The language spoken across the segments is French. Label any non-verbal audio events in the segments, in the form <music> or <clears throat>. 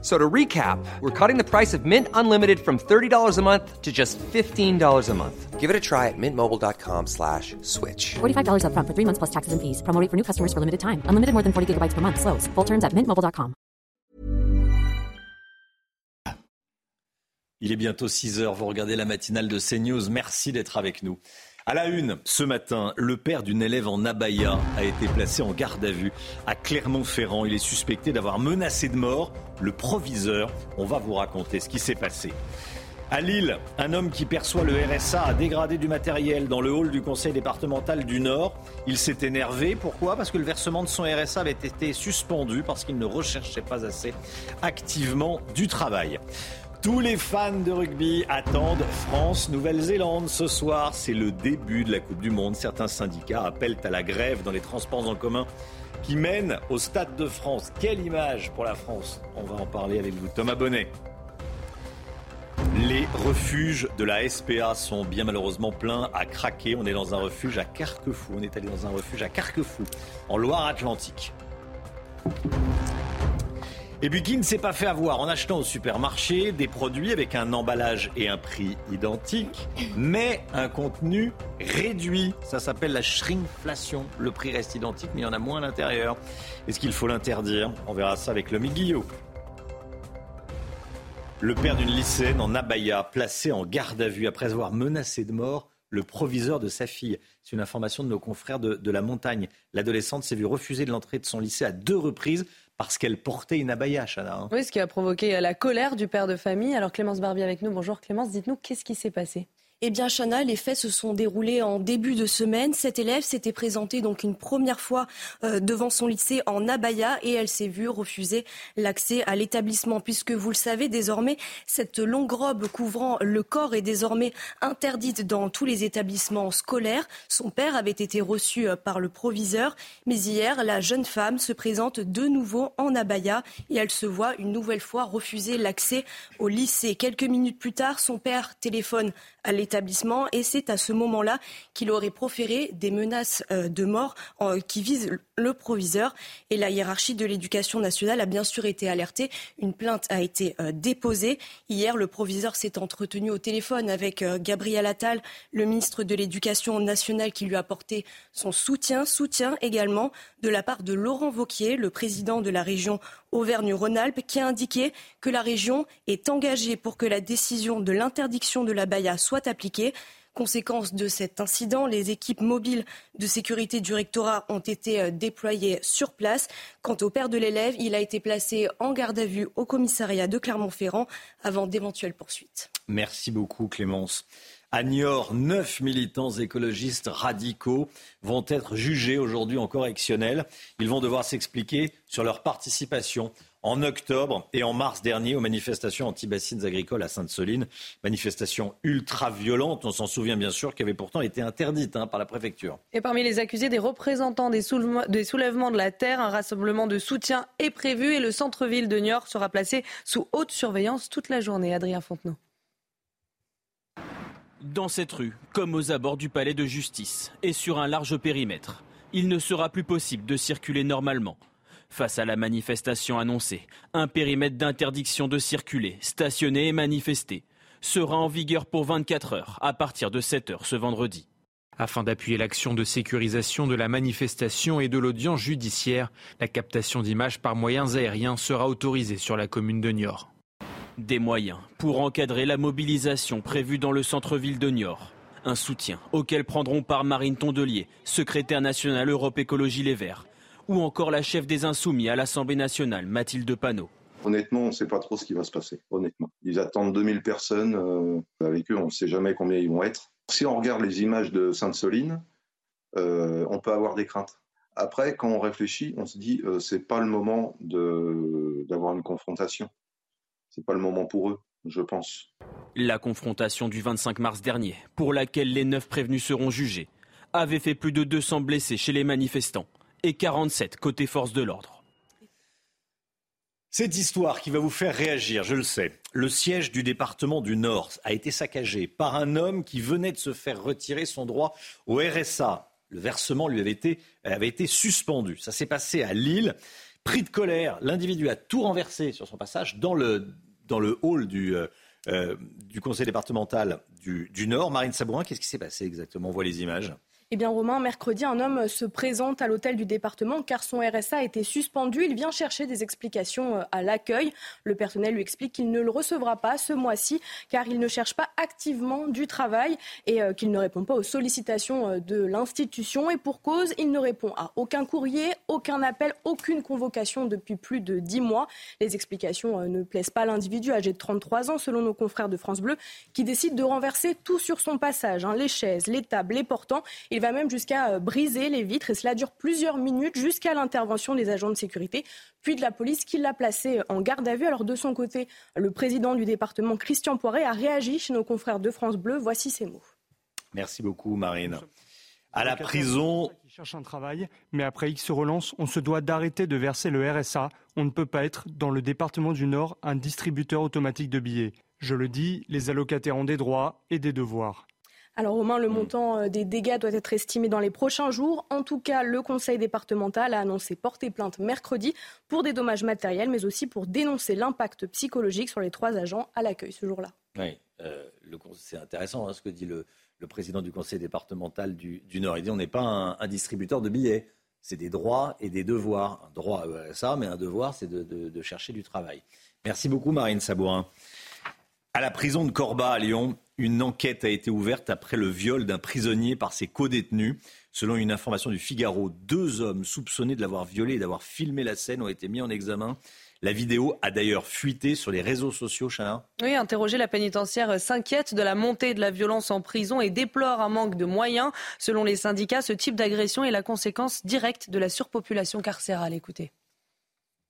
So to recap, we're cutting the price of Mint Unlimited from $30 a month to just $15 a month. Give it a try at mintmobile.com slash switch. $45 upfront for three months plus taxes and fees. Promo rate for new customers for limited time. Unlimited more than 40 gigabytes per month. Slows. Full terms at mintmobile.com. Il est bientôt 6 heures. Vous regardez la matinale de CNews. Merci d'être avec nous. À la une, ce matin, le père d'une élève en abaya a été placé en garde à vue à Clermont-Ferrand. Il est suspecté d'avoir menacé de mort le proviseur. On va vous raconter ce qui s'est passé. À Lille, un homme qui perçoit le RSA a dégradé du matériel dans le hall du conseil départemental du Nord. Il s'est énervé. Pourquoi? Parce que le versement de son RSA avait été suspendu parce qu'il ne recherchait pas assez activement du travail. Tous les fans de rugby attendent France-Nouvelle-Zélande ce soir. C'est le début de la Coupe du Monde. Certains syndicats appellent à la grève dans les transports en commun qui mènent au Stade de France. Quelle image pour la France On va en parler avec vous. Thomas Bonnet. Les refuges de la SPA sont bien malheureusement pleins à craquer. On est dans un refuge à Carquefou. On est allé dans un refuge à Carquefou, en Loire-Atlantique. Et puis qui ne s'est pas fait avoir en achetant au supermarché des produits avec un emballage et un prix identiques, mais un contenu réduit. Ça s'appelle la shrinkflation. Le prix reste identique, mais il y en a moins à l'intérieur. Est-ce qu'il faut l'interdire? On verra ça avec le Guillot. Le père d'une lycéenne en abaya, placé en garde à vue après avoir menacé de mort le proviseur de sa fille. C'est une information de nos confrères de, de la montagne. L'adolescente s'est vue refuser de l'entrée de son lycée à deux reprises parce qu'elle portait une abaya, Chana. hein. Oui, ce qui a provoqué la colère du père de famille. Alors Clémence Barbier avec nous. Bonjour Clémence, dites-nous qu'est-ce qui s'est passé? Eh bien, Chana, les faits se sont déroulés en début de semaine. Cette élève s'était présentée donc une première fois euh, devant son lycée en abaya et elle s'est vue refuser l'accès à l'établissement. Puisque vous le savez désormais, cette longue robe couvrant le corps est désormais interdite dans tous les établissements scolaires. Son père avait été reçu euh, par le proviseur, mais hier, la jeune femme se présente de nouveau en abaya et elle se voit une nouvelle fois refuser l'accès au lycée. Quelques minutes plus tard, son père téléphone à l'établissement et c'est à ce moment-là qu'il aurait proféré des menaces euh, de mort qui visent le proviseur et la hiérarchie de l'éducation nationale a bien sûr été alertée. Une plainte a été euh, déposée. Hier, le proviseur s'est entretenu au téléphone avec euh, Gabriel Attal, le ministre de l'Éducation nationale qui lui a apporté son soutien, soutien également de la part de Laurent Vauquier, le président de la région Auvergne-Rhône-Alpes, qui a indiqué que la région est engagée pour que la décision de l'interdiction de la baya soit appliquée. Conséquence de cet incident, les équipes mobiles de sécurité du rectorat ont été euh, déployées sur place. Quant au père de l'élève, il a été placé en garde à vue au commissariat de Clermont-Ferrand avant d'éventuelles poursuites. Merci beaucoup Clémence. À Niort, neuf militants écologistes radicaux vont être jugés aujourd'hui en correctionnel. Ils vont devoir s'expliquer sur leur participation en octobre et en mars dernier aux manifestations anti-bassines agricoles à Sainte-Soline. Manifestations ultra violentes, on s'en souvient bien sûr, qui avaient pourtant été interdites hein, par la préfecture. Et parmi les accusés, des représentants des, soulevements, des soulèvements de la terre, un rassemblement de soutien est prévu et le centre-ville de Niort sera placé sous haute surveillance toute la journée. Adrien Fontenot. Dans cette rue, comme aux abords du palais de justice, et sur un large périmètre, il ne sera plus possible de circuler normalement. Face à la manifestation annoncée, un périmètre d'interdiction de circuler, stationner et manifester sera en vigueur pour 24 heures à partir de 7 heures ce vendredi. Afin d'appuyer l'action de sécurisation de la manifestation et de l'audience judiciaire, la captation d'images par moyens aériens sera autorisée sur la commune de Niort. Des moyens pour encadrer la mobilisation prévue dans le centre-ville de Niort. Un soutien auquel prendront part Marine Tondelier, secrétaire nationale Europe Écologie Les Verts, ou encore la chef des Insoumis à l'Assemblée nationale, Mathilde Panot. Honnêtement, on ne sait pas trop ce qui va se passer. Honnêtement, ils attendent 2000 personnes. euh, avec eux, on ne sait jamais combien ils vont être. Si on regarde les images de Sainte-Soline, euh, on peut avoir des craintes. Après, quand on réfléchit, on se dit euh, c'est pas le moment de d'avoir une confrontation. C'est pas le moment pour eux, je pense. La confrontation du 25 mars dernier, pour laquelle les neuf prévenus seront jugés, avait fait plus de 200 blessés chez les manifestants et 47 côté force de l'ordre. Cette histoire qui va vous faire réagir, je le sais. Le siège du département du Nord a été saccagé par un homme qui venait de se faire retirer son droit au RSA. Le versement lui avait été, avait été suspendu. Ça s'est passé à Lille. Pris de colère, l'individu a tout renversé sur son passage dans le, dans le hall du, euh, euh, du conseil départemental du, du Nord. Marine Sabourin, qu'est-ce qui s'est passé exactement? On voit les images. Eh bien, Romain, mercredi, un homme se présente à l'hôtel du département car son RSA a été suspendu. Il vient chercher des explications euh, à l'accueil. Le personnel lui explique qu'il ne le recevra pas ce mois-ci car il ne cherche pas activement du travail et euh, qu'il ne répond pas aux sollicitations euh, de l'institution. Et pour cause, il ne répond à aucun courrier, aucun appel, aucune convocation depuis plus de dix mois. Les explications ne plaisent pas à l'individu âgé de 33 ans, selon nos confrères de France Bleu, qui décide de renverser tout sur son passage, hein, les chaises, les tables, les portants. Va même jusqu'à euh, briser les vitres et cela dure plusieurs minutes jusqu'à l'intervention des agents de sécurité, puis de la police qui l'a placé euh, en garde à vue. Alors de son côté, le président du département, Christian Poiret, a réagi chez nos confrères de France Bleu. Voici ses mots. Merci beaucoup, Marine. À la prison. Qui cherche un travail, mais après X relance, on se doit d'arrêter de verser le RSA. On ne peut pas être, dans le département du Nord, un distributeur automatique de billets. Je le dis, les allocataires ont des droits et des devoirs. Alors Romain, le mm. montant euh, des dégâts doit être estimé dans les prochains jours. En tout cas, le conseil départemental a annoncé porter plainte mercredi pour des dommages matériels, mais aussi pour dénoncer l'impact psychologique sur les trois agents à l'accueil ce jour-là. Oui, euh, c'est intéressant hein, ce que dit le, président du conseil départemental du, Nord. Il dit on n'est pas un, distributeur de billets. C'est des droits et des devoirs. Un droit, euh, ça, mais un devoir, c'est de, de, chercher du travail. Merci beaucoup, Marine Sabourin. À la prison de Corba à Lyon, une enquête a été ouverte après le viol d'un prisonnier par ses co-détenus. Selon une information du Figaro, deux hommes soupçonnés de l'avoir violé et d'avoir filmé la scène ont été mis en examen. La vidéo a d'ailleurs fuité sur les réseaux sociaux, Chana. Oui, interrogé, la pénitentiaire s'inquiète de la montée de la violence en prison et déplore un manque de moyens. Selon les syndicats, ce type d'agression est la conséquence directe de la surpopulation carcérale. Écoutez.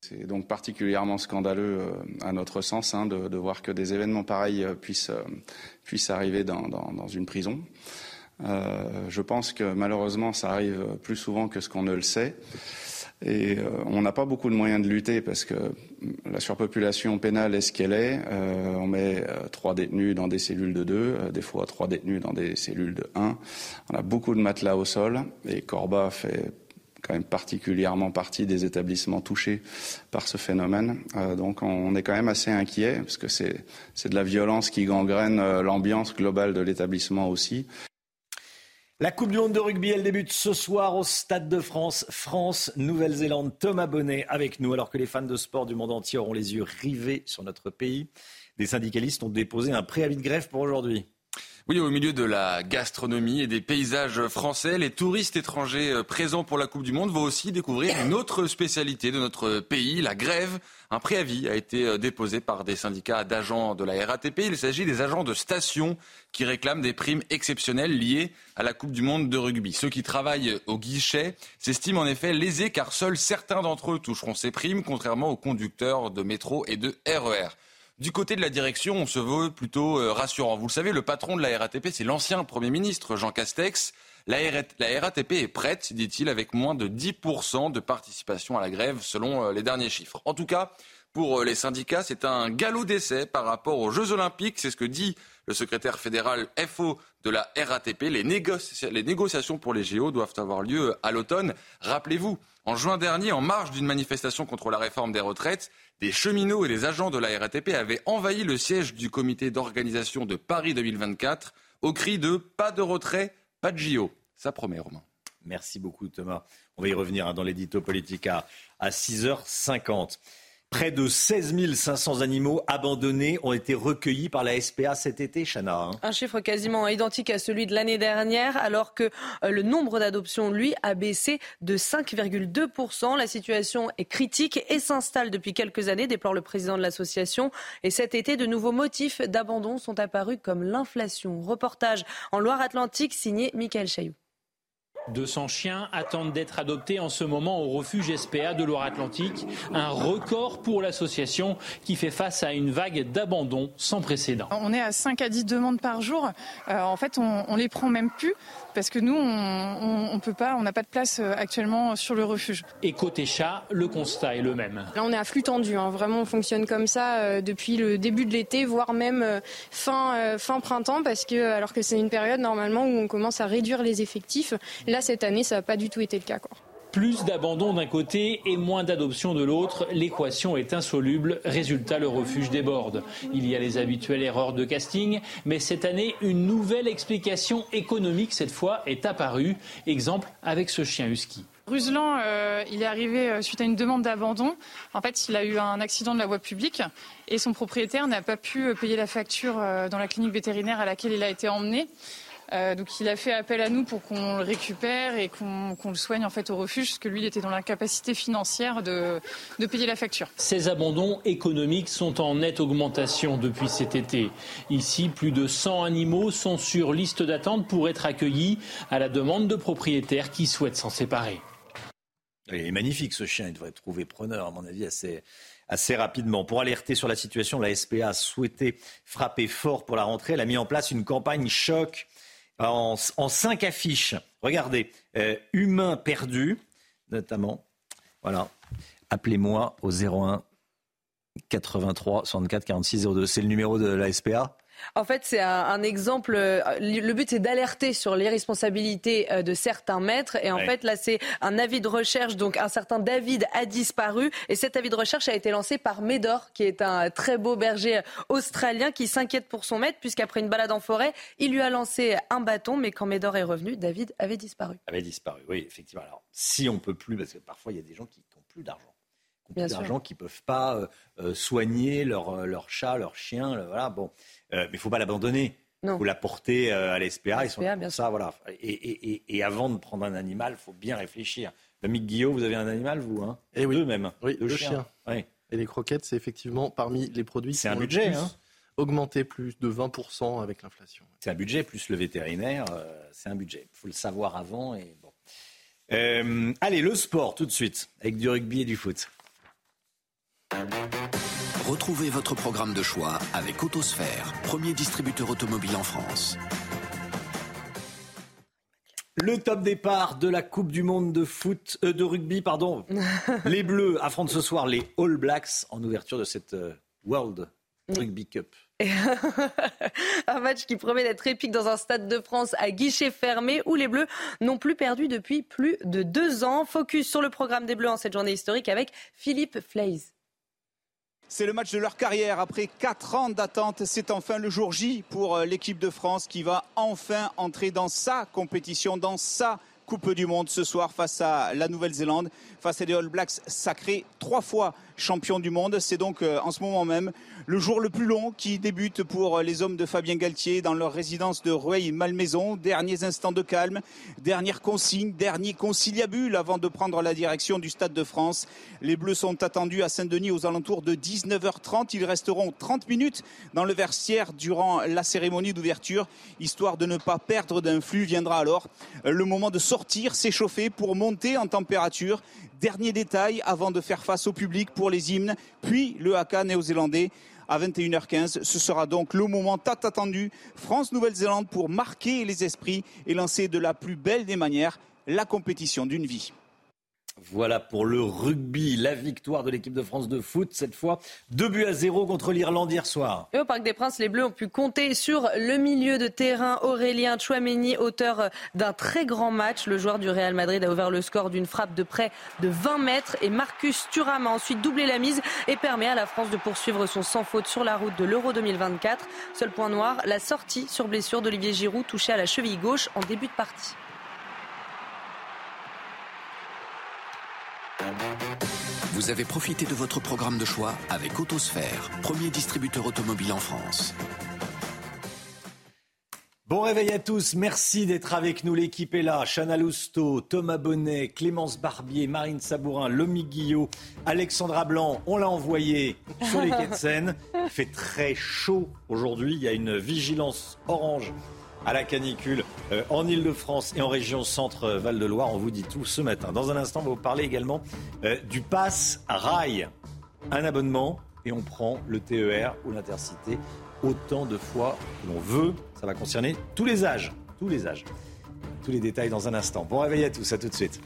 C'est donc particulièrement scandaleux euh, à notre sens hein, de, voir que des événements pareils euh, puissent, euh, puissent arriver dans, une prison. je pense que malheureusement ça arrive plus souvent que ce qu'on ne le sait. Et on n'a pas beaucoup de moyens de lutter parce que la surpopulation pénale est ce qu'elle est. on met trois détenus dans des cellules de deux, des fois trois détenus dans des cellules de un. On a beaucoup de matelas au sol et Corba fait quand même particulièrement partie des établissements touchés par ce phénomène. Euh, donc on est quand même assez inquiet parce que c'est de la violence qui gangrène euh, l'ambiance globale de l'établissement aussi. La Coupe du Monde de rugby, elle débute ce soir au Stade de France. France, Nouvelle-Zélande, Thomas Bonnet avec nous, alors que les fans de sport du monde entier auront les yeux rivés sur notre pays. Des syndicalistes ont déposé un préavis de grève pour aujourd'hui. Oui, au milieu de la gastronomie et des paysages français, les touristes étrangers euh, présents pour la Coupe du Monde vont aussi découvrir une autre spécialité de notre pays, la grève. Un préavis a été euh, déposé par des syndicats d'agents de la RATP. Il s'agit des agents de station qui réclament des primes exceptionnelles liées à la Coupe du Monde de rugby. Ceux qui travaillent au guichet s'estiment en effet lésés car seuls certains d'entre eux toucheront ces primes, contrairement aux conducteurs de métro et de RER. Du côté de la direction, on se veut plutôt euh, rassurant. Vous le savez, le patron de la RATP, c'est l'ancien Premier ministre Jean Castex. La, RATP est prête, dit-il, avec moins de 10% de participation à la grève, selon euh, les derniers chiffres. En tout cas, pour euh, les syndicats, c'est un galop d'essai par rapport aux Jeux Olympiques. C'est ce que dit le secrétaire fédéral FO de la RATP. Les, négociations pour les JO doivent avoir lieu à l'automne. Rappelez-vous, en juin dernier, en marge d'une manifestation contre la réforme des retraites, des cheminots et des agents de la RATP avaient envahi le siège du comité d'organisation de Paris 2024 au cri de pas de retrait, pas de JO. Ça promet, Romain. Merci beaucoup, Thomas. On va y revenir hein, dans l'édito politique à 6h50. Près de 16 500 animaux abandonnés ont été recueillis par la SPA cet été, Chana. Un chiffre quasiment identique à celui de l'année dernière, alors que euh, le nombre d'adoptions, lui, a baissé de 5,2%. La situation est critique et s'installe depuis quelques années, déplore le président de l'association. Et cet été, de nouveaux motifs d'abandon sont apparus comme l'inflation. Reportage en Loire-Atlantique signé Michael Chailloux. 200 chiens attendent d'être adoptés en ce moment au refuge SPA de Loire-Atlantique, un record pour l'association qui fait face à une vague d'abandon sans précédent. On est à 5 à 10 demandes par jour. Euh, en fait, on, on les prend même plus parce que nous, on, on peut pas, on n'a pas de place euh, actuellement sur le refuge. Et côté chat, le constat est le même. Là, on est à flux tendu. Hein. Vraiment, on fonctionne comme ça euh, depuis le début de l'été, voire même euh, fin, euh, fin printemps, parce que alors que c'est une période normalement où on commence à réduire les effectifs. Là, cette année, ça n'a pas du tout été le cas. Quoi. Plus d'abandon d'un côté et moins d'adoption de l'autre, l'équation est insoluble. Résultat, le refuge déborde. Il y a les habituelles erreurs de casting, mais cette année, une nouvelle explication économique, cette fois, est apparue. Exemple avec ce chien husky. Ruselan, euh, il est arrivé euh, suite à une demande d'abandon. En fait, il a eu un accident de la voie publique et son propriétaire n'a pas pu euh, payer la facture euh, dans la clinique vétérinaire à laquelle il a été emmené. Euh, donc il a fait appel à nous pour qu'on le récupère et qu'on le soigne en fait au refuge, parce que lui il était dans l'incapacité financière de, de payer la facture. Ces abandons économiques sont en nette augmentation depuis cet été. Ici, plus de 100 animaux sont sur liste d'attente pour être accueillis à la demande de propriétaires qui souhaitent s'en séparer. Il est magnifique ce chien, il devrait trouver preneur à mon avis assez, assez rapidement. Pour alerter sur la situation, la SPA a souhaité frapper fort pour la rentrée. Elle a mis en place une campagne choc en, en cinq affiches. Regardez, euh, humain perdu, notamment. Voilà. Appelez-moi au 01 83 64 46 02. C'est le numéro de la SPA. En fait, c'est un, un exemple. euh, Le but, c'est d'alerter sur les responsabilités euh, de certains maîtres. Et en Ouais. fait, là, c'est un avis de recherche. Donc, un certain David a disparu. Et cet avis de recherche a été lancé par Médor, qui est un très beau berger australien qui s'inquiète pour son maître, puisqu'après une balade en forêt, il lui a lancé un bâton. Mais quand Médor est revenu, David avait disparu. avait disparu. Oui, effectivement. Alors, si on peut plus, parce que parfois il y a des gens qui n'ont plus d'argent, qui n'ont Bien plus sûr. d'argent, qui peuvent pas euh, euh, soigner leur, euh, leur chat, leur chien, voilà. Bon, Euh, mais il faut pas l'abandonner. Il Non. faut la porter euh, à l'SPA. Ils sont là pour ça, voilà. Et, et- et- et avant de prendre un animal, il faut bien réfléchir. L'ami Guillaume, vous avez un animal, vous, hein? Eh oui. Deux même. Oui, deux deux chiens. chiens. Oui. Et les croquettes, c'est effectivement parmi les produits qui C'est un budget, hein. augmenté plus de 20% avec l'inflation. C'est un budget plus le vétérinaire, euh, c'est un budget. Il faut le savoir avant et bon. Euh, allez, le sport tout de suite avec du rugby et du foot. Retrouvez votre programme de choix avec Autosphère, premier distributeur automobile en France. Le top départ de la Coupe du Monde de foot, euh, de rugby, pardon. <laughs> les Bleus affrontent ce soir les All Blacks en ouverture de cette euh, World Rugby Cup. <laughs> un match qui promet d'être épique dans un stade de France à guichet fermé où les Bleus n'ont plus perdu depuis plus de deux ans. Focus sur le programme des Bleus en cette journée historique avec Philippe Fleiz. C'est le match de leur carrière. Après 4 ans d'attente, c'est enfin le jour J pour euh, l'équipe de France qui va enfin entrer dans sa compétition, dans sa Coupe du Monde ce soir face à la Nouvelle-Zélande, face à des All Blacks sacrés trois fois champions du monde. C'est donc euh, en ce moment même le jour le plus long qui débute pour les hommes de Fabien Galtier dans leur résidence de Rueil-Malmaison. Derniers instants de calme, dernière consigne, dernier conciliabule avant de prendre la direction du Stade de France. Les Bleus sont attendus à Saint-Denis aux alentours de 19h30. Ils resteront 30 minutes dans le vestiaire durant la cérémonie d'ouverture, histoire de ne pas perdre d'un flux. Viendra alors le moment de sortir, s'échauffer pour monter en température. Dernier détail avant de faire face au public pour les hymnes, puis le haka néo-zélandais à 21h15. Ce sera donc le moment tant attendu France-Nouvelle-Zélande pour marquer les esprits et lancer de la plus belle des manières la compétition d'une vie. Voilà pour le rugby, la victoire de l'équipe de France de foot, cette fois 2 buts à 0 contre l'Irlande hier soir. Et au Parc des Princes, les Bleus ont pu compter sur le milieu de terrain Aurélien Chouameni, auteur d'un très grand match. Le joueur du Real Madrid a ouvert le score d'une frappe de près de 20 mètres et Marcus Thuram a ensuite doublé la mise et permet à la France de poursuivre son sans faute sur la route de l'Euro 2024. Seul point noir, la sortie sur blessure d'Olivier Giroud touché à la cheville gauche en début de partie. Vous avez profité de votre programme de choix avec Autosphère, premier distributeur automobile en France. Bon réveil à tous, merci d'être avec nous. L'équipe est là. Chana Lousteau, Thomas Bonnet, Clémence Barbier, Marine Sabourin, Lomi Guillot, Alexandra Blanc. On l'a envoyé sur les quais de Seine. <laughs> Il fait très chaud aujourd'hui. Il y a une vigilance orange à la canicule euh, en Ile-de-France et en région centre-Val de Loire. On vous dit tout ce matin. Dans un instant, on va vous parler également euh, du pass rail. Un abonnement et on prend le TER ou l'intercité autant de fois que l'on veut. Ça va concerner tous les âges. Tous les âges. Tous les détails dans un instant. Bon réveil à tous. À tout de suite.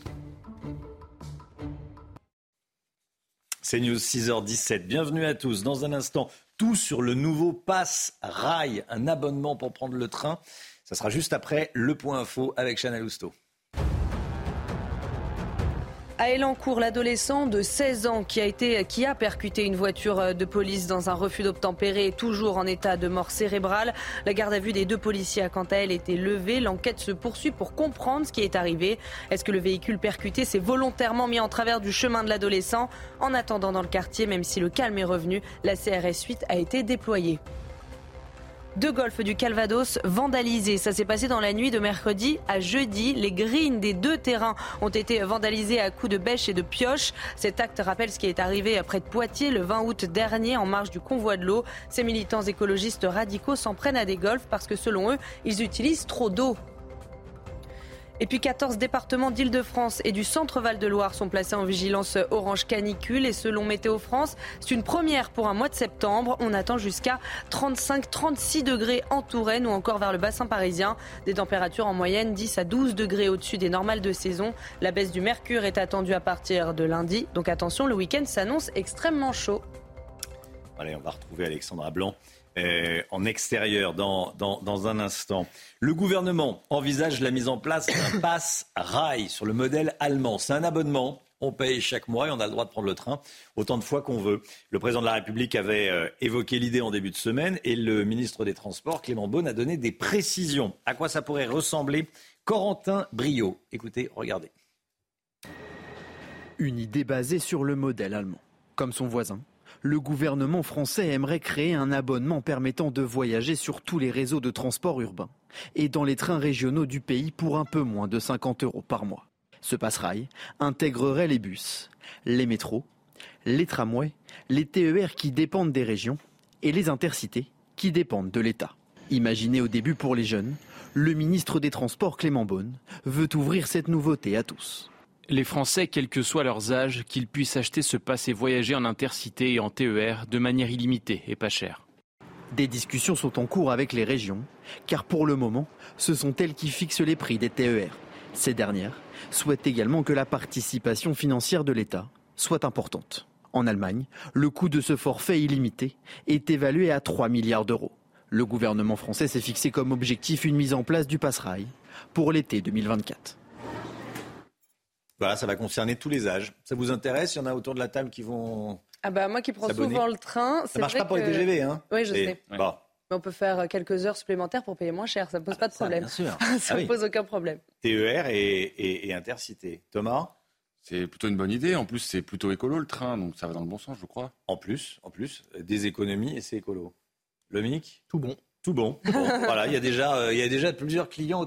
C'est News 6h17. Bienvenue à tous. Dans un instant, tout sur le nouveau Pass Rail, un abonnement pour prendre le train. Ça sera juste après le point info avec Chanel Housteau. À Elancourt, l'adolescent de 16 ans qui a, percuté une voiture de police dans un refus d'obtempérer est toujours en état de mort cérébrale. La garde à vue des deux policiers a quant à elle été levée. L'enquête se poursuit pour comprendre ce qui est arrivé. Est-ce que le véhicule percuté s'est volontairement mis en travers du chemin de l'adolescent? En attendant dans le quartier, même si le calme est revenu, la CRS 8 a été déployée. Deux golfs du Calvados vandalisés. Ça s'est passé dans la nuit de mercredi à jeudi. Les greens des deux terrains ont été vandalisés à coups de bêche et de pioche. Cet acte rappelle ce qui est arrivé près de Poitiers le 20 août dernier en marge du convoi de l'eau. Ces militants écologistes radicaux s'en prennent à des golfs parce que selon eux, ils utilisent trop d'eau. Et puis 14 départements d'Île-de-France et du centre-Val de Loire sont placés en vigilance orange canicule. Et selon Météo France, c'est une première pour un mois de septembre. On attend jusqu'à 35-36 degrés en Touraine ou encore vers le bassin parisien. Des températures en moyenne 10 à 12 degrés au-dessus des normales de saison. La baisse du mercure est attendue à partir de lundi. Donc attention, le week-end s'annonce extrêmement chaud. Allez, on va retrouver Alexandra Blanc. Euh, en extérieur dans, dans, un instant. Le gouvernement envisage la mise en place d'un <coughs> pass rail sur le modèle allemand. C'est un abonnement. On paye chaque mois et on a le droit de prendre le train autant de fois qu'on veut. Le président de la République avait euh, évoqué l'idée en début de semaine et le ministre des Transports, Clément Beaune, a donné des précisions. À quoi ça pourrait ressembler? Corentin Brio. Écoutez, regardez. Une idée basée sur le modèle allemand. Comme son voisin, le gouvernement français aimerait créer un abonnement permettant de voyager sur tous les réseaux de transport urbain et dans les trains régionaux du pays pour un peu moins de 50 euros par mois. Ce passerail intégrerait les bus, les métros, les tramways, les TER qui dépendent des régions et les intercités qui dépendent de l'État. Imaginé au début pour les jeunes, le ministre des Transports Clément Beaune veut ouvrir cette nouveauté à tous. Les Français, quel que soit leurs âges, qu'ils puissent acheter ce pass et voyager en intercité et en TER de manière illimitée et pas chère. Des discussions sont en cours avec les régions, car pour le moment, ce sont elles qui fixent les prix des TER. Ces dernières souhaitent également que la participation financière de l'État soit importante. En Allemagne, le coût de ce forfait illimité est évalué à 3 milliards d'euros. Le gouvernement français s'est fixé comme objectif une mise en place du pass-rail pour l'été 2024. Voilà, ça va concerner tous les âges. Ça vous intéresse? Il y en a autour de la table qui vont. Ah bah moi qui prends souvent le train. Ça marche pas pour les TGV, hein Oui, je sais. Bon. Mais on peut faire quelques heures supplémentaires pour payer moins cher. Ça ne pose pas de problème. Ça, bien sûr. <laughs> ça ne Ah pose aucun problème. TER et, et, et intercité. Thomas? C'est plutôt une bonne idée. En plus, c'est plutôt écolo le train, donc ça va dans le bon sens, je crois. En plus, en plus, des économies et c'est écolo. Le MIC Tout bon. Tout bon. Bon, <laughs> voilà, il y a déjà, euh, il y a déjà plusieurs clients.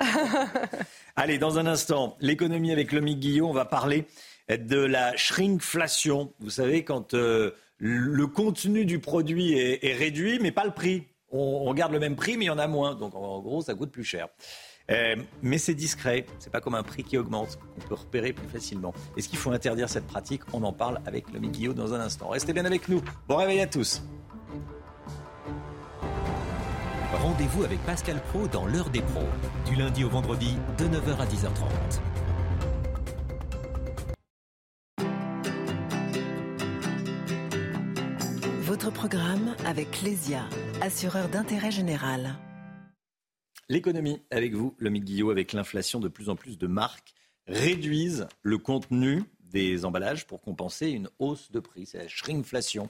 <laughs> Allez, dans un instant, l'économie avec MIC Guillaume, on va parler de la shrinkflation. Vous savez, quand euh, le contenu du produit est, est, réduit, mais pas le prix. On, on, garde le même prix, mais il y en a moins. Donc, en, en gros, ça coûte plus cher. Euh, mais c'est discret. C'est pas comme un prix qui augmente. On peut repérer plus facilement. Est-ce qu'il faut interdire cette pratique? On en parle avec le Guillaume dans un instant. Restez bien avec nous. Bon réveil à tous. Rendez-vous avec Pascal Pro dans l'heure des pros, du lundi au vendredi de 9h à 10h30. Votre programme avec Clésia, assureur d'intérêt général. L'économie avec vous, le Guillot, avec l'inflation de plus en plus de marques réduisent le contenu des emballages pour compenser une hausse de prix. C'est la shrinkflation.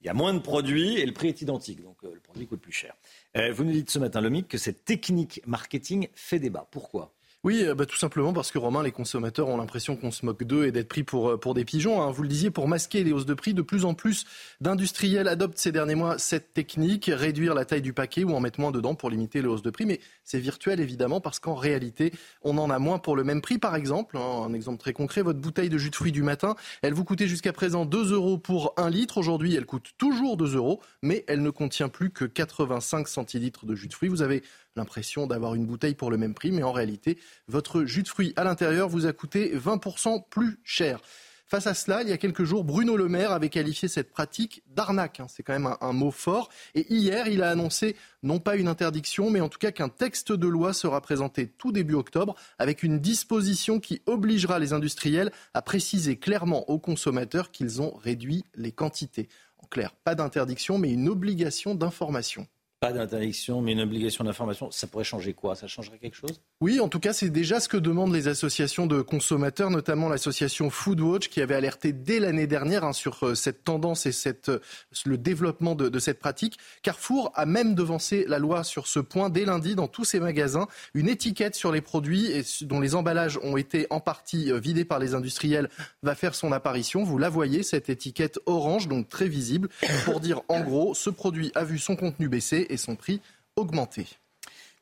Il y a moins de produits et le prix est identique, donc euh, le produit coûte plus cher. Euh, vous nous dites ce matin, Lomic, que cette technique marketing fait débat. Pourquoi? Oui, euh, bah, tout simplement parce que Romain, les consommateurs ont l'impression qu'on se moque d'eux et d'être pris pour, euh, des pigeons. Hein. Vous le disiez, pour masquer les hausses de prix, de plus en plus d'industriels adoptent ces derniers mois cette technique, réduire la taille du paquet ou en mettre moins dedans pour limiter les hausses de prix. C'est virtuel évidemment parce qu'en réalité, on en a moins pour le même prix. Par exemple, hein, un exemple très concret, votre bouteille de jus de fruits du matin, elle vous coûtait jusqu'à présent 2 euros pour 1 litre. Aujourd'hui, elle coûte toujours 2 euros, mais elle ne contient plus que 85 centilitres de jus de fruits. Vous avez l'impression d'avoir une bouteille pour le même prix, mais en réalité, votre jus de fruits à l'intérieur vous a coûté 20% plus cher. Face à cela, il y a quelques jours, Bruno Le Maire avait qualifié cette pratique d'arnaque. Hein. C'est quand même un, mot fort. Et hier, il a annoncé non pas une interdiction, mais en tout cas qu'un texte de loi sera présenté tout début octobre avec une disposition qui obligera les industriels à préciser clairement aux consommateurs qu'ils ont réduit les quantités. En clair, pas d'interdiction, mais une obligation d'information. Pas d'interdiction, mais une obligation d'information. Ça pourrait changer quoi? Ça changerait quelque chose? Oui, en tout cas, c'est déjà ce que demandent les associations de consommateurs, notamment l'association Foodwatch, qui avait alerté dès l'année dernière hein, sur euh, cette tendance et euh, le développement de, cette pratique. Carrefour a même devancé la loi sur ce point dès lundi dans tous ses magasins. Une étiquette sur les produits dont les emballages ont été en partie euh, vidés par les industriels va faire son apparition. Vous la voyez, cette étiquette orange, donc très visible, pour dire en gros, ce produit a vu son contenu baisser et son prix augmenter.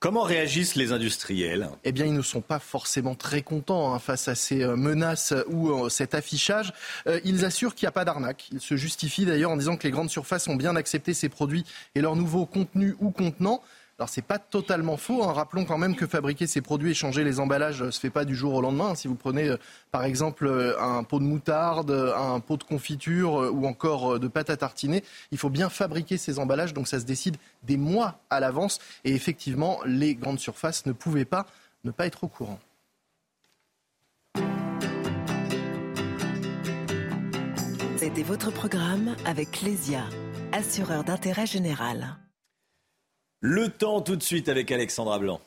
Comment réagissent les industriels? Eh bien, ils ne sont pas forcément très contents hein, face à ces euh, menaces ou euh, cet affichage. Euh, ils assurent qu'il n'y a pas d'arnaque. Ils se justifient d'ailleurs en disant que les grandes surfaces ont bien accepté ces produits et leurs nouveaux contenus ou contenants. Alors c'est pas totalement faux. Hein. Rappelons quand même que fabriquer ces produits et changer les emballages ne se fait pas du jour au lendemain. Si vous prenez euh, par exemple euh, un pot de moutarde, un pot de confiture euh, ou encore de pâte à tartiner, il faut bien fabriquer ces emballages. Donc ça se décide des mois à l'avance. Et effectivement, les grandes surfaces ne pouvaient pas ne pas être au courant. C'était votre programme avec Clésia, assureur d'intérêt général. Le temps tout de suite avec Alexandra Blanc.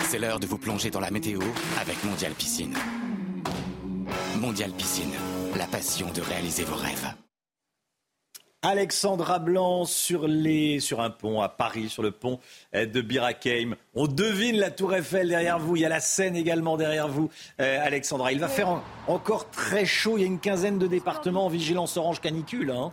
C'est l'heure de vous plonger dans la météo avec Mondial Piscine. Mondial Piscine, la passion de réaliser vos rêves. Alexandra Blanc sur, les, sur un pont à Paris, sur le pont de Birakeim. On devine la tour Eiffel derrière vous, il y a la Seine également derrière vous, euh, Alexandra. Il va faire encore très chaud, il y a une quinzaine de départements en vigilance orange canicule. Hein.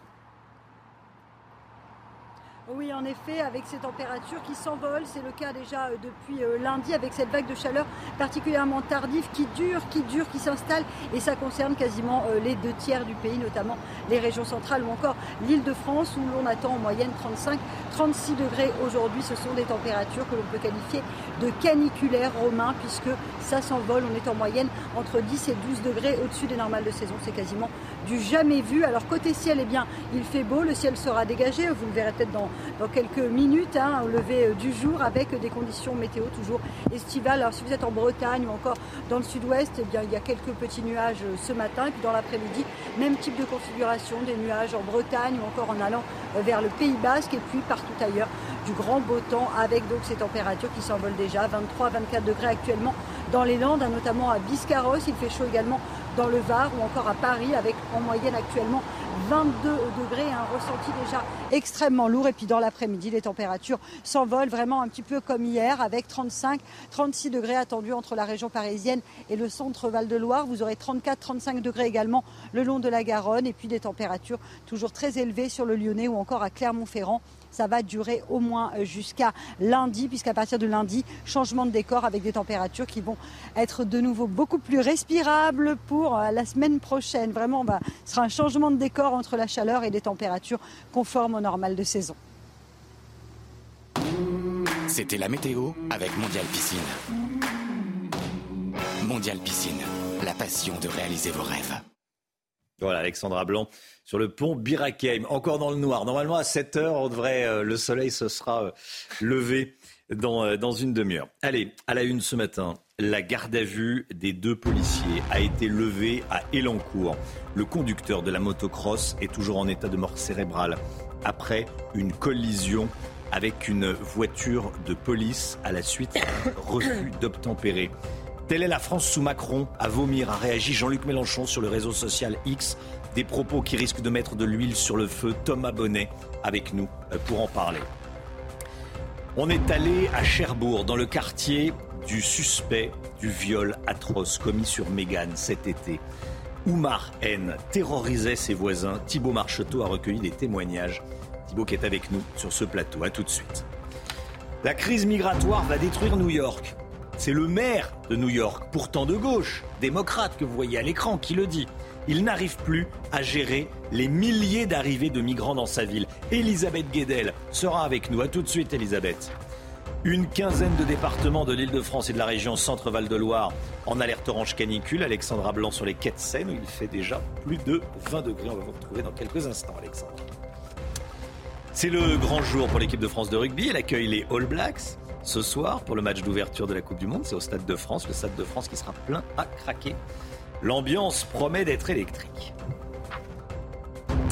Oui, en effet, avec ces températures qui s'envolent, c'est le cas déjà euh, depuis euh, lundi avec cette vague de chaleur particulièrement tardive qui dure, qui dure, qui s'installe et ça concerne quasiment euh, les deux tiers du pays, notamment les régions centrales ou encore l'île de France où l'on attend en moyenne 35, 36 degrés aujourd'hui. Ce sont des températures que l'on peut qualifier de caniculaires romains puisque ça s'envole. On est en moyenne entre 10 et 12 degrés au-dessus des normales de saison. C'est quasiment du jamais vu. Alors côté ciel, eh bien, il fait beau, le ciel sera dégagé. Vous le verrez peut-être dans quelques minutes hein, au lever euh, du jour avec des conditions météo toujours estivales. Alors si vous êtes en Bretagne ou encore dans le sud-ouest, eh bien, il y a quelques petits nuages euh, ce matin. Et puis dans l'après-midi, même type de configuration, des nuages en Bretagne ou encore en allant euh, vers le Pays Basque et puis partout ailleurs du grand beau temps avec donc ces températures qui s'envolent déjà 23-24 degrés actuellement dans les Landes, hein, notamment à Biscarros. Il fait chaud également dans le Var ou encore à Paris avec en moyenne actuellement 22 degrés, un ressenti déjà extrêmement lourd. Et puis dans l'après-midi, les températures s'envolent vraiment un petit peu comme hier avec 35, 36 degrés attendus entre la région parisienne et le centre Val-de-Loire. Vous aurez 34, 35 degrés également le long de la Garonne et puis des températures toujours très élevées sur le Lyonnais ou encore à Clermont-Ferrand ça va durer au moins euh, jusqu'à lundi, puisqu'à partir de lundi, changement de décor avec des températures qui vont être de nouveau beaucoup plus respirables pour euh, la semaine prochaine. Vraiment, bah, ce sera un changement de décor entre la chaleur et des températures conformes au normal de saison. C'était la météo avec Mondial Piscine. Mondial Piscine, la passion de réaliser vos rêves. Voilà, Alexandra Blanc sur le pont Birakeim, encore dans le noir. Normalement, à 7 heures, on devrait, euh, le soleil se sera euh, levé dans, euh, dans une demi-heure. Allez, à la une ce matin, la garde à vue des deux policiers a été levée à Elancourt. Le conducteur de la motocross est toujours en état de mort cérébrale après une collision avec une voiture de police à la suite d'un refus d'obtempérer. Telle est la France sous Macron. À vomir, a réagi Jean-Luc Mélenchon sur le réseau social X. Des propos qui risquent de mettre de l'huile sur le feu. Thomas Bonnet avec nous euh, pour en parler. On est allé à Cherbourg, dans le quartier du suspect du viol atroce commis sur Mégane cet été. Oumar N terrorisait ses voisins. Thibault Marcheteau a recueilli des témoignages. Thibault qui est avec nous sur ce plateau. A tout de suite. La crise migratoire va détruire New York. C'est le maire de New York, pourtant de gauche, démocrate que vous voyez à l'écran, qui le dit. Il n'arrive plus à gérer les milliers d'arrivées de migrants dans sa ville. Elisabeth Guedel sera avec nous. A tout de suite, Elisabeth. Une quinzaine de départements de l'île de France et de la région Centre-Val de Loire en alerte orange canicule. Alexandra Blanc sur les quais de Seine où il fait déjà plus de 20 degrés. On va vous retrouver dans quelques instants, Alexandra. C'est le grand jour pour l'équipe de France de rugby. Elle accueille les All Blacks ce soir pour le match d'ouverture de la Coupe du Monde. C'est au Stade de France, le Stade de France qui sera plein à craquer. L'ambiance promet d'être électrique.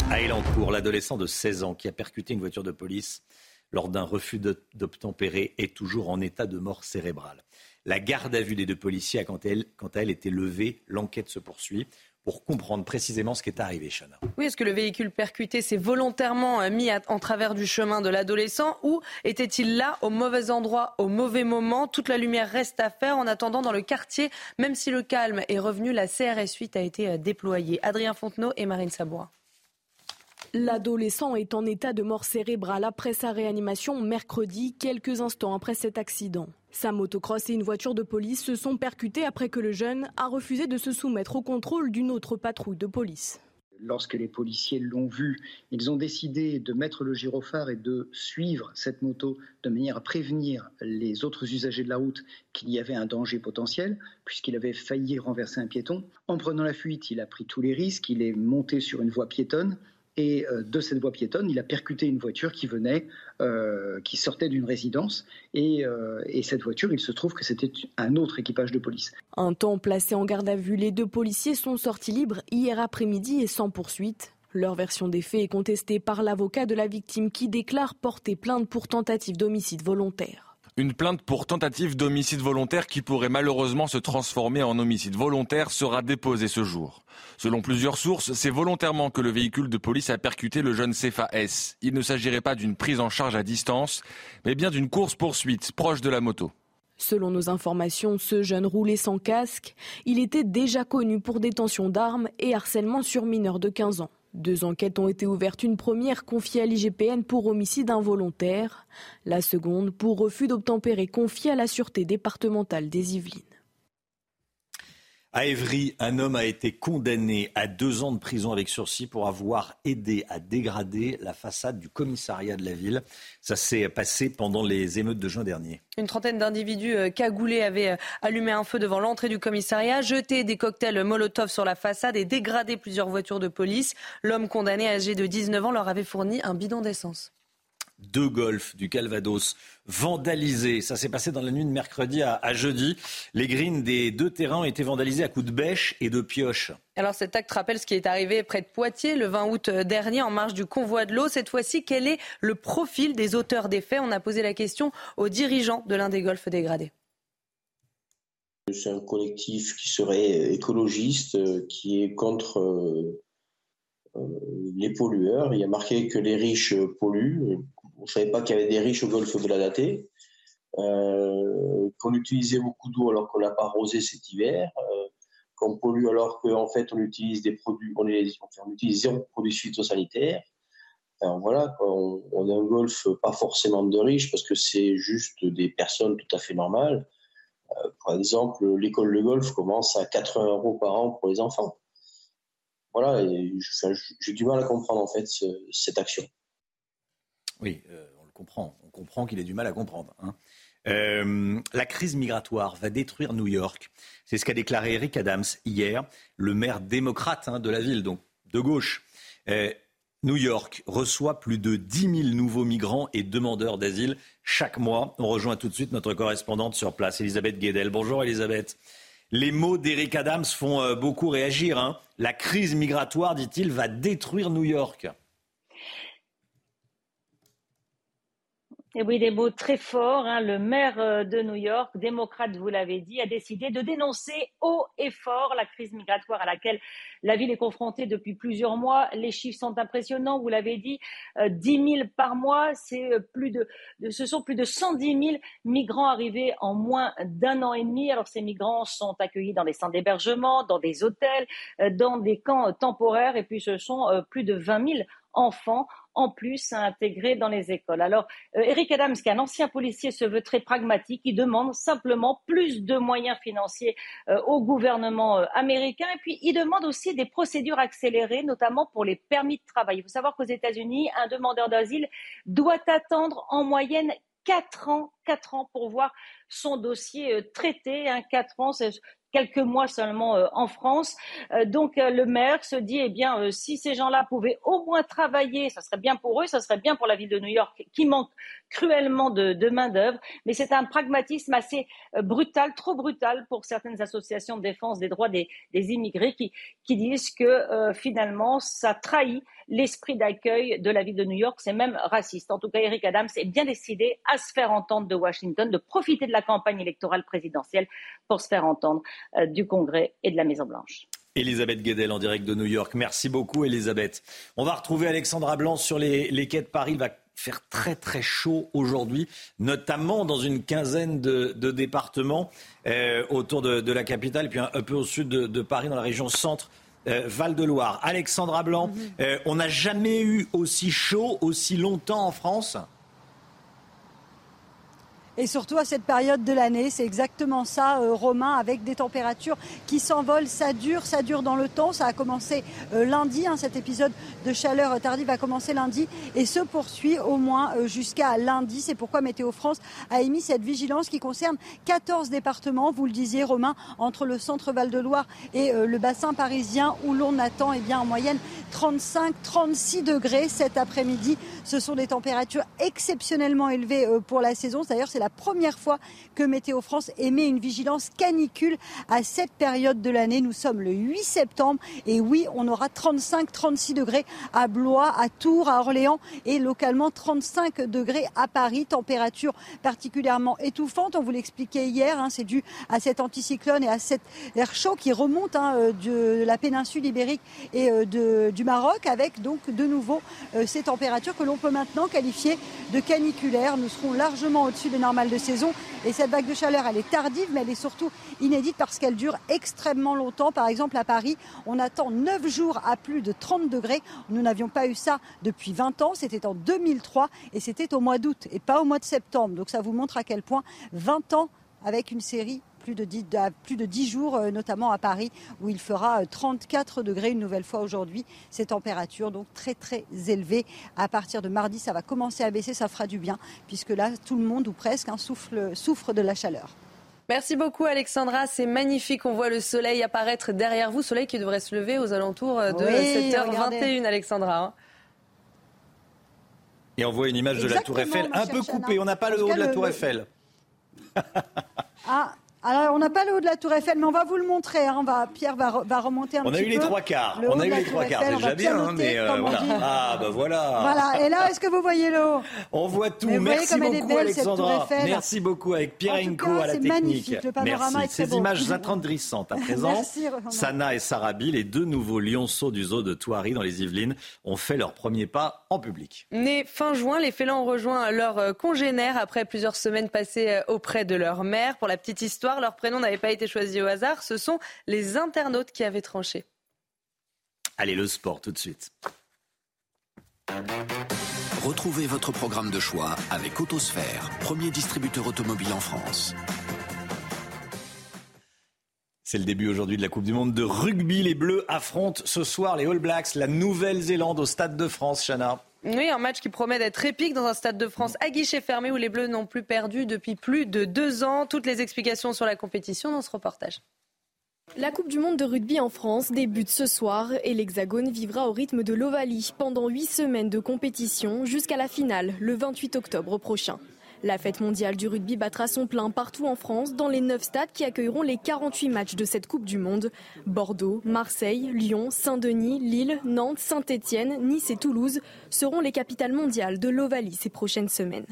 À Elancourt, l'adolescent de 16 ans qui a percuté une voiture de police lors d'un refus d'obtempérer est toujours en état de mort cérébrale. La garde à vue des deux policiers a quant à elle, quant à elle été levée. L'enquête se poursuit pour comprendre précisément ce qui est arrivé, Chana. Oui, est-ce que le véhicule percuté s'est volontairement euh, mis en travers du chemin de l'adolescent ou était-il là au mauvais endroit, au mauvais moment? Toute la lumière reste à faire. En attendant, dans le quartier, même si le calme est revenu, la CRS 8 a été euh, déployée. Adrien Fontenot et Marine Sabourin. L'adolescent est en état de mort cérébrale après sa réanimation mercredi, quelques instants après cet accident. Sa motocross et une voiture de police se sont percutés après que le jeune a refusé de se soumettre au contrôle d'une autre patrouille de police. Lorsque les policiers l'ont vu, ils ont décidé de mettre le gyrophare et de suivre cette moto de manière à prévenir les autres usagers de la route qu'il y avait un danger potentiel, puisqu'il avait failli renverser un piéton. En prenant la fuite, il a pris tous les risques, il est monté sur une voie piétonne, et euh, de cette voie piétonne, il a percuté une voiture qui venait, euh, qui sortait d'une résidence. Euh, et, cette voiture, il se trouve que c'était un autre équipage de police. Un temps placé en garde à vue, les deux policiers sont sortis libres hier après-midi et sans poursuite. Leur version des faits est contestée par l'avocat de la victime qui déclare porter plainte pour tentative d'homicide volontaire. Une plainte pour tentative d'homicide volontaire qui pourrait malheureusement se transformer en homicide volontaire sera déposée ce jour. Selon plusieurs sources, c'est volontairement que le véhicule de police a percuté le jeune Cefa S. Il ne s'agirait pas d'une prise en charge à distance, mais bien d'une course-poursuite proche de la moto. Selon nos informations, ce jeune roulait sans casque. Il était déjà connu pour détention d'armes et harcèlement sur mineurs de 15 ans. Deux enquêtes ont été ouvertes, une première confiée à l'IGPN pour homicide involontaire, la seconde pour refus d'obtempérer confiée à la Sûreté départementale des Yvelines. À Évry, un homme a été condamné à deux ans de prison avec sursis pour avoir aidé à dégrader la façade du commissariat de la ville. Ça s'est passé pendant les émeutes de juin dernier. Une trentaine d'individus euh, cagoulés avaient euh, allumé un feu devant l'entrée du commissariat, jeté des cocktails Molotov sur la façade et dégradé plusieurs voitures de police. L'homme condamné, âgé de 19 ans, leur avait fourni un bidon d'essence deux golfs du Calvados vandalisés. Ça s'est passé dans la nuit de mercredi à, jeudi. Les greens des deux terrains ont été vandalisés à coups de bêche et de pioche. Alors cet acte rappelle ce qui est arrivé près de Poitiers le 20 août dernier en marge du convoi de l'eau. Cette fois-ci, quel est le profil des auteurs des faits? On a posé la question aux dirigeants de l'un des golfs dégradés. C'est un collectif qui serait écologiste, euh, qui est contre euh, euh, les pollueurs. Il y a marqué que les riches polluent. On ne savait pas qu'il y avait des riches au golfe de la Datée, euh, qu'on utilisait beaucoup d'eau alors qu'on n'a pas arrosé cet hiver, euh, qu'on pollue alors qu'en fait on utilise des produits, on, utilise zéro produit phytosanitaire. Voilà, on, on, a un golfe pas forcément de riches parce que c'est juste des personnes tout à fait normales. Euh, par exemple, l'école de golf commence à 80 euros par an pour les enfants. Voilà, j'ai du mal à comprendre en fait cette action. Oui, euh, on le comprend. On comprend qu'il ait du mal à comprendre. Hein. Euh, la crise migratoire va détruire New York. C'est ce qu'a déclaré Eric Adams hier, le maire démocrate hein, de la ville, donc de gauche. Euh, New York reçoit plus de 10 000 nouveaux migrants et demandeurs d'asile chaque mois. On rejoint tout de suite notre correspondante sur place, Elisabeth Guedel. Bonjour Elisabeth. Les mots d'Eric Adams font beaucoup réagir. Hein. La crise migratoire, dit-il, va détruire New York. Et oui, des mots très forts. Hein. Le maire euh, de New York, démocrate, vous l'avez dit, a décidé de dénoncer haut et fort la crise migratoire à laquelle la ville est confrontée depuis plusieurs mois. Les chiffres sont impressionnants, vous l'avez dit, euh, 10 000 par mois, c'est euh, plus de, ce sont plus de 110 000 migrants arrivés en moins d'un an et demi. Alors ces migrants sont accueillis dans des centres d'hébergement, dans des hôtels, euh, dans des camps temporaires, et puis ce sont plus de 20 000 enfants en plus à intégrer dans les écoles. Alors, euh, Eric Adams, qui est un ancien policier, se veut très pragmatique. Il demande simplement plus de moyens financiers euh, au gouvernement euh, américain. Et puis, il demande aussi des procédures accélérées, notamment pour les permis de travail. Il faut savoir qu'aux États-Unis, un demandeur d'asile doit attendre en moyenne quatre ans, quatre ans pour voir son dossier traité. Hein, quatre ans, quelques mois seulement euh, en France. Euh, donc euh, le maire se dit, eh bien, si ces gens-là pouvaient au moins travailler, ça serait bien pour eux, ça serait bien pour la ville de New York qui manque cruellement de, main-d'œuvre. Mais c'est un pragmatisme assez brutal, trop brutal pour certaines associations de défense des droits des, des immigrés qui, qui disent que finalement, ça trahit l'esprit d'accueil de la ville de New York. C'est même raciste. En tout cas, Eric Adams est bien décidé à se faire entendre de Washington, de profiter de la campagne électorale présidentielle pour se faire entendre euh, du Congrès et de la Maison-Blanche. Elisabeth Guedel en direct de New York. Merci beaucoup, Elisabeth. On va retrouver Alexandra Blanc sur les, quais de Paris. Il va faire très très chaud aujourd'hui, notamment dans une quinzaine de, départements euh, autour de, la capitale, puis un, peu au sud de, Paris, dans la région centre. Euh, Val-de-Loire. Alexandra Blanc, mhm. on n'a jamais eu aussi chaud, aussi longtemps en France et surtout à cette période de l'année. C'est exactement ça, euh, Romain, avec des températures qui s'envolent. Ça dure, ça dure dans le temps. Ça a commencé euh, lundi. Hein, cet épisode de chaleur tardive a commencé lundi et se poursuit au moins euh, jusqu'à lundi. C'est pourquoi Météo France a émis cette vigilance qui concerne 14 départements, vous le disiez, Romain, entre le centre Val-de-Loire et le bassin parisien où l'on attend eh bien, en moyenne 35-36 degrés cet après-midi. Ce sont des températures exceptionnellement élevées pour la saison. D'ailleurs, c'est la première fois que Météo France émet une vigilance canicule à cette période de l'année. Nous sommes le 8 septembre et oui, on aura 35-36 degrés à Blois, à Tours, à Orléans et localement 35 degrés à Paris. Température particulièrement étouffante. On vous l'expliquait hier, hein, c'est dû à cet anticyclone et à cet air chaud qui remonte hein, euh, de la péninsule ibérique et euh, du Maroc avec donc de nouveau euh, ces températures que l'on peut maintenant qualifier de caniculaires. Nous serons largement au-dessus des normes de saison. Et cette vague de chaleur, elle est tardive, mais elle est surtout inédite parce qu'elle dure extrêmement longtemps. Par exemple, à Paris, on attend 9 jours à plus de 30 degrés. Nous n'avions pas eu ça depuis 20 ans. C'était en 2003 et c'était au mois d'août et pas au mois de septembre. Donc ça vous montre à quel point 20 ans avec une série plus de 10, plus de 10 jours, euh, notamment à Paris, où il fera 34 euh, degrés une nouvelle fois aujourd'hui. Ces températures donc très très élevées. À partir de mardi, ça va commencer à baisser, ça fera du bien, puisque là, tout le monde ou presque hein, souffle, souffre de la chaleur. Merci beaucoup Alexandra, c'est magnifique. On voit le soleil apparaître derrière vous, soleil qui devrait se lever aux alentours de 7h21 Alexandra. Hein. Et on voit une image de la tour Eiffel un peu coupée, on n'a pas le haut de la tour Eiffel. ah, alors, on n'a pas le haut de la Tour Eiffel, mais on va vous le montrer. Hein. On va, Pierre va, va remonter un on petit peu. On a eu les trois quarts. on a eu les trois quarts, déjà bien, hein, mais euh, voilà. Ah, bah voilà. Voilà. Et là, est-ce que vous voyez le haut On voit tout. Merci beaucoup, Alexandra. Merci beaucoup avec Pierre Enco à la technique. Le panorama Merci. Ces images attendrissantes à présent. <laughs> Merci, Sana et Sarabi, les deux nouveaux lionceaux du zoo de Thoiry dans les Yvelines, ont fait leur premier pas en public. Nés fin juin, les félins ont rejoint leurs congénères après plusieurs semaines passées euh, auprès de leur mère. Pour la petite histoire, leur prénom n'avait pas été choisi au hasard, ce sont les internautes qui avaient tranché. Allez, le sport tout de suite. Retrouvez votre programme de choix avec Autosphère, premier distributeur automobile en France. C'est le début aujourd'hui de la Coupe du Monde de rugby. Les Bleus affrontent ce soir les All Blacks, la Nouvelle-Zélande au Stade de France, Chana. Oui, un match qui promet d'être épique dans un stade de France à guichet fermé où les Bleus n'ont plus perdu depuis plus de deux ans. Toutes les explications sur la compétition dans ce reportage. La Coupe du Monde de rugby en France débute ce soir et l'Hexagone vivra au rythme de l'Ovalie pendant huit semaines de compétition jusqu'à la finale le 28 octobre prochain. La fête mondiale du rugby battra son plein partout en France, dans les 9 stades qui accueilleront les 48 matchs de cette Coupe du Monde. Bordeaux, Marseille, Lyon, Saint-Denis, Lille, Nantes, Saint-Étienne, Nice et Toulouse seront les capitales mondiales de l'Ovalie ces prochaines semaines.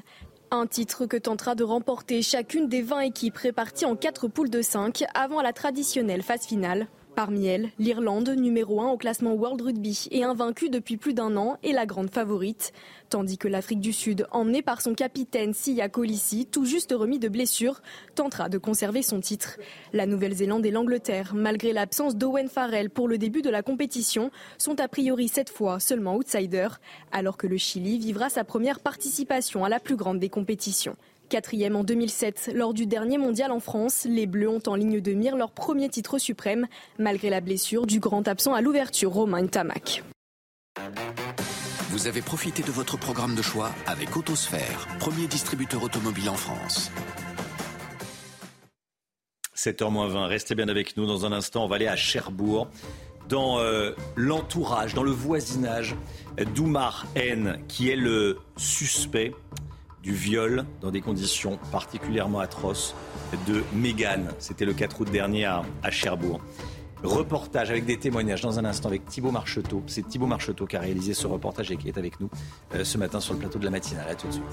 Un titre que tentera de remporter chacune des 20 équipes réparties en 4 poules de 5 avant la traditionnelle phase finale. Parmi elles, l'Irlande, numéro 1 au classement World Rugby et invaincue depuis plus d'un an, est la grande favorite. Tandis que l'Afrique du Sud, emmenée par son capitaine Sia Colissi, tout juste remis de blessure, tentera de conserver son titre. La Nouvelle-Zélande et l'Angleterre, malgré l'absence d'Owen Farrell pour le début de la compétition, sont a priori cette fois seulement outsiders, alors que le Chili vivra sa première participation à la plus grande des compétitions. Quatrième en 2007, lors du dernier mondial en France, les Bleus ont en ligne de mire leur premier titre suprême, malgré la blessure du grand absent à l'ouverture Romain Tamac. Vous avez profité de votre programme de choix avec Autosphère, premier distributeur automobile en France. 7h20, restez bien avec nous. Dans un instant, on va aller à Cherbourg, dans euh, l'entourage, dans le voisinage d'Oumar N, qui est le suspect du viol dans des conditions particulièrement atroces de Mégane. C'était le 4 août dernier à, Cherbourg. Reportage avec des témoignages dans un instant avec Thibaut Marcheteau. C'est Thibaut Marcheteau qui a réalisé ce reportage et qui est avec nous euh, ce matin sur le plateau de la matinale. A tout de suite.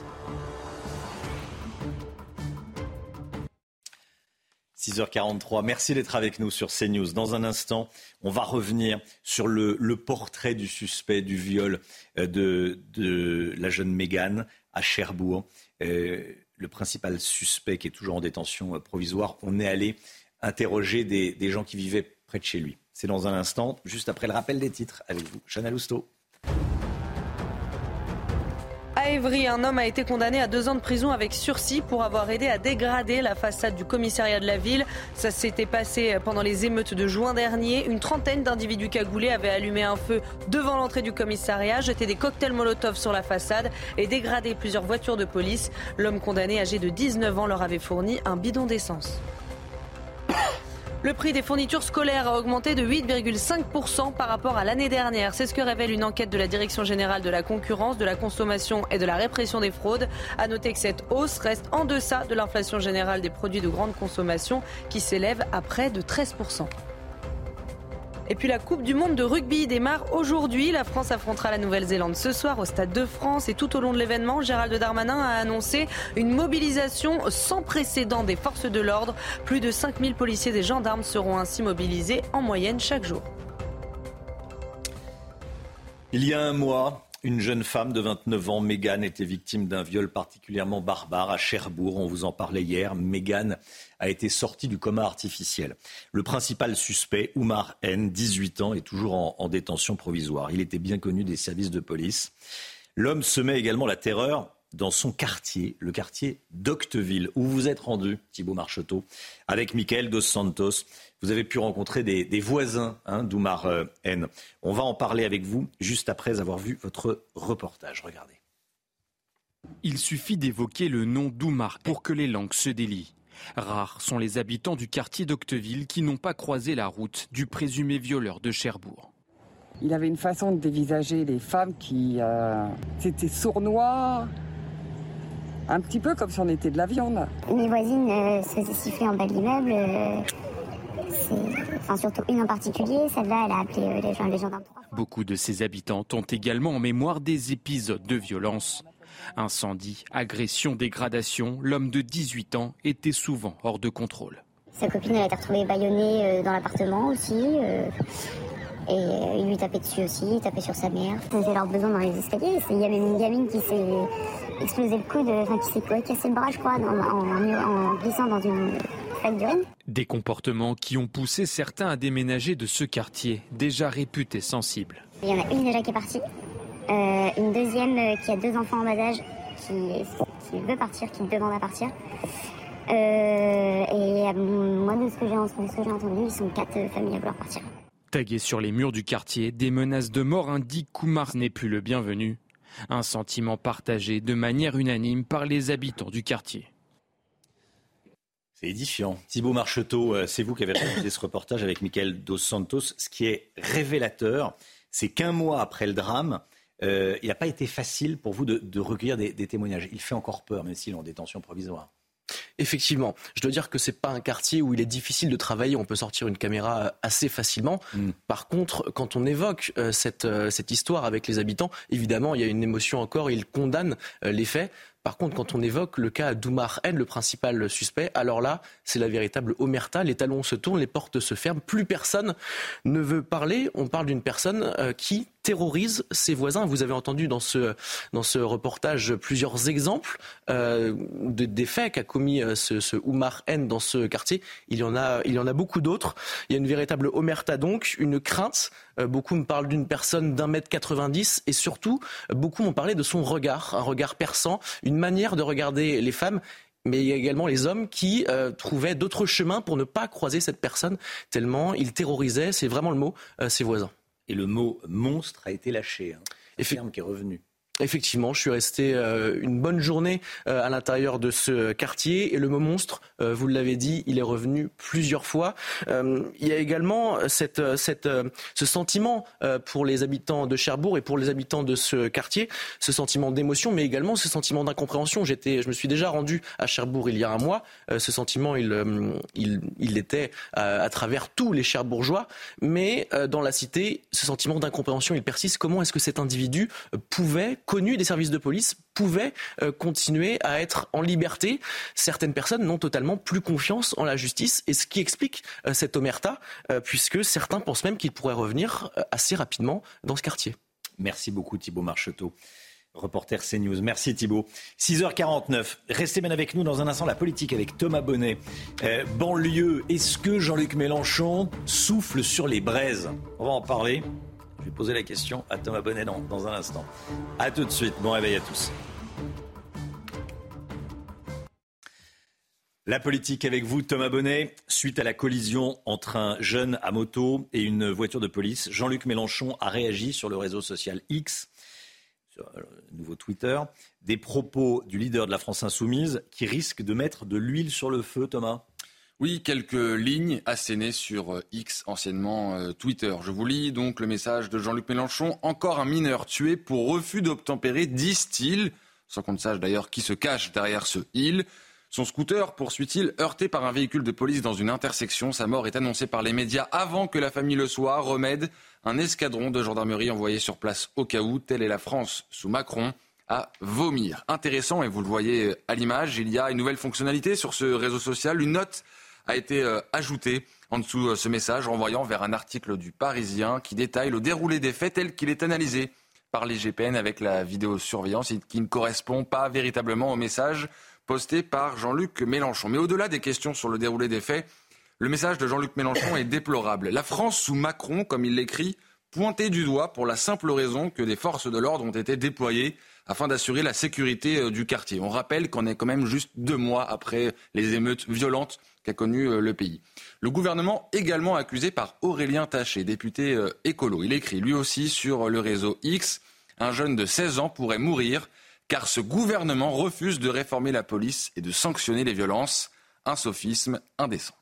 6h43. Merci d'être avec nous sur CNews. Dans un instant, on va revenir sur le, portrait du suspect du viol euh, de, de la jeune Mégane à Cherbourg. Euh, le principal suspect qui est toujours en détention euh, provisoire, on est allé interroger des, gens qui vivaient près de chez lui. C'est dans un instant, juste après le rappel des titres avec vous. Chana Lousteau. À Évry, un homme a été condamné à deux ans de prison avec sursis pour avoir aidé à dégrader la façade du commissariat de la ville. Ça s'était passé pendant les émeutes de juin dernier. Une trentaine d'individus cagoulés avaient allumé un feu devant l'entrée du commissariat, jeté des cocktails Molotov sur la façade et dégradé plusieurs voitures de police. L'homme condamné, âgé de 19 ans, leur avait fourni un bidon d'essence. Le prix des fournitures scolaires a augmenté de 8,5% par rapport à l'année dernière. C'est ce que révèle une enquête de la Direction générale de la concurrence, de la consommation et de la répression des fraudes. À noter que cette hausse reste en deçà de l'inflation générale des produits de grande consommation qui s'élève à près de 13%. Et puis la Coupe du Monde de rugby démarre aujourd'hui. La France affrontera la Nouvelle-Zélande ce soir au Stade de France. Et tout au long de l'événement, Gérald Darmanin a annoncé une mobilisation sans précédent des forces de l'ordre. Plus de 5000 policiers et gendarmes seront ainsi mobilisés en moyenne chaque jour. Il y a un mois, une jeune femme de 29 ans, Mégane, était victime d'un viol particulièrement barbare à Cherbourg. On vous en parlait hier. Mégane a été sortie du coma artificiel. Le principal suspect, Oumar N, 18 ans, est toujours en, en détention provisoire. Il était bien connu des services de police. L'homme semait également la terreur dans son quartier, le quartier d'Octeville, où vous êtes rendu, Thibault Marcheteau, avec Michael Dos Santos. Vous avez pu rencontrer des, voisins hein, d'Oumar euh, N. On va en parler avec vous juste après avoir vu votre reportage. Regardez. Il suffit d'évoquer le nom d'Oumar pour que les langues se délient. Rares sont les habitants du quartier d'Octeville qui n'ont pas croisé la route du présumé violeur de Cherbourg. Il avait une façon de dévisager les femmes qui... Euh, c'était sournois, un petit peu comme si on était de la viande. Mes voisines euh, se faisaient siffler en bas de l'immeuble. Euh, enfin, surtout une en particulier, celle-là, elle a appelé euh, les, gens, les gendarmes. Beaucoup de ses habitantes ont également en mémoire des épisodes de violence. Incendie, agression, dégradation, l'homme de 18 ans était souvent hors de contrôle. Sa copine, elle a été retrouvée bâillonnée dans l'appartement aussi. Et il lui tapait dessus aussi, il tapait sur sa mère. C'était leur besoin dans les escaliers. Il y avait une gamine qui s'est explosé le coude, enfin qui s'est cassé le bras, je crois, en, glissant dans une flaque d'urine. Des comportements qui ont poussé certains à déménager de ce quartier, déjà réputé sensible. Il y en a une déjà qui est partie, euh, une deuxième euh, qui a deux enfants en bas âge, qui, veut partir, qui demande à partir. Euh, et moi, de ce que j'ai entendu, ils sont quatre familles à vouloir partir. Tagués sur les murs du quartier, des menaces de mort indiquent qu'Oumar n'est plus le bienvenu. Un sentiment partagé de manière unanime par les habitants du quartier. C'est édifiant. Thibaut Marcheteau, c'est vous qui avez réalisé ce reportage avec Michael Dos Santos. Ce qui est révélateur, c'est qu'un mois après le drame, euh, il n'a pas été facile pour vous de, recueillir des, des, témoignages. Il fait encore peur, même s'il est en détention provisoire. Effectivement, je dois dire que c'est pas un quartier où il est difficile de travailler, on peut sortir une caméra euh, assez facilement. Mm. Par contre, quand on évoque euh, cette, euh, cette histoire avec les habitants, évidemment, il y a une émotion encore, ils condamnent les faits Par contre, quand on évoque le cas d'Oumar N, le principal suspect, alors là, c'est la véritable omerta. Les talons se tournent, les portes se ferment, plus personne ne veut parler. On parle d'une personne euh, qui terrorise ses voisins. Vous avez entendu dans ce, dans ce reportage plusieurs exemples euh, de, des faits qu'a commis euh, ce, ce, Oumar N dans ce quartier. Il y en a, il y en a beaucoup d'autres. Il y a une véritable omerta donc, une crainte. Euh, beaucoup me parlent d'une personne d'un mètre 90 et surtout, beaucoup m'ont parlé de son regard, un regard perçant, une manière de regarder les femmes mais il également les hommes qui euh, trouvaient d'autres chemins pour ne pas croiser cette personne, tellement ils terrorisaient, c'est vraiment le mot, euh, ses voisins. Et le mot monstre a été lâché, hein, un terme qui est revenu. Effectivement, je suis resté euh, une bonne journée euh, à l'intérieur de ce quartier et le mot monstre, euh, vous l'avez dit, il est revenu plusieurs fois. Il y a également cette, cette, ce sentiment pour les habitants de Cherbourg et pour les habitants de ce quartier, ce sentiment d'émotion, mais également ce sentiment d'incompréhension. J'étais, je me suis déjà rendu à Cherbourg il y a un mois. ce sentiment, il, il, il était à travers tous les Cherbourgeois, mais dans la cité, ce sentiment d'incompréhension, il persiste. Comment est-ce que cet individu pouvait connu des services de police pouvaient euh, continuer à être en liberté. Certaines personnes n'ont totalement plus confiance en la justice et ce qui explique euh, cette omerta, euh, puisque certains pensent même qu'il pourrait revenir euh, assez rapidement dans ce quartier. Merci beaucoup Thibault Marcheteau. Reporter CNews. Merci Thibault. 6h49. Restez bien avec nous dans un instant la politique avec Thomas Bonnet. Banlieue, est-ce que Jean-Luc Mélenchon souffle sur les braises? On va en parler. Je vais poser la question à Thomas Bonnet dans, un instant. A tout de suite. Bon réveil à tous. La politique avec vous, Thomas Bonnet. Suite à la collision entre un jeune à moto et une voiture de police, Jean-Luc Mélenchon a réagi sur le réseau social X, sur le nouveau Twitter, des propos du leader de la France Insoumise qui risquent de mettre de l'huile sur le feu, Thomas. Oui, quelques lignes assénées sur euh, X, anciennement euh, Twitter. Je vous lis donc le message de Jean-Luc Mélenchon. Encore un mineur tué pour refus d'obtempérer, disent-ils, sans qu'on ne sache d'ailleurs qui se cache derrière ce il. Son scooter, poursuit-il, heurté par un véhicule de police dans une intersection. Sa mort est annoncée par les médias avant que la famille le soit. Remède, un escadron de gendarmerie envoyé sur place au cas où. Telle est la France sous Macron à vomir. Intéressant, et vous le voyez à l'image, il y a une nouvelle fonctionnalité sur ce réseau social. Une note a été euh, ajoutée en dessous de ce message, renvoyant vers un article du Parisien qui détaille le déroulé des faits tel qu'il est analysé par les GPN avec la vidéosurveillance et qui ne correspond pas véritablement au message posté par Jean-Luc Mélenchon. Mais au-delà des questions sur le déroulé des faits, le message de Jean-Luc Mélenchon est déplorable. La France sous Macron, comme il l'écrit, pointée du doigt pour la simple raison que des forces de l'ordre ont été déployées afin d'assurer la sécurité euh, du quartier. On rappelle qu'on est quand même juste deux mois après les émeutes violentes qu'a connues euh, le pays. Le gouvernement également accusé par Aurélien Taché, député euh, écolo. Il écrit lui aussi sur le réseau X, un jeune de 16 ans pourrait mourir car ce gouvernement refuse de réformer la police et de sanctionner les violences. Un sophisme indécent.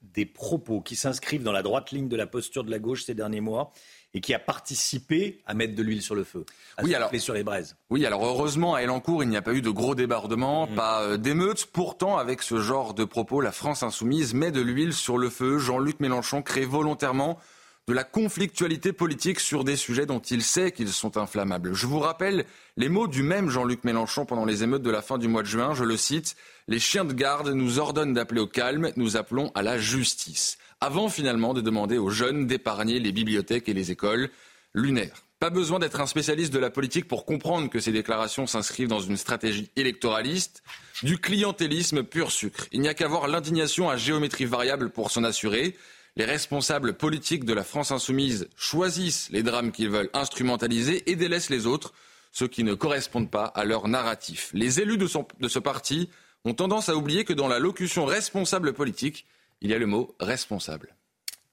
Des propos qui s'inscrivent dans la droite ligne de la posture de la gauche ces derniers mois et qui a participé à mettre de l'huile sur le feu, à oui, alors, sur les braises. Oui, alors heureusement, à Elancourt, il n'y a pas eu de gros débordements, mmh. pas euh, d'émeutes. Pourtant, avec ce genre de propos, la France insoumise met de l'huile sur le feu. Jean-Luc Mélenchon crée volontairement de la conflictualité politique sur des sujets dont il sait qu'ils sont inflammables. Je vous rappelle les mots du même Jean-Luc Mélenchon pendant les émeutes de la fin du mois de juin. Je le cite Les chiens de garde nous ordonnent d'appeler au calme, nous appelons à la justice. Avant finalement de demander aux jeunes d'épargner les bibliothèques et les écoles lunaires. Pas besoin d'être un spécialiste de la politique pour comprendre que ces déclarations s'inscrivent dans une stratégie électoraliste, du clientélisme pur sucre. Il n'y a qu'à voir l'indignation à géométrie variable pour s'en assurer les responsables politiques de la France insoumise choisissent les drames qu'ils veulent instrumentaliser et délaissent les autres, ceux qui ne correspondent pas à leur narratif. Les élus de, de ce parti ont tendance à oublier que dans la locution responsable politique, il y a le mot responsable.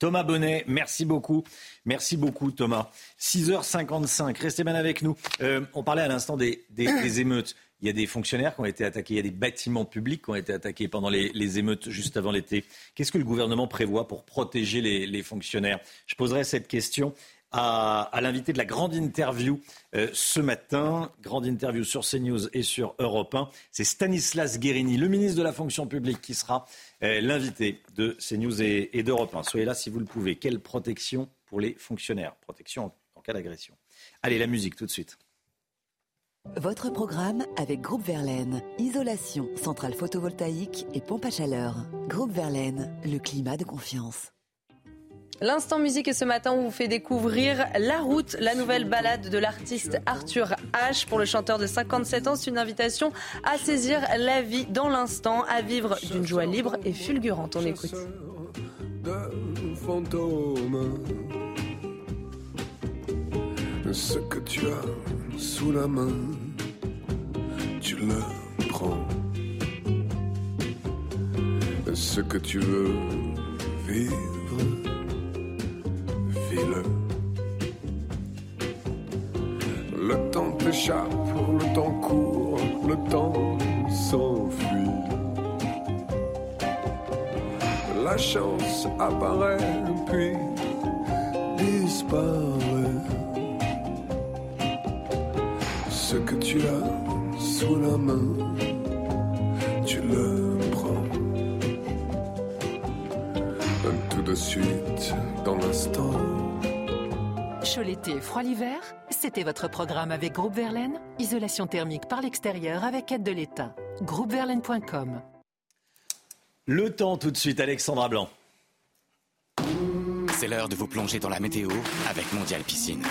Thomas Bonnet, merci beaucoup. Merci beaucoup Thomas. 6h55, restez bien avec nous. Euh, on parlait à l'instant des, des, <coughs> des émeutes. Il y a des fonctionnaires qui ont été attaqués, il y a des bâtiments publics qui ont été attaqués pendant les, les émeutes juste avant l'été. Qu'est-ce que le gouvernement prévoit pour protéger les, les fonctionnaires? Je poserai cette question à, l'invité de la grande interview euh, ce matin. Grande interview sur CNews et sur Europe 1. C'est Stanislas Guérini, le ministre de la fonction publique, qui sera euh, l'invité de CNews et, et d'Europe 1. Soyez là si vous le pouvez. Quelle protection pour les fonctionnaires? Protection en, en cas d'agression. Allez, la musique tout de suite. Votre programme avec Groupe Verlaine. Isolation, centrale photovoltaïque et pompe à chaleur. Groupe Verlaine, le climat de confiance. L'instant musique et ce matin on vous fait découvrir La Route, la nouvelle balade de l'artiste Arthur H. Pour le chanteur de 57 ans, c'est une invitation à saisir la vie dans l'instant, à vivre d'une joie libre et fulgurante. On écoute. Ce que tu as sous la main, tu le prends. Ce que tu veux vivre, Le temps t'échappe, le temps court, le temps s'enfuit. La chance apparaît puis disparaît. Ce que tu as sous la main, tu le prends. Tout de suite, dans l'instant. Chaud l'été, froid l'hiver, c'était votre programme avec Groupe Verlaine. Isolation thermique par l'extérieur avec aide de l'État. Groupeverlaine.com. Le temps tout de suite, Alexandra Blanc. C'est l'heure de vous plonger dans la météo avec Mondial Piscine.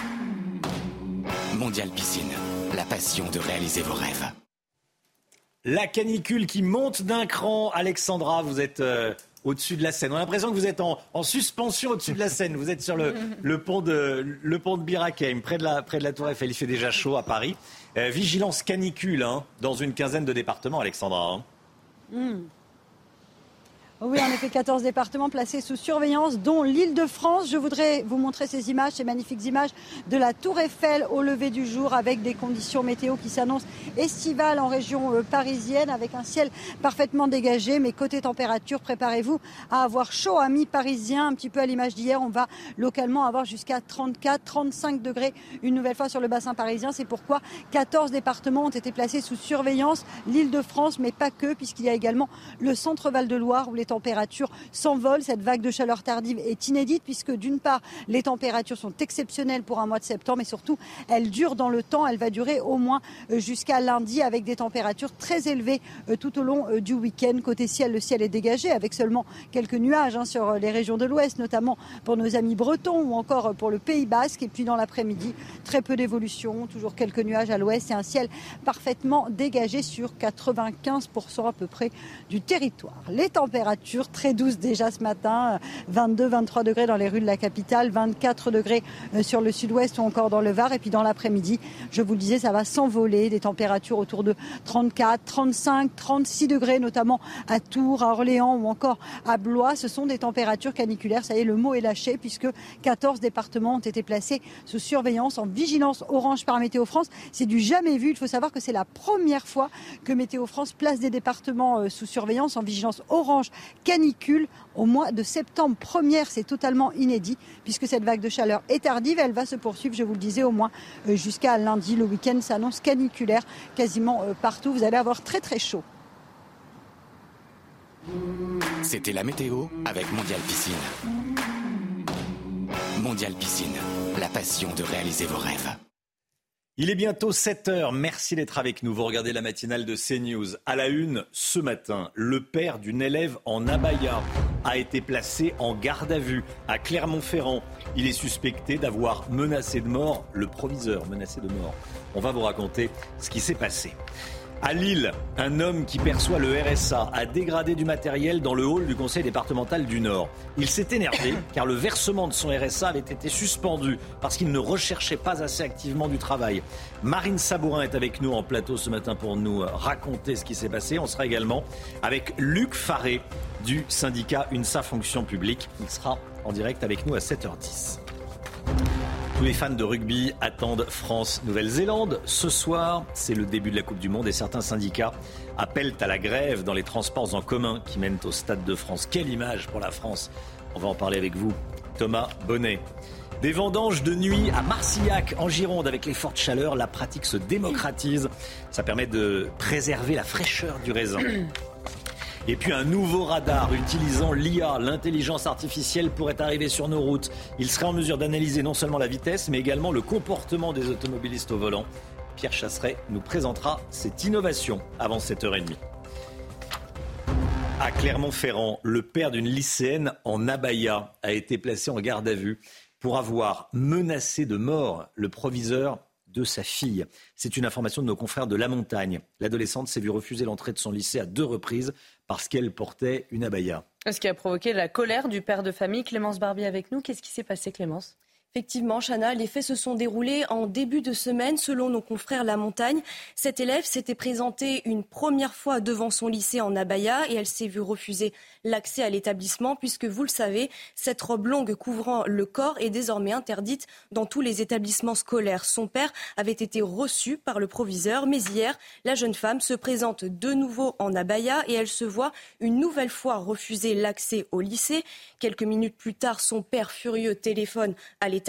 Mondial Piscine, la passion de réaliser vos rêves. La canicule qui monte d'un cran. Alexandra, vous êtes euh, au-dessus de la Seine. On a l'impression que vous êtes en, en suspension au-dessus de la Seine. Vous êtes sur le, <laughs> le pont de, le pont de Bir Hakeim, près de, la, près de la Tour Eiffel. Il fait déjà chaud à Paris. Euh, vigilance canicule hein, dans une quinzaine de départements, Alexandra. hein. Hmm. Oui, en effet, 14 départements placés sous surveillance, dont l'île de France. Je voudrais vous montrer ces images, ces magnifiques images de la Tour Eiffel au lever du jour, avec des conditions météo qui s'annoncent estivales en région euh, parisienne, avec un ciel parfaitement dégagé. Mais côté température, préparez-vous à avoir chaud à mi-parisien, un petit peu à l'image d'hier. On va localement avoir jusqu'à 34, 35 degrés une nouvelle fois sur le bassin parisien. C'est pourquoi 14 départements ont été placés sous surveillance. L'île de France, mais pas que, puisqu'il y a également le centre Val-de-Loire où les températures s'envolent. Cette vague de chaleur tardive est inédite puisque d'une part, les températures sont exceptionnelles pour un mois de septembre et surtout, elles durent dans le temps. Elle va durer au moins euh, jusqu'à lundi avec des températures très élevées euh, tout au long euh, du week-end. Côté ciel, le ciel est dégagé avec seulement quelques nuages hein, sur les régions de l'ouest, notamment pour nos amis bretons ou encore pour le Pays Basque. Et puis dans l'après-midi, très peu d'évolution, toujours quelques nuages à l'ouest et un ciel parfaitement dégagé sur 95% à peu près du territoire. Les températures très douces déjà ce matin, 22-23 degrés dans les rues de la capitale, 24 degrés euh, sur le sud-ouest ou encore dans le Var. Et puis dans l'après-midi, je vous le disais, ça va s'envoler, des températures autour de 34, 35, 36 degrés, notamment à Tours, à Orléans ou encore à Blois. Ce sont des températures caniculaires. Ça y est, le mot est lâché puisque 14 départements ont été placés sous surveillance en vigilance orange par Météo France. C'est du jamais vu. Il faut savoir que c'est la première fois que Météo France place des départements euh, sous surveillance en vigilance orange canicule au mois de septembre. Première, c'est totalement inédit puisque cette vague de chaleur est tardive. Elle va se poursuivre, je vous le disais, au moins euh, jusqu'à lundi. Le week-end s'annonce caniculaire quasiment euh, partout. Vous allez avoir très très chaud. C'était la météo avec Mondial Piscine. Mondial Piscine, la passion de réaliser vos rêves. Il est bientôt 7 heures. Merci d'être avec nous. Vous regardez la matinale de CNews. À la une, ce matin, le père d'une élève en abaya a été placé en garde à vue à Clermont-Ferrand. Il est suspecté d'avoir menacé de mort le proviseur, menacé de mort. On va vous raconter ce qui s'est passé. À Lille, un homme qui perçoit le RSA a dégradé du matériel dans le hall du conseil départemental du Nord. Il s'est énervé <coughs> car le versement de son RSA avait été suspendu parce qu'il ne recherchait pas assez activement du travail. Marine Sabourin est avec nous en plateau ce matin pour nous raconter ce qui s'est passé. On sera également avec Luc Faré du syndicat UNSA Fonction publique. Il sera en direct avec nous à 7h10. Tous les fans de rugby attendent France-Nouvelle-Zélande. Ce soir, c'est le début de la Coupe du Monde et certains syndicats appellent à la grève dans les transports en commun qui mènent au Stade de France. Quelle image pour la France On va en parler avec vous, Thomas Bonnet. Des vendanges de nuit à Marcillac, en Gironde, avec les fortes chaleurs, la pratique se démocratise. Ça permet de préserver la fraîcheur du raisin. <clears throat> Et puis un nouveau radar utilisant l'IA, l'intelligence artificielle, pourrait arriver sur nos routes. Il serait en mesure d'analyser non seulement la vitesse, mais également le comportement des automobilistes au volant. Pierre Chasseret nous présentera cette innovation avant 7h30. À Clermont-Ferrand, le père d'une lycéenne en abaya a été placé en garde à vue pour avoir menacé de mort le proviseur de sa fille. C'est une information de nos confrères de La Montagne. L'adolescente s'est vue refuser l'entrée de son lycée à deux reprises parce qu'elle portait une abaya. Ce qui a provoqué la colère du père de famille, Clémence Barbier avec nous. Qu'est-ce qui s'est passé, Clémence? Effectivement, Chana, les faits se sont déroulés en début de semaine, selon nos confrères La Montagne. Cette élève s'était présentée une première fois devant son lycée en abaya et elle s'est vue refuser l'accès à l'établissement puisque, vous le savez, cette robe longue couvrant le corps est désormais interdite dans tous les établissements scolaires. Son père avait été reçu par le proviseur, mais hier, la jeune femme se présente de nouveau en abaya et elle se voit une nouvelle fois refuser l'accès au lycée. Quelques minutes plus tard, son père furieux téléphone à l'établissement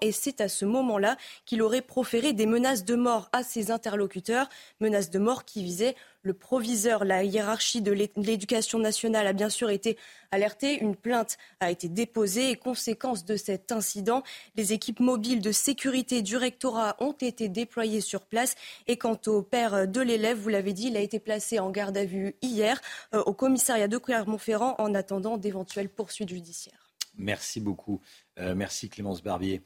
et c'est à ce moment-là qu'il aurait proféré des menaces de mort à ses interlocuteurs, menaces de mort qui visaient le proviseur. La hiérarchie de l'éducation nationale a bien sûr été alertée. Une plainte a été déposée et conséquence de cet incident, les équipes mobiles de sécurité du rectorat ont été déployées sur place. Et quant au père de l'élève, vous l'avez dit, il a été placé en garde à vue hier euh, au commissariat de Clermont-Ferrand en attendant d'éventuelles poursuites judiciaires. Merci beaucoup. Euh, merci Clémence Barbier.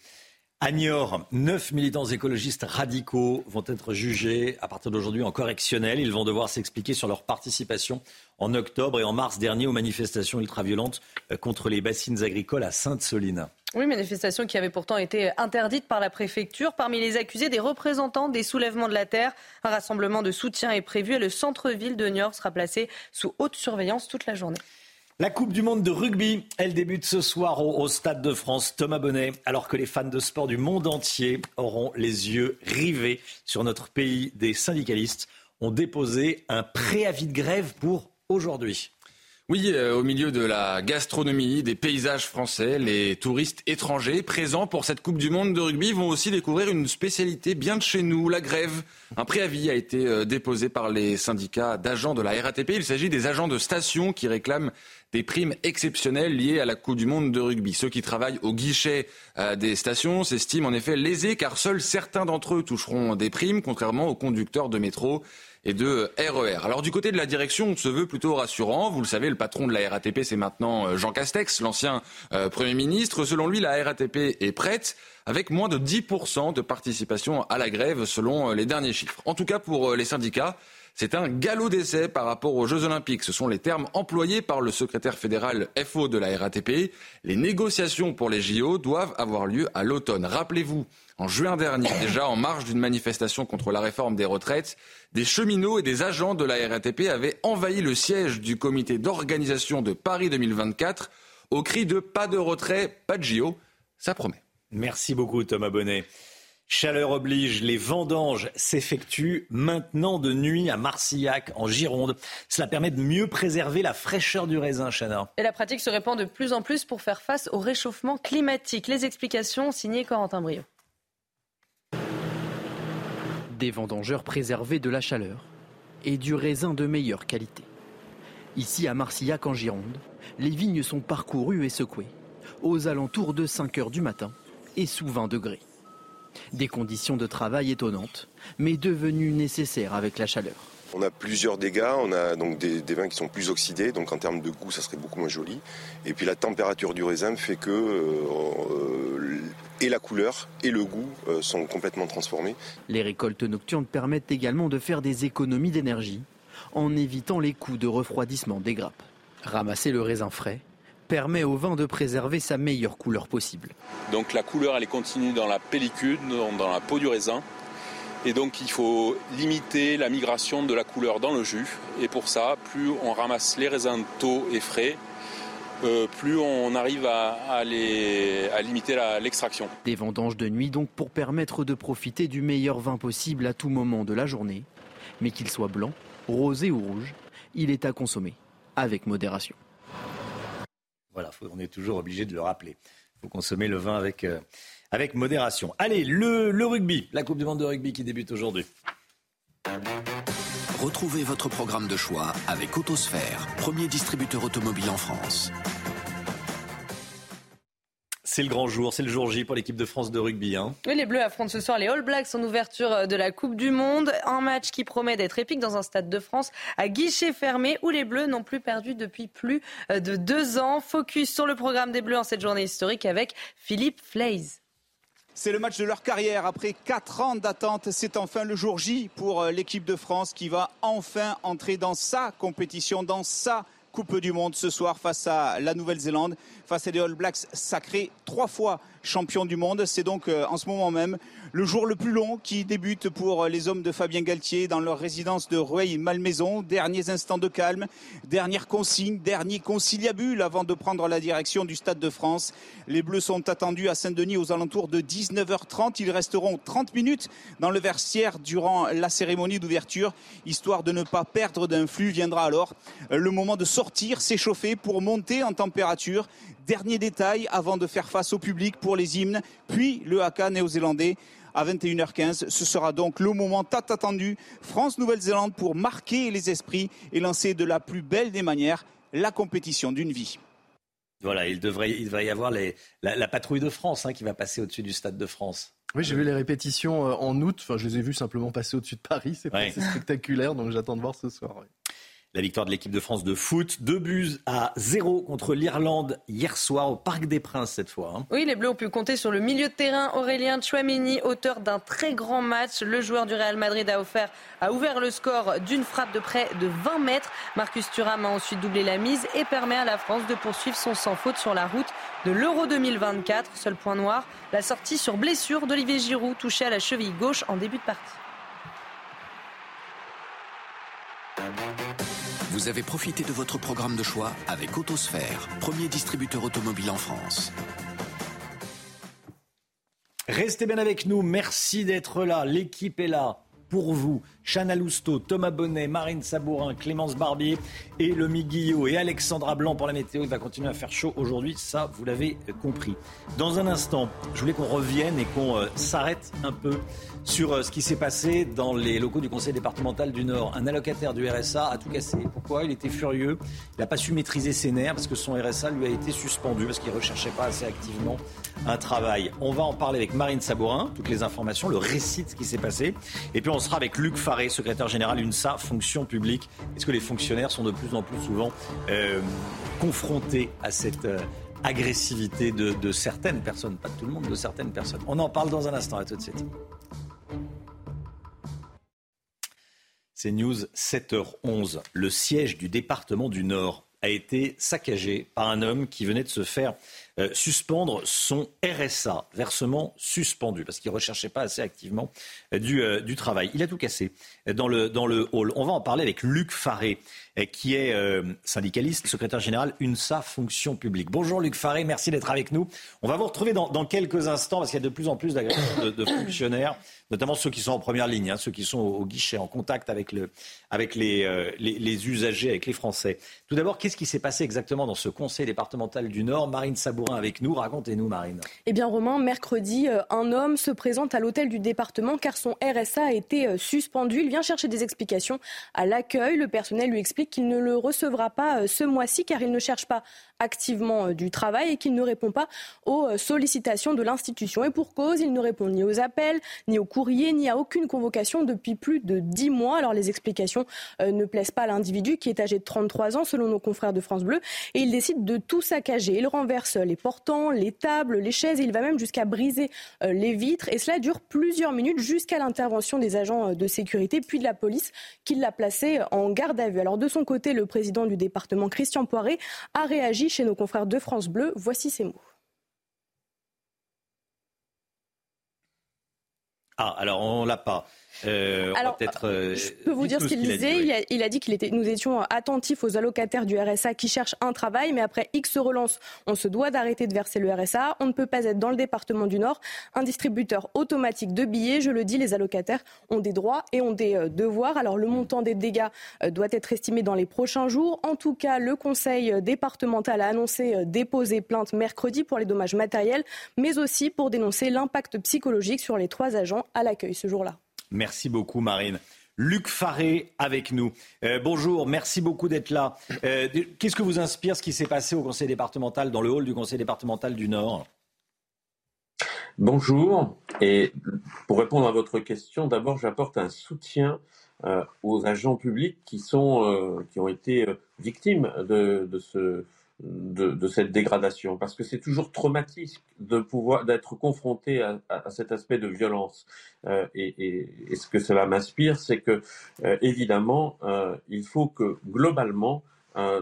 À Niort, neuf militants écologistes radicaux vont être jugés à partir d'aujourd'hui en correctionnel. Ils vont devoir s'expliquer sur leur participation en octobre et en mars dernier aux manifestations ultraviolentes euh, contre les bassines agricoles à Sainte-Soline. Oui, manifestation qui avait pourtant été interdite par la préfecture. Parmi les accusés, des représentants des soulèvements de la terre. Un rassemblement de soutien est prévu et le centre-ville de Niort sera placé sous haute surveillance toute la journée. La Coupe du Monde de rugby, elle débute ce soir au, Stade de France. Thomas Bonnet, alors que les fans de sport du monde entier auront les yeux rivés sur notre pays, des syndicalistes ont déposé un préavis de grève pour aujourd'hui. Oui, euh, au milieu de la gastronomie, des paysages français, les touristes étrangers présents pour cette Coupe du Monde de rugby vont aussi découvrir une spécialité bien de chez nous, la grève. Un préavis a été euh, déposé par les syndicats d'agents de la RATP. Il s'agit des agents de station qui réclament des primes exceptionnelles liées à la Coupe du Monde de rugby. Ceux qui travaillent au guichet euh, des stations s'estiment en effet lésés car seuls certains d'entre eux toucheront des primes, contrairement aux conducteurs de métro et de RER. E Alors du côté de la direction, on se veut plutôt rassurant. Vous le savez, le patron de la RATP, c'est maintenant euh, Jean Castex, l'ancien euh, Premier ministre. Selon lui, la RATP est prête avec moins de 10% de participation à la grève selon les derniers chiffres. En tout cas, pour les syndicats, c'est un galop d'essai par rapport aux Jeux Olympiques. Ce sont les termes employés par le secrétaire fédéral FO de la RATP. Les négociations pour les JO doivent avoir lieu à l'automne. Rappelez-vous, en juin dernier, <coughs> déjà en marge d'une manifestation contre la réforme des retraites, des cheminots et des agents de la RATP avaient envahi le siège du comité d'organisation de Paris 2024 au cri de pas de retrait, pas de JO. Ça promet. Merci beaucoup Thomas Bonnet. Chaleur oblige, les vendanges s'effectuent maintenant de nuit à Marcillac, en Gironde. Cela permet de mieux préserver la fraîcheur du raisin, Chana. Et la pratique se répand de plus en plus pour faire face au réchauffement climatique. Les explications signées Corentin Brio. Des vendangeurs préservés de la chaleur et du raisin de meilleure qualité. Ici à Marcillac, en Gironde, les vignes sont parcourues et secouées, aux alentours de 5 heures du matin et sous 20 degrés. Des conditions de travail étonnantes, mais devenues nécessaires avec la chaleur. On a plusieurs dégâts, on a donc des, vins qui sont plus oxydés, donc en termes de goût, ça serait beaucoup moins joli. Et puis la température du raisin fait que euh, et la couleur et le goût euh, sont complètement transformés. Les récoltes nocturnes permettent également de faire des économies d'énergie en évitant les coûts de refroidissement des grappes. Ramasser le raisin frais permet au vin de préserver sa meilleure couleur possible. Donc la couleur elle est continue dans la pellicule, dans la peau du raisin. Et donc il faut limiter la migration de la couleur dans le jus. Et pour ça, plus on ramasse les raisins tôt et frais, euh, plus on arrive à, limiter l'extraction. Des vendanges de nuit donc pour permettre de profiter du meilleur vin possible à tout moment de la journée. Mais qu'il soit blanc, rosé ou rouge, il est à consommer avec modération. Voilà, on est toujours obligé de le rappeler. Il faut consommer le vin avec, euh, avec modération. Allez, le, le rugby, la Coupe du Monde de rugby qui débute aujourd'hui. Retrouvez votre programme de choix avec Autosphère, premier distributeur automobile en France. C'est le grand jour, c'est le jour J pour l'équipe de France de rugby. Hein. Oui, les Bleus affrontent ce soir les All Blacks en ouverture de la Coupe du Monde. Un match qui promet d'être épique dans un stade de France à guichet fermé où les Bleus n'ont plus perdu depuis plus de deux ans. Focus sur le programme des Bleus en cette journée historique avec Philippe Fleiz. C'est le match de leur carrière. Après quatre ans d'attente, c'est enfin le jour J pour euh, l'équipe de France qui va enfin entrer dans sa compétition, dans sa Coupe du Monde ce soir face à la Nouvelle-Zélande, face à des All Blacks sacrés trois fois champions du monde. C'est donc euh, en ce moment même le jour le plus long qui débute pour les hommes de Fabien Galtier dans leur résidence de Rueil-Malmaison. Derniers instants de calme, dernière consigne, dernier conciliabule avant de prendre la direction du Stade de France. Les Bleus sont attendus à Saint-Denis aux alentours de 19h30. Ils resteront 30 minutes dans le Versière durant la cérémonie d'ouverture, histoire de ne pas perdre d'un flux. Viendra alors le moment de sortir, s'échauffer pour monter en température. Dernier détail avant de faire face au public pour les hymnes, puis le haka néo-zélandais à 21h15. Ce sera donc le moment tant attendu France-Nouvelle-Zélande pour marquer les esprits et lancer de la plus belle des manières la compétition d'une vie. Voilà, il devrait, il devrait y avoir la, patrouille de France hein, qui va passer au-dessus du Stade de France. Oui, j'ai vu les répétitions euh, en août. Enfin, je les ai vues simplement passer au-dessus de Paris. C'est spectaculaire, donc j'attends de voir ce soir. La victoire de l'équipe de France de foot, deux buts à zéro contre l'Irlande hier soir au Parc des Princes cette fois. Hein. Oui, les Bleus ont pu compter sur le milieu de terrain Aurélien Chouameni, auteur d'un très grand match. Le joueur du Real Madrid a, offert, a ouvert le score d'une frappe de près de 20 mètres. Marcus Thuram a ensuite doublé la mise et permet à la France de poursuivre son sans faute sur la route de l'Euro 2024. Seul point noir, la sortie sur blessure d'Olivier Giroud touché à la cheville gauche en début de partie. Vous avez profité de votre programme de choix avec Autosphère, premier distributeur automobile en France. Restez bien avec nous, merci d'être là, l'équipe est là pour vous. Chana Lousteau, Thomas Bonnet, Marine Sabourin, Clémence Barbier et Lomi Guillot et Alexandra Blanc pour la météo. Il va continuer à faire chaud aujourd'hui, ça vous l'avez compris. Dans un instant, je voulais qu'on revienne et qu'on euh, s'arrête un peu sur euh, ce qui s'est passé dans les locaux du conseil départemental du Nord. Un allocataire du RSA a tout cassé. Pourquoi? Il était furieux. Il n'a pas su maîtriser ses nerfs parce que son RSA lui a été suspendu parce qu'il ne recherchait pas assez activement un travail. On va en parler avec Marine Sabourin, toutes les informations, le récit de ce qui s'est passé. Et puis on sera avec Luc Faré, secrétaire général UNSA, fonction publique. Est-ce que les fonctionnaires sont de plus en plus souvent euh, confrontés à cette... Euh, agressivité de, certaines personnes, pas de tout le monde, de certaines personnes? On en parle dans un instant, à tout de suite. C'est News 7h11. Le siège du département du Nord a été saccagé par un homme qui venait de se faire euh, suspendre son RSA, versement suspendu, parce qu'il ne recherchait pas assez activement du, euh, du, travail. Il a tout cassé dans le, dans le hall. On va en parler avec Luc Faré, qui est syndicaliste, secrétaire général UNSA Fonction publique. Bonjour Luc Faré, merci d'être avec nous. On va vous retrouver dans, dans quelques instants, parce qu'il y a de plus en plus d'agressions de, fonctionnaires notamment ceux qui sont en première ligne, hein, ceux qui sont au, guichet, en contact avec, le, avec euh, les, les, usagers, avec les Français. Tout d'abord, qu'est-ce qui s'est passé exactement dans ce conseil départemental du Nord? Marine Sabourin avec nous. Racontez-nous, Marine. Eh bien, Romain, mercredi, euh, un homme se présente à l'hôtel du département car son RSA a été euh, suspendu. Il vient chercher des explications à l'accueil. Le personnel lui explique qu'il ne le recevra pas ce mois-ci car il ne cherche pas activement euh, du travail et qu'il ne répond pas aux euh, sollicitations de l'institution. Et pour cause, il ne répond ni aux appels, ni aux courriers, ni à aucune convocation depuis plus de dix mois. Alors les explications euh, ne plaisent pas à l'individu qui est âgé de 33 ans selon nos confrères de France Bleu et il décide de tout saccager. Il renverse les portants, les tables, les chaises et il va même jusqu'à briser les vitres et cela dure plusieurs minutes jusqu'à l'intervention des agents de sécurité puis de la police qui l'a placé en garde à vue. Alors de son côté, le président du département Christian Poiré a réagi chez nos confrères de France Bleu. Voici ces mots. Ah, alors on l'a pas. Euh, Alors, euh, je peux vous dire ce qu'il disait. Il, a, dit qu'il était, nous étions attentifs aux allocataires du RSA qui cherchent un travail, mais après X relance, on se doit d'arrêter de verser le RSA. On ne peut pas être dans le département du Nord un distributeur automatique de billets. Je le dis, les allocataires ont des droits et ont des euh, devoirs. Alors le montant des dégâts doit être estimé dans les prochains jours. En tout cas, le Conseil départemental a annoncé déposer plainte mercredi pour les dommages matériels, mais aussi pour dénoncer l'impact psychologique sur les trois agents à l'accueil ce jour-là. Merci beaucoup, Marine. Luc Faré avec nous. Euh, bonjour, merci beaucoup d'être là. Euh, qu'est-ce que vous inspire ce qui s'est passé au conseil départemental, dans le hall du conseil départemental du Nord? Bonjour. Et pour répondre à votre question, d'abord, j'apporte un soutien euh, aux agents publics qui sont qui ont été victimes de ce de, cette dégradation parce que c'est toujours traumatique de pouvoir d'être confronté à, cet aspect de violence euh, et, ce que cela m'inspire c'est que euh, évidemment euh, il faut que globalement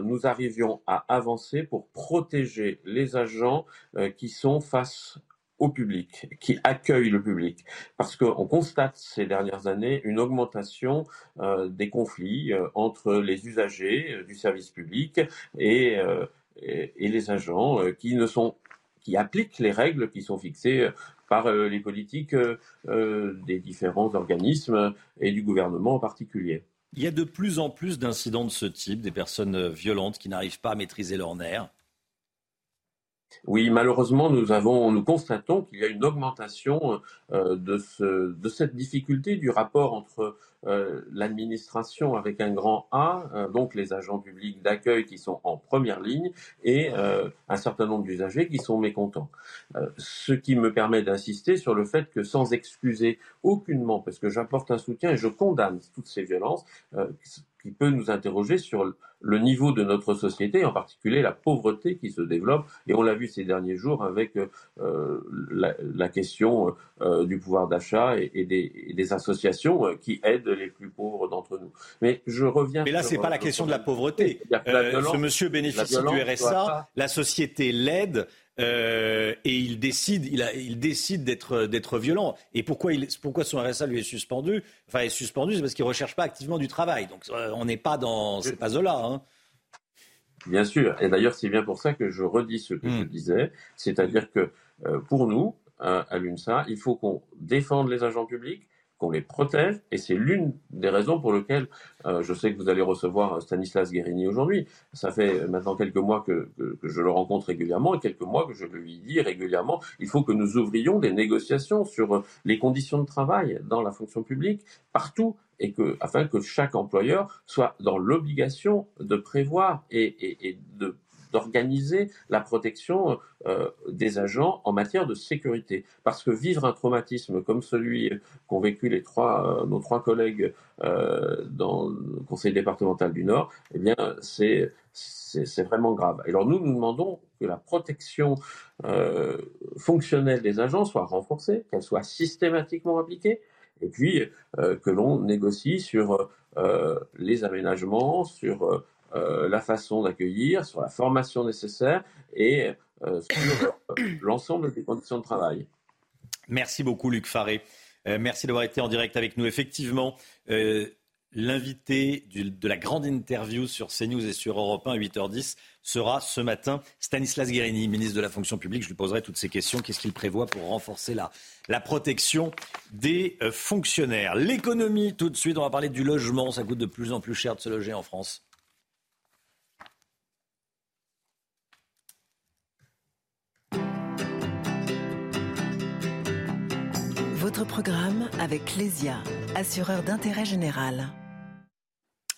nous arrivions à avancer pour protéger les agents qui sont face au public, qui accueille le public. Parce qu'on constate ces dernières années une augmentation des conflits entre les usagers du service public et, et, les agents euh, qui qui appliquent les règles qui sont fixées euh, par les politiques des différents organismes et du gouvernement en particulier. Il y a de plus en plus d'incidents de ce type, des personnes violentes qui n'arrivent pas à maîtriser leurs nerfs. Oui, malheureusement, nous constatons qu'il y a une augmentation euh, de, ce, cette difficulté du rapport entre euh, l'administration avec un grand A, euh, donc les agents publics d'accueil qui sont en première ligne, et euh, un certain nombre d'usagers qui sont mécontents. Ce qui me permet d'insister sur le fait que sans excuser aucunement, parce que j'apporte un soutien et je condamne toutes ces violences, qui peut nous interroger sur le niveau de notre société, en particulier la pauvreté qui se développe. Et on l'a vu ces derniers jours avec euh, la, la, question euh, du pouvoir d'achat et, et, et, des, associations qui aident les plus pauvres d'entre nous. Mais je reviens. Mais là, c'est pas la question de la pauvreté. Euh, violence, ce monsieur bénéficie du RSA, la société l'aide. Euh, et il décide, il, a, il décide d'être, d'être violent. Et pourquoi, il, pourquoi son RSA lui est suspendu? Enfin, est suspendu, c'est parce qu'il recherche pas activement du travail. Donc, euh, on n'est pas dans ces pas-là. Hein. Bien sûr. Et d'ailleurs, c'est bien pour ça que je redis ce que mmh. je disais, c'est-à-dire que euh, pour nous, à l'UNSA, il faut qu'on défende les agents publics, qu'on les protège, et c'est l'une des raisons pour lesquelles euh, je sais que vous allez recevoir Stanislas Guérini aujourd'hui. Ça fait maintenant quelques mois que, je le rencontre régulièrement et quelques mois que je lui dis régulièrement, il faut que nous ouvrions des négociations sur les conditions de travail dans la fonction publique partout et que, afin que chaque employeur soit dans l'obligation de prévoir et, et, et de d'organiser la protection euh, des agents en matière de sécurité. Parce que vivre un traumatisme comme celui qu'ont vécu les trois, euh, nos trois collègues euh, dans le Conseil départemental du Nord, eh bien, c'est c'est vraiment grave. Alors nous, nous demandons que la protection euh, fonctionnelle des agents soit renforcée, qu'elle soit systématiquement appliquée, et puis euh, que l'on négocie sur euh, les aménagements, sur euh, la façon d'accueillir, sur la formation nécessaire et euh, sur euh, <coughs> l'ensemble des conditions de travail. Merci beaucoup Luc Faré. merci d'avoir été en direct avec nous. Effectivement, L'invité de la grande interview sur CNews et sur Europe 1 à 8h10 sera ce matin Stanislas Guérini, ministre de la fonction publique. Je lui poserai toutes ces questions. Qu'est-ce qu'il prévoit pour renforcer la, la protection des fonctionnaires? L'économie, tout de suite, on va parler du logement. Ça coûte de plus en plus cher de se loger en France. Programme avec Lesia, assureur d'intérêt général.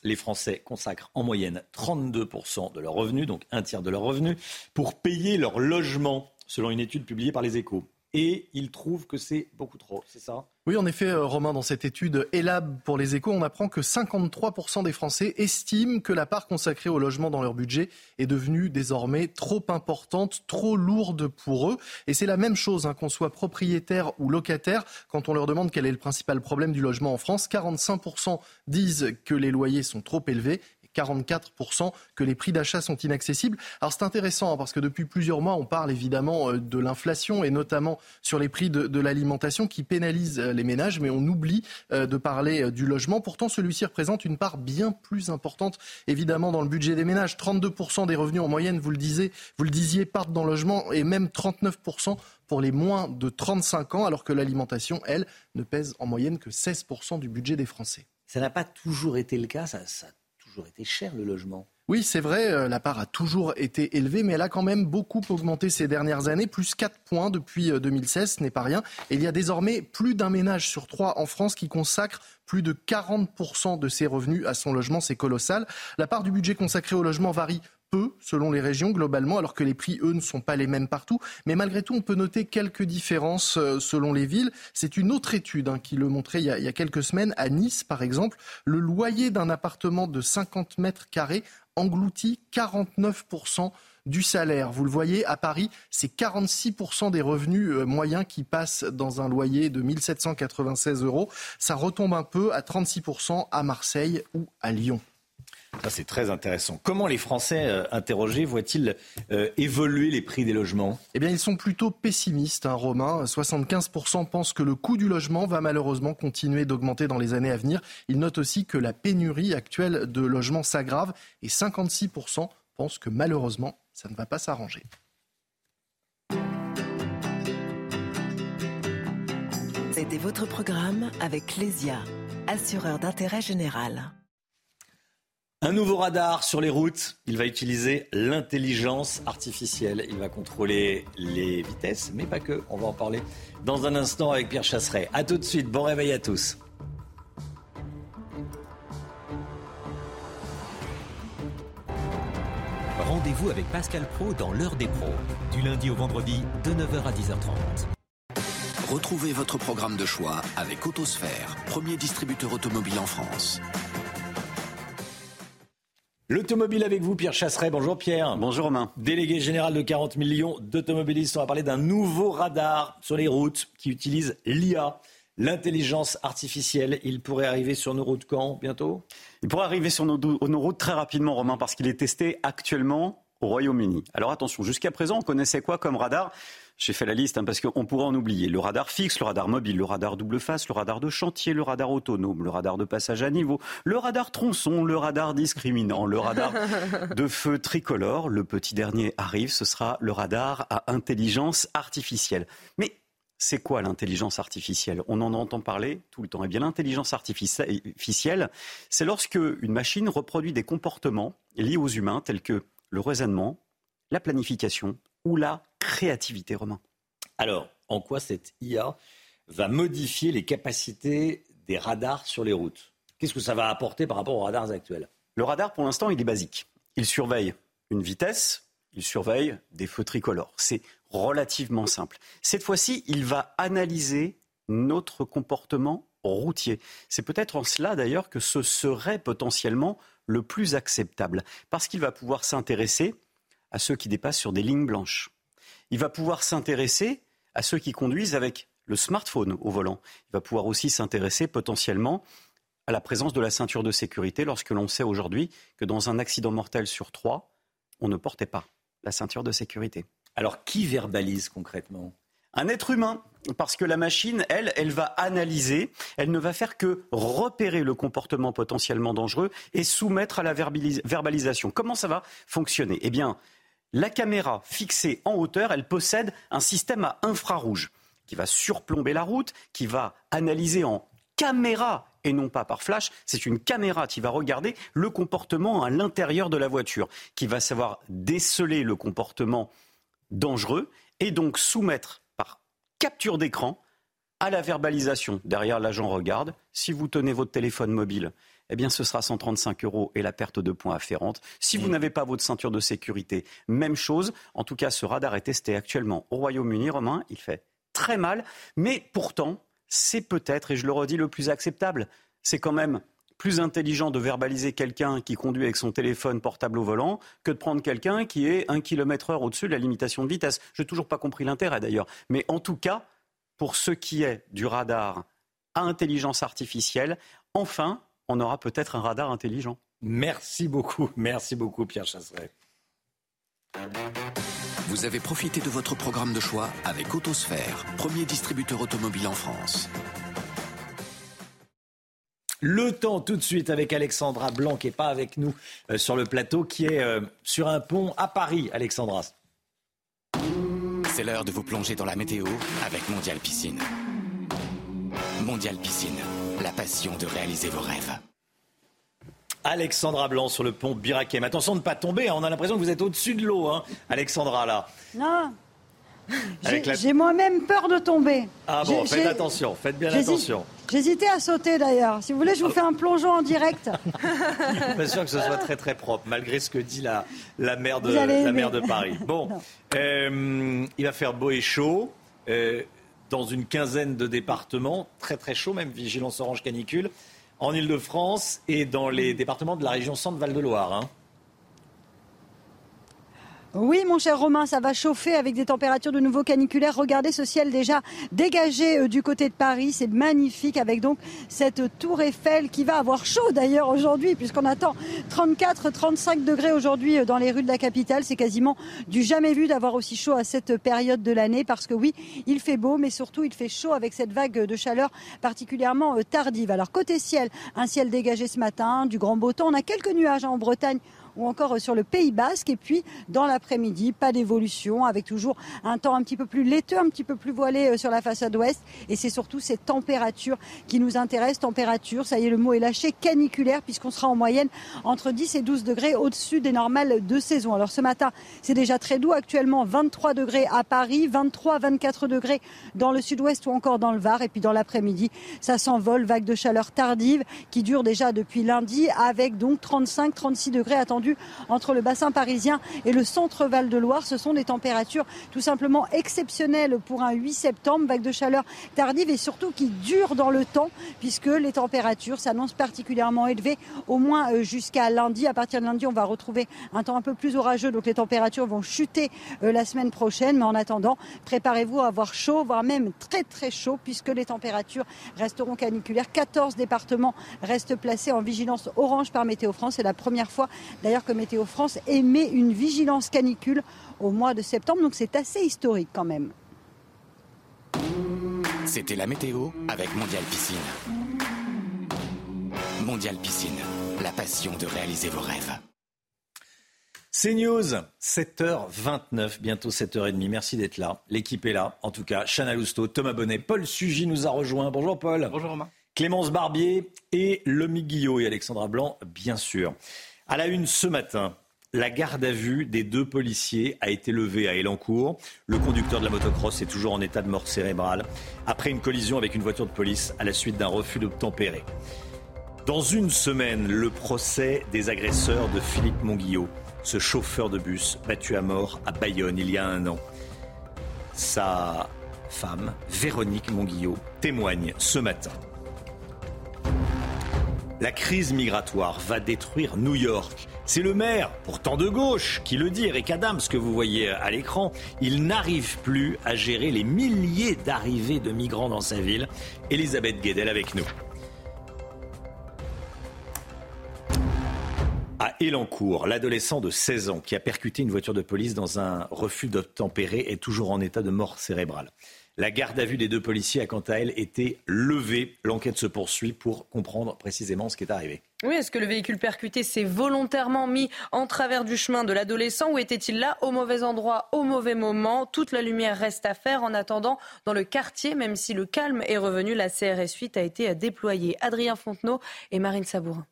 Les Français consacrent en moyenne 32% de leurs revenus, donc un tiers de leurs revenus, pour payer leur logement, selon une étude publiée par les échos et ils trouvent que c'est beaucoup trop, c'est ça? Oui, en effet, euh, Romain, dans cette étude ELAB pour les échos, on apprend que 53% des Français estiment que la part consacrée au logement dans leur budget est devenue désormais trop importante, trop lourde pour eux. Et c'est la même chose, hein, qu'on soit propriétaire ou locataire, quand on leur demande quel est le principal problème du logement en France. 45% disent que les loyers sont trop élevés 44% que les prix d'achat sont inaccessibles. Alors c'est intéressant hein, parce que depuis plusieurs mois, on parle évidemment euh, de l'inflation et notamment sur les prix de, l'alimentation qui pénalisent euh, les ménages, mais on oublie euh, de parler du logement. Pourtant, celui-ci représente une part bien plus importante, évidemment, dans le budget des ménages. 32% des revenus en moyenne, vous le disiez, vous le disiez, partent dans le logement et même 39% pour les moins de 35 ans, alors que l'alimentation, elle, ne pèse en moyenne que 16% du budget des Français. Ça n'a pas toujours été le cas, ça Oui, c'est vrai, euh, la part a toujours été élevée, mais elle a quand même beaucoup augmenté ces dernières années, plus 4 points depuis 2016, euh, ce n'est pas rien. Il y a désormais plus d'un ménage sur trois en France qui consacre plus de 40% de ses revenus à son logement, c'est colossal. La part du budget consacré au logement varie peu selon les régions globalement, alors que les prix, eux, ne sont pas les mêmes partout. Mais malgré tout, on peut noter quelques différences euh, selon les villes. C'est une autre étude hein, qui le montrait il y, a, il y a quelques semaines. À Nice, par exemple, le loyer d'un appartement de 50 mètres carrés engloutit 49% du salaire. Vous le voyez, à Paris, c'est 46% des revenus euh, moyens qui passent dans un loyer de 1796 euros. Ça retombe un peu à 36% à Marseille ou à Lyon. Ça, c'est très intéressant. Comment les Français euh, interrogés voient-ils euh, évoluer les prix des logements? Eh bien, ils sont plutôt pessimistes, hein, Romain. 75% pensent que le coût du logement va malheureusement continuer d'augmenter dans les années à venir. Ils notent aussi que la pénurie actuelle de logements s'aggrave et 56% pensent que malheureusement, ça ne va pas s'arranger. C'était votre programme avec Lesia, assureur d'intérêt général. Un nouveau radar sur les routes. Il va utiliser l'intelligence artificielle. Il va contrôler les vitesses, mais pas que. On va en parler dans un instant avec Pierre Chasseret. A tout de suite. Bon réveil à tous. Rendez-vous avec Pascal Pro dans l'heure des pros, du lundi au vendredi de 9h à 10h30. Retrouvez votre programme de choix avec Autosphère, premier distributeur automobile en France. L'automobile avec vous, Pierre Chasseret. Bonjour Pierre. Bonjour Romain. Délégué général de 40 millions d'automobilistes. On va parler d'un nouveau radar sur les routes qui utilise l'IA, l'intelligence artificielle. Il pourrait arriver sur nos routes quand? Bientôt? Il pourrait arriver sur nos, nos routes très rapidement, Romain, parce qu'il est testé actuellement au Royaume-Uni. Alors attention, jusqu'à présent, on connaissait quoi comme radar? J'ai fait la liste hein, parce qu'on pourrait en oublier. Le radar fixe, le radar mobile, le radar double face, le radar de chantier, le radar autonome, le radar de passage à niveau, le radar tronçon, le radar discriminant, le radar <laughs> de feu tricolore. Le petit dernier arrive, ce sera le radar à intelligence artificielle. Mais c'est quoi l'intelligence artificielle? On en entend parler tout le temps. Eh bien, l'intelligence artificielle, c'est lorsque une machine reproduit des comportements liés aux humains tels que le raisonnement, la planification ou la créativité, Romain? Alors, en quoi cette IA va modifier les capacités des radars sur les routes? Qu'est-ce que ça va apporter par rapport aux radars actuels? Le radar, pour l'instant, il est basique. Il surveille une vitesse, il surveille des feux tricolores. C'est relativement simple. Cette fois-ci, il va analyser notre comportement routier. C'est peut-être en cela d'ailleurs que ce serait potentiellement le plus acceptable, parce qu'il va pouvoir s'intéresser à ceux qui dépassent sur des lignes blanches. Il va pouvoir s'intéresser à ceux qui conduisent avec le smartphone au volant. Il va pouvoir aussi s'intéresser potentiellement à la présence de la ceinture de sécurité lorsque l'on sait aujourd'hui que dans un accident mortel sur trois, on ne portait pas la ceinture de sécurité. Alors qui verbalise concrètement? Un être humain, parce que la machine, elle, elle va analyser, elle ne va faire que repérer le comportement potentiellement dangereux et soumettre à la verbalisation. Comment ça va fonctionner? Eh bien, la caméra fixée en hauteur, elle possède un système à infrarouge qui va surplomber la route, qui va analyser en caméra et non pas par flash. C'est une caméra qui va regarder le comportement à l'intérieur de la voiture, qui va savoir déceler le comportement dangereux et donc soumettre par capture d'écran à la verbalisation. Derrière, l'agent regarde. Si vous tenez votre téléphone mobile, eh bien, ce sera 135 euros et la perte de points afférente. Si vous n'avez pas votre ceinture de sécurité, même chose. En tout cas, ce radar est testé actuellement au Royaume-Uni. Romain, il fait très mal. Mais pourtant, c'est peut-être, et je le redis, le plus acceptable. C'est quand même plus intelligent de verbaliser quelqu'un qui conduit avec son téléphone portable au volant que de prendre quelqu'un qui est un kilomètre heure au-dessus de la limitation de vitesse. Je n'ai toujours pas compris l'intérêt d'ailleurs. Mais en tout cas, pour ce qui est du radar à intelligence artificielle, enfin, on aura peut-être un radar intelligent. Merci beaucoup, merci beaucoup Pierre Chasseret. Vous avez profité de votre programme de choix avec Autosphère, premier distributeur automobile en France. Le temps tout de suite avec Alexandra Blanc qui n'est pas avec nous euh, sur le plateau, qui est euh, sur un pont à Paris, Alexandra. C'est l'heure de vous plonger dans la météo avec Mondial Piscine. Mondial Piscine, la passion de réaliser vos rêves. Alexandra Blanc sur le pont Birakem. Attention de ne pas tomber, hein. on a l'impression que vous êtes au-dessus de l'eau, hein, Alexandra, là. Non, j'ai moi-même peur de tomber. Ah bon, faites attention, faites bien attention. J'hésitais à sauter d'ailleurs. Si vous voulez, je vous fais un plongeon en direct. <laughs> Je suis pas sûr que ce soit très très propre, malgré ce que dit la, la, maire, de, la maire de Paris. Bon, <laughs> euh, il va faire beau et chaud. Euh, dans une quinzaine de départements, très très chaud, même vigilance orange canicule, en Ile-de-France et dans les départements de la région Centre-Val de Loire. Hein. Oui, mon cher Romain, ça va chauffer avec des températures de nouveau caniculaires. Regardez ce ciel déjà dégagé euh, du côté de Paris. C'est magnifique avec donc cette tour Eiffel qui va avoir chaud d'ailleurs aujourd'hui puisqu'on attend 34-35 degrés aujourd'hui euh, dans les rues de la capitale. C'est quasiment du jamais vu d'avoir aussi chaud à cette période de l'année parce que oui, il fait beau, mais surtout il fait chaud avec cette vague de chaleur particulièrement tardive. Alors côté ciel, un ciel dégagé ce matin, du grand beau temps. On a quelques nuages en Bretagne ou encore sur le Pays Basque. Et puis dans l'après-midi, pas d'évolution avec toujours un temps un petit peu plus laiteux, un petit peu plus voilé euh, sur la façade ouest. Et c'est surtout ces températures qui nous intéressent. Température, ça y est, le mot est lâché, caniculaire, puisqu'on sera en moyenne entre 10 et 12 degrés au-dessus des normales de saison. Alors ce matin, c'est déjà très doux. Actuellement, 23 degrés à Paris, 23, 24 degrés dans le sud-ouest ou encore dans le Var. Et puis dans l'après-midi, ça s'envole, vague de chaleur tardive qui dure déjà depuis lundi avec donc 35, 36 degrés attendus entre le bassin parisien et le centre Val-de-Loire. Ce sont des températures tout simplement exceptionnelles pour un 8 septembre, vague de chaleur tardive et surtout qui dure dans le temps puisque les températures s'annoncent particulièrement élevées au moins euh, jusqu'à lundi. À partir de lundi, on va retrouver un temps un peu plus orageux, donc les températures vont chuter euh, la semaine prochaine. Mais en attendant, préparez-vous à avoir chaud, voire même très très chaud puisque les températures resteront caniculaires. 14 départements restent placés en vigilance orange par Météo France. C'est la première fois que Météo France émet une vigilance canicule au mois de septembre, donc c'est assez historique quand même. C'était la météo avec Mondial Piscine. Mondial Piscine, la passion de réaliser vos rêves. C'est News, 7h29, bientôt 7h30. Merci d'être là. L'équipe est là, en tout cas. Chana Lousteau, Thomas Bonnet, Paul Sugy nous a rejoint. Bonjour Paul. Bonjour Romain. Clémence Barbier et Lomi Guillot et Alexandra Blanc, bien sûr. À la une ce matin, la garde à vue des deux policiers a été levée à Elancourt. Le conducteur de la motocross est toujours en état de mort cérébrale après une collision avec une voiture de police à la suite d'un refus d'obtempérer. Dans une semaine, le procès des agresseurs de Philippe Monguillot, ce chauffeur de bus battu à mort à Bayonne il y a un an. Sa femme, Véronique Monguillot, témoigne ce matin. La crise migratoire va détruire New York. C'est le maire, pourtant de gauche, qui le dit, Eric Adams, que vous voyez à l'écran. Il n'arrive plus à gérer les milliers d'arrivées de migrants dans sa ville. Elisabeth Guedel avec nous. À Elancourt, l'adolescent de 16 ans qui a percuté une voiture de police dans un refus d'obtempérer est toujours en état de mort cérébrale. La garde à vue des deux policiers a quant à elle été levée. L'enquête se poursuit pour comprendre précisément ce qui est arrivé. Oui, est-ce que le véhicule percuté s'est volontairement mis en travers du chemin de l'adolescent ou était-il là au mauvais endroit, au mauvais moment? Toute la lumière reste à faire. En attendant, dans le quartier, même si le calme est revenu, la CRS 8 a été déployée. Adrien Fontenot et Marine Sabourin.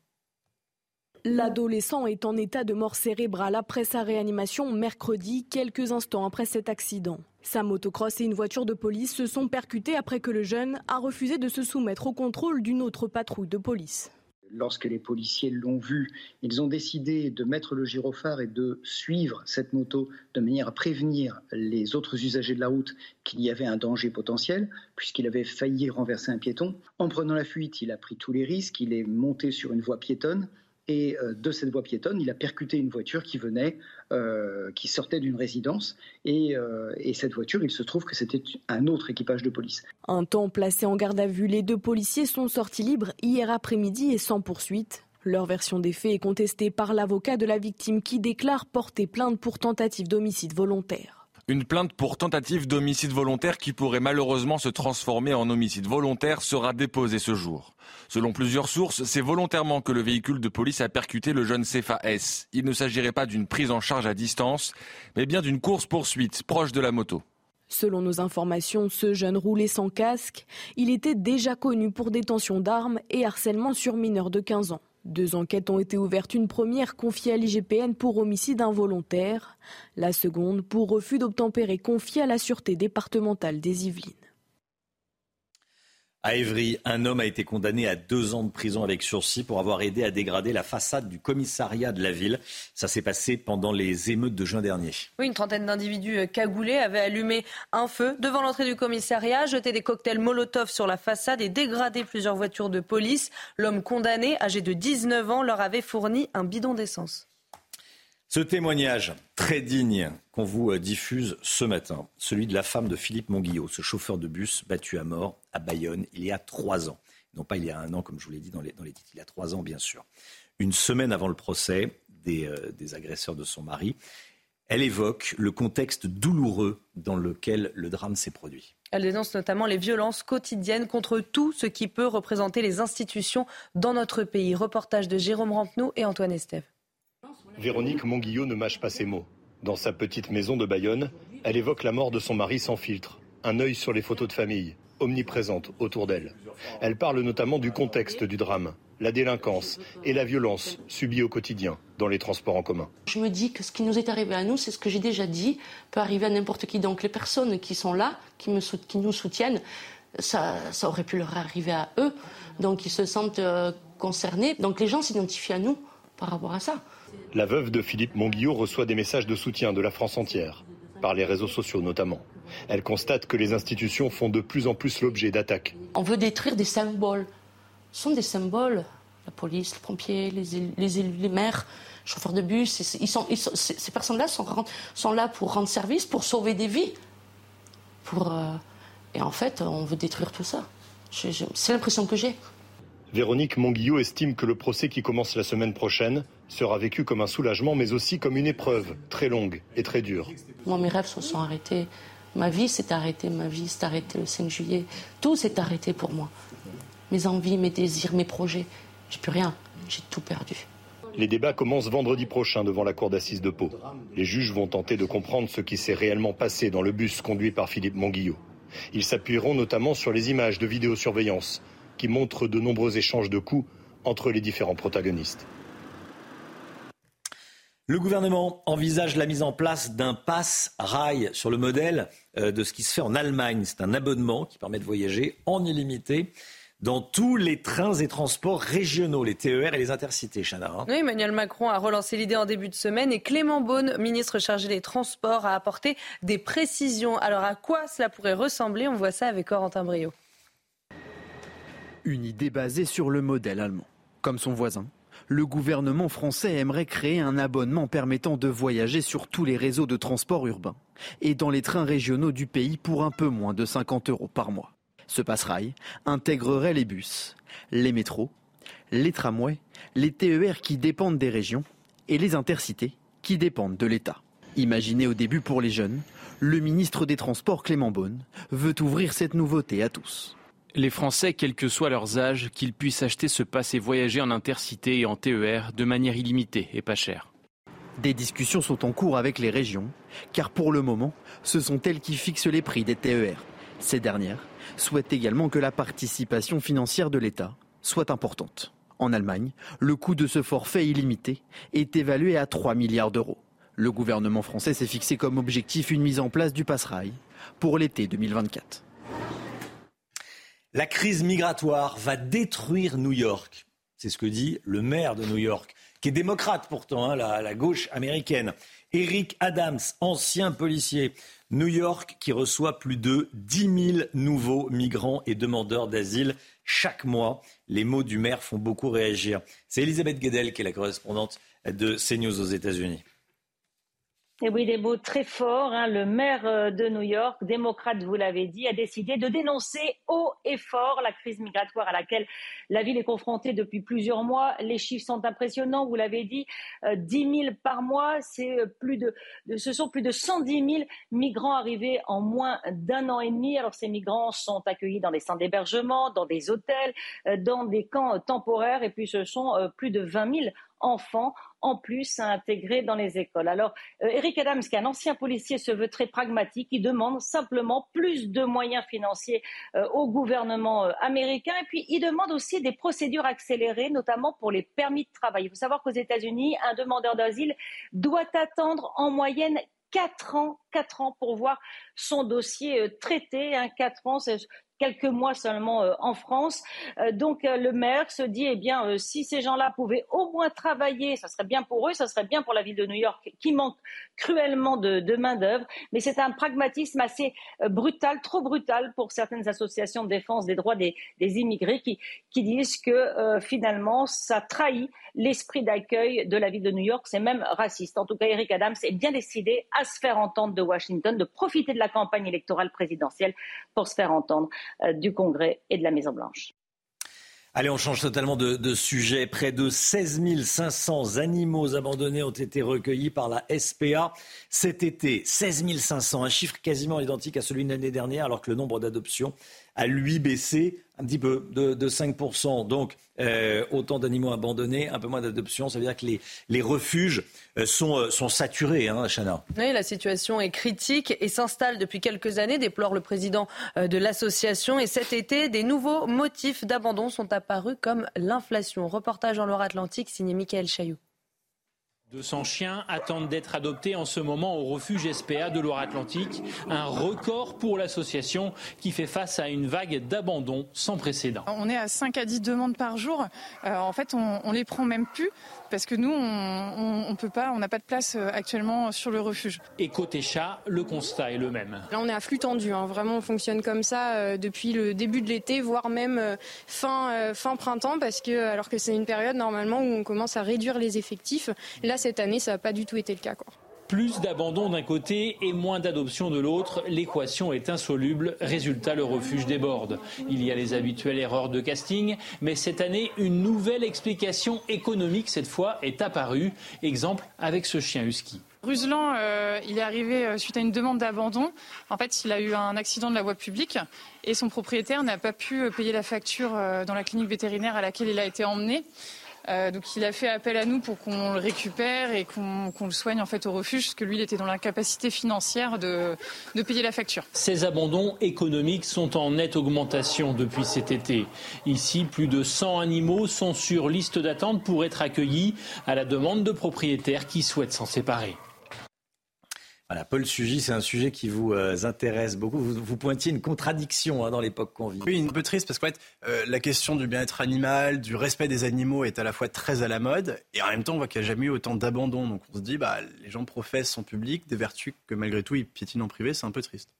L'adolescent est en état de mort cérébrale après sa réanimation mercredi, quelques instants après cet accident. Sa motocross et une voiture de police se sont percutés après que le jeune a refusé de se soumettre au contrôle d'une autre patrouille de police. Lorsque les policiers l'ont vu, ils ont décidé de mettre le gyrophare et de suivre cette moto de manière à prévenir les autres usagers de la route qu'il y avait un danger potentiel, puisqu'il avait failli renverser un piéton. En prenant la fuite, il a pris tous les risques, il est monté sur une voie piétonne et euh, de cette voie piétonne, il a percuté une voiture qui venait, euh, qui sortait d'une résidence. Euh, et, cette voiture, il se trouve que c'était un autre équipage de police. Un temps placé en garde à vue, les deux policiers sont sortis libres hier après-midi et sans poursuite. Leur version des faits est contestée par l'avocat de la victime qui déclare porter plainte pour tentative d'homicide volontaire. Une plainte pour tentative d'homicide volontaire qui pourrait malheureusement se transformer en homicide volontaire sera déposée ce jour. Selon plusieurs sources, c'est volontairement que le véhicule de police a percuté le jeune Cefa S. Il ne s'agirait pas d'une prise en charge à distance, mais bien d'une course-poursuite proche de la moto. Selon nos informations, ce jeune roulait sans casque. Il était déjà connu pour détention d'armes et harcèlement sur mineurs de 15 ans. Deux enquêtes ont été ouvertes, une première confiée à l'IGPN pour homicide involontaire, la seconde pour refus d'obtempérer confiée à la Sûreté départementale des Yvelines. À Évry, un homme a été condamné à deux ans de prison avec sursis pour avoir aidé à dégrader la façade du commissariat de la ville. Ça s'est passé pendant les émeutes de juin dernier. Oui, une trentaine d'individus cagoulés avaient allumé un feu devant l'entrée du commissariat, jeté des cocktails Molotov sur la façade et dégradé plusieurs voitures de police. L'homme condamné, âgé de 19 ans, leur avait fourni un bidon d'essence. Ce témoignage très digne qu'on vous euh, diffuse ce matin, celui de la femme de Philippe Monguillot, ce chauffeur de bus battu à mort à Bayonne il y a trois ans. Non pas il y a un an, comme je vous l'ai dit dans les, titres, il y a trois ans bien sûr. Une semaine avant le procès des, euh, des agresseurs de son mari, elle évoque le contexte douloureux dans lequel le drame s'est produit. Elle dénonce notamment les violences quotidiennes contre tout ce qui peut représenter les institutions dans notre pays. Reportage de Jérôme Rampenou et Antoine Estève. Véronique Monguillot ne mâche pas ses mots. Dans sa petite maison de Bayonne, elle évoque la mort de son mari sans filtre, un œil sur les photos de famille, omniprésente autour d'elle. Elle parle notamment du contexte du drame, la délinquance et la violence subie au quotidien dans les transports en commun. Je me dis que ce qui nous est arrivé à nous, c'est ce que j'ai déjà dit, peut arriver à n'importe qui. Donc les personnes qui sont là, qui, nous soutiennent, ça, ça, aurait pu leur arriver à eux. Donc ils se sentent euh, concernés. Donc les gens s'identifient à nous par rapport à ça. La veuve de Philippe Monguillot reçoit des messages de soutien de la France entière, par les réseaux sociaux notamment. Elle constate que les institutions font de plus en plus l'objet d'attaques. On veut détruire des symboles. Ce sont des symboles. La police, les pompiers, les, les, les maires, les chauffeurs de bus. Ils sont, ils sont, ces personnes-là sont, sont, là pour rendre service, pour sauver des vies. Pour, euh, et en fait, on veut détruire tout ça. C'est l'impression que j'ai. Véronique Monguillot estime que le procès qui commence la semaine prochaine sera vécu comme un soulagement, mais aussi comme une épreuve très longue et très dure. Moi, mes rêves se sont arrêtés. Ma vie s'est arrêtée, ma vie s'est arrêtée le 5 juillet. Tout s'est arrêté pour moi. Mes envies, mes désirs, mes projets. J'ai plus rien. J'ai tout perdu. Les débats commencent vendredi prochain devant la cour d'assises de Pau. Les juges vont tenter de comprendre ce qui s'est réellement passé dans le bus conduit par Philippe Monguillot. Ils s'appuieront notamment sur les images de vidéosurveillance qui montre de nombreux échanges de coups entre les différents protagonistes. Le gouvernement envisage la mise en place d'un pass rail sur le modèle euh, de ce qui se fait en Allemagne. C'est un abonnement qui permet de voyager en illimité dans tous les trains et transports régionaux, les TER et les intercités, Chana. Oui, Emmanuel Macron a relancé l'idée en début de semaine et Clément Beaune, ministre chargé des Transports, a apporté des précisions. Alors à quoi cela pourrait ressembler? On voit ça avec Corentin Brio. Une idée basée sur le modèle allemand. Comme son voisin, le gouvernement français aimerait créer un abonnement permettant de voyager sur tous les réseaux de transport urbain et dans les trains régionaux du pays pour un peu moins de 50 euros par mois. Ce passerail intégrerait les bus, les métros, les tramways, les TER qui dépendent des régions et les intercités qui dépendent de l'État. Imaginé au début pour les jeunes, le ministre des Transports Clément Beaune veut ouvrir cette nouveauté à tous les Français, quel que soit leurs âges, qu'ils puissent acheter ce pass et voyager en intercité et en TER de manière illimitée et pas chère. Des discussions sont en cours avec les régions, car pour le moment, ce sont elles qui fixent les prix des TER. Ces dernières souhaitent également que la participation financière de l'État soit importante. En Allemagne, le coût de ce forfait illimité est évalué à 3 milliards d'euros. Le gouvernement français s'est fixé comme objectif une mise en place du passerail pour l'été 2024. La crise migratoire va détruire New York. C'est ce que dit le maire de New York, qui est démocrate pourtant, hein, la, gauche américaine. Eric Adams, ancien policier. New York qui reçoit plus de 10 000 nouveaux migrants et demandeurs d'asile chaque mois. Les mots du maire font beaucoup réagir. C'est Elisabeth Guedel qui est la correspondante de CNews aux États-Unis. Et oui, des mots très forts. Hein. Le maire euh, de New York, démocrate, vous l'avez dit, a décidé de dénoncer haut et fort la crise migratoire à laquelle la ville est confrontée depuis plusieurs mois. Les chiffres sont impressionnants, vous l'avez dit, euh, 10 000 par mois. Euh, ce sont plus de 110 000 migrants arrivés en moins d'un an et demi. Alors ces migrants sont accueillis dans des centres d'hébergement, dans des hôtels, euh, dans des camps temporaires, et puis ce sont plus de 20 000 enfants en plus à intégrer dans les écoles. Alors, euh, Eric Adams, qui est un ancien policier, se veut très pragmatique. Il demande simplement plus de moyens financiers euh, au gouvernement euh, américain. Et puis, il demande aussi des procédures accélérées, notamment pour les permis de travail. Il faut savoir qu'aux États-Unis, un demandeur d'asile doit attendre en moyenne quatre ans, quatre ans pour voir son dossier traité. Hein, quatre ans, quelques mois seulement en France. donc le maire se dit, eh bien, si ces gens-là pouvaient au moins travailler, ça serait bien pour eux, ça serait bien pour la ville de New York qui manque cruellement de, main-d'œuvre. Mais c'est un pragmatisme assez brutal, trop brutal pour certaines associations de défense des droits des, des immigrés qui, qui disent que finalement, ça trahit l'esprit d'accueil de la ville de New York. C'est même raciste. En tout cas, Eric Adams est bien décidé à se faire entendre de Washington, de profiter de la campagne électorale présidentielle pour se faire entendre euh, du Congrès et de la Maison-Blanche. Allez, on change totalement de, de, sujet. Près de 16 500 animaux abandonnés ont été recueillis par la SPA cet été. 16 500, un chiffre quasiment identique à celui de l'année dernière, alors que le nombre d'adoptions a lui baissé un petit peu de, 5%. Donc euh, autant d'animaux abandonnés, un peu moins d'adoptions. Ça veut dire que les, refuges euh, sont, euh, sont saturés, hein, Chana. Oui, la situation est critique et s'installe depuis quelques années, déplore le président de l'association. Et cet été, des nouveaux motifs d'abandon sont apparus comme l'inflation. Reportage en Loire-Atlantique signé Michael Chailloux. 200 chiens attendent d'être adoptés en ce moment au refuge SPA de Loire-Atlantique, un record pour l'association qui fait face à une vague d'abandon sans précédent. On est à 5 à 10 demandes par jour. Euh, en fait, on, on les prend même plus parce que nous, on peut pas, on n'a pas de place euh, actuellement sur le refuge. Et côté chat, le constat est le même. Là, on est à flux tendu. Hein. Vraiment, on fonctionne comme ça euh, depuis le début de l'été, voire même fin fin printemps, parce que alors que c'est une période normalement où on commence à réduire les effectifs. Là, cette année, ça n'a pas du tout été le cas. Quoi. Plus d'abandon d'un côté et moins d'adoption de l'autre, l'équation est insoluble. Résultat, le refuge déborde. Il y a les habituelles erreurs de casting, mais cette année, une nouvelle explication économique, cette fois, est apparue. Exemple avec ce chien husky. Ruslan, euh, il est arrivé euh, suite à une demande d'abandon. En fait, il a eu un accident de la voie publique et son propriétaire n'a pas pu euh, payer la facture dans la clinique vétérinaire à laquelle il a été emmené. Euh, donc il a fait appel à nous pour qu'on le récupère et qu'on le soigne en fait au refuge, parce que lui il était dans l'incapacité financière de, de, payer la facture. Ces abandons économiques sont en nette augmentation depuis cet été. Ici, plus de 100 animaux sont sur liste d'attente pour être accueillis à la demande de propriétaires qui souhaitent s'en séparer. Voilà, Paul Sugy, c'est un sujet qui vous euh, intéresse beaucoup. Vous, pointiez une contradiction hein, dans l'époque qu'on vit. Oui, un peu triste parce qu'en fait, euh, la question du bien-être animal, du respect des animaux est à la fois très à la mode et en même temps, on voit qu'il n'y a jamais eu autant d'abandon. Donc on se dit, bah, les gens professent en public des vertus que malgré tout ils piétinent en privé, c'est un peu triste.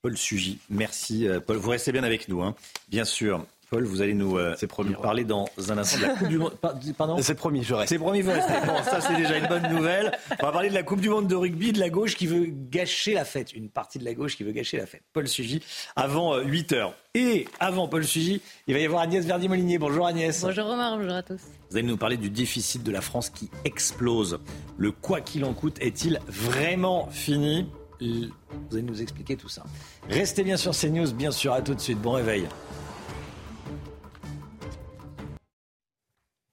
Paul Sugy, merci. Euh, Paul, vous restez bien avec nous, hein. bien sûr. Paul, vous allez nous, euh, parler dans un instant de la Coupe du Monde. Pardon C'est promis, je reste. C'est promis, vous restez. Bon, ça, c'est déjà une bonne nouvelle. On va parler de la Coupe du Monde de rugby, de la gauche qui veut gâcher la fête. Une partie de la gauche qui veut gâcher la fête. Paul Sugy, avant 8 euh, heures. Et avant Paul Sugy, il va y avoir Agnès Verdi-Molinier. Bonjour Agnès. Bonjour Romain, bonjour à tous. Vous allez nous parler du déficit de la France qui explose. Le quoi qu'il en coûte est-il vraiment fini Vous allez nous expliquer tout ça. Restez bien sur CNews, bien sûr. À tout de suite. Bon réveil.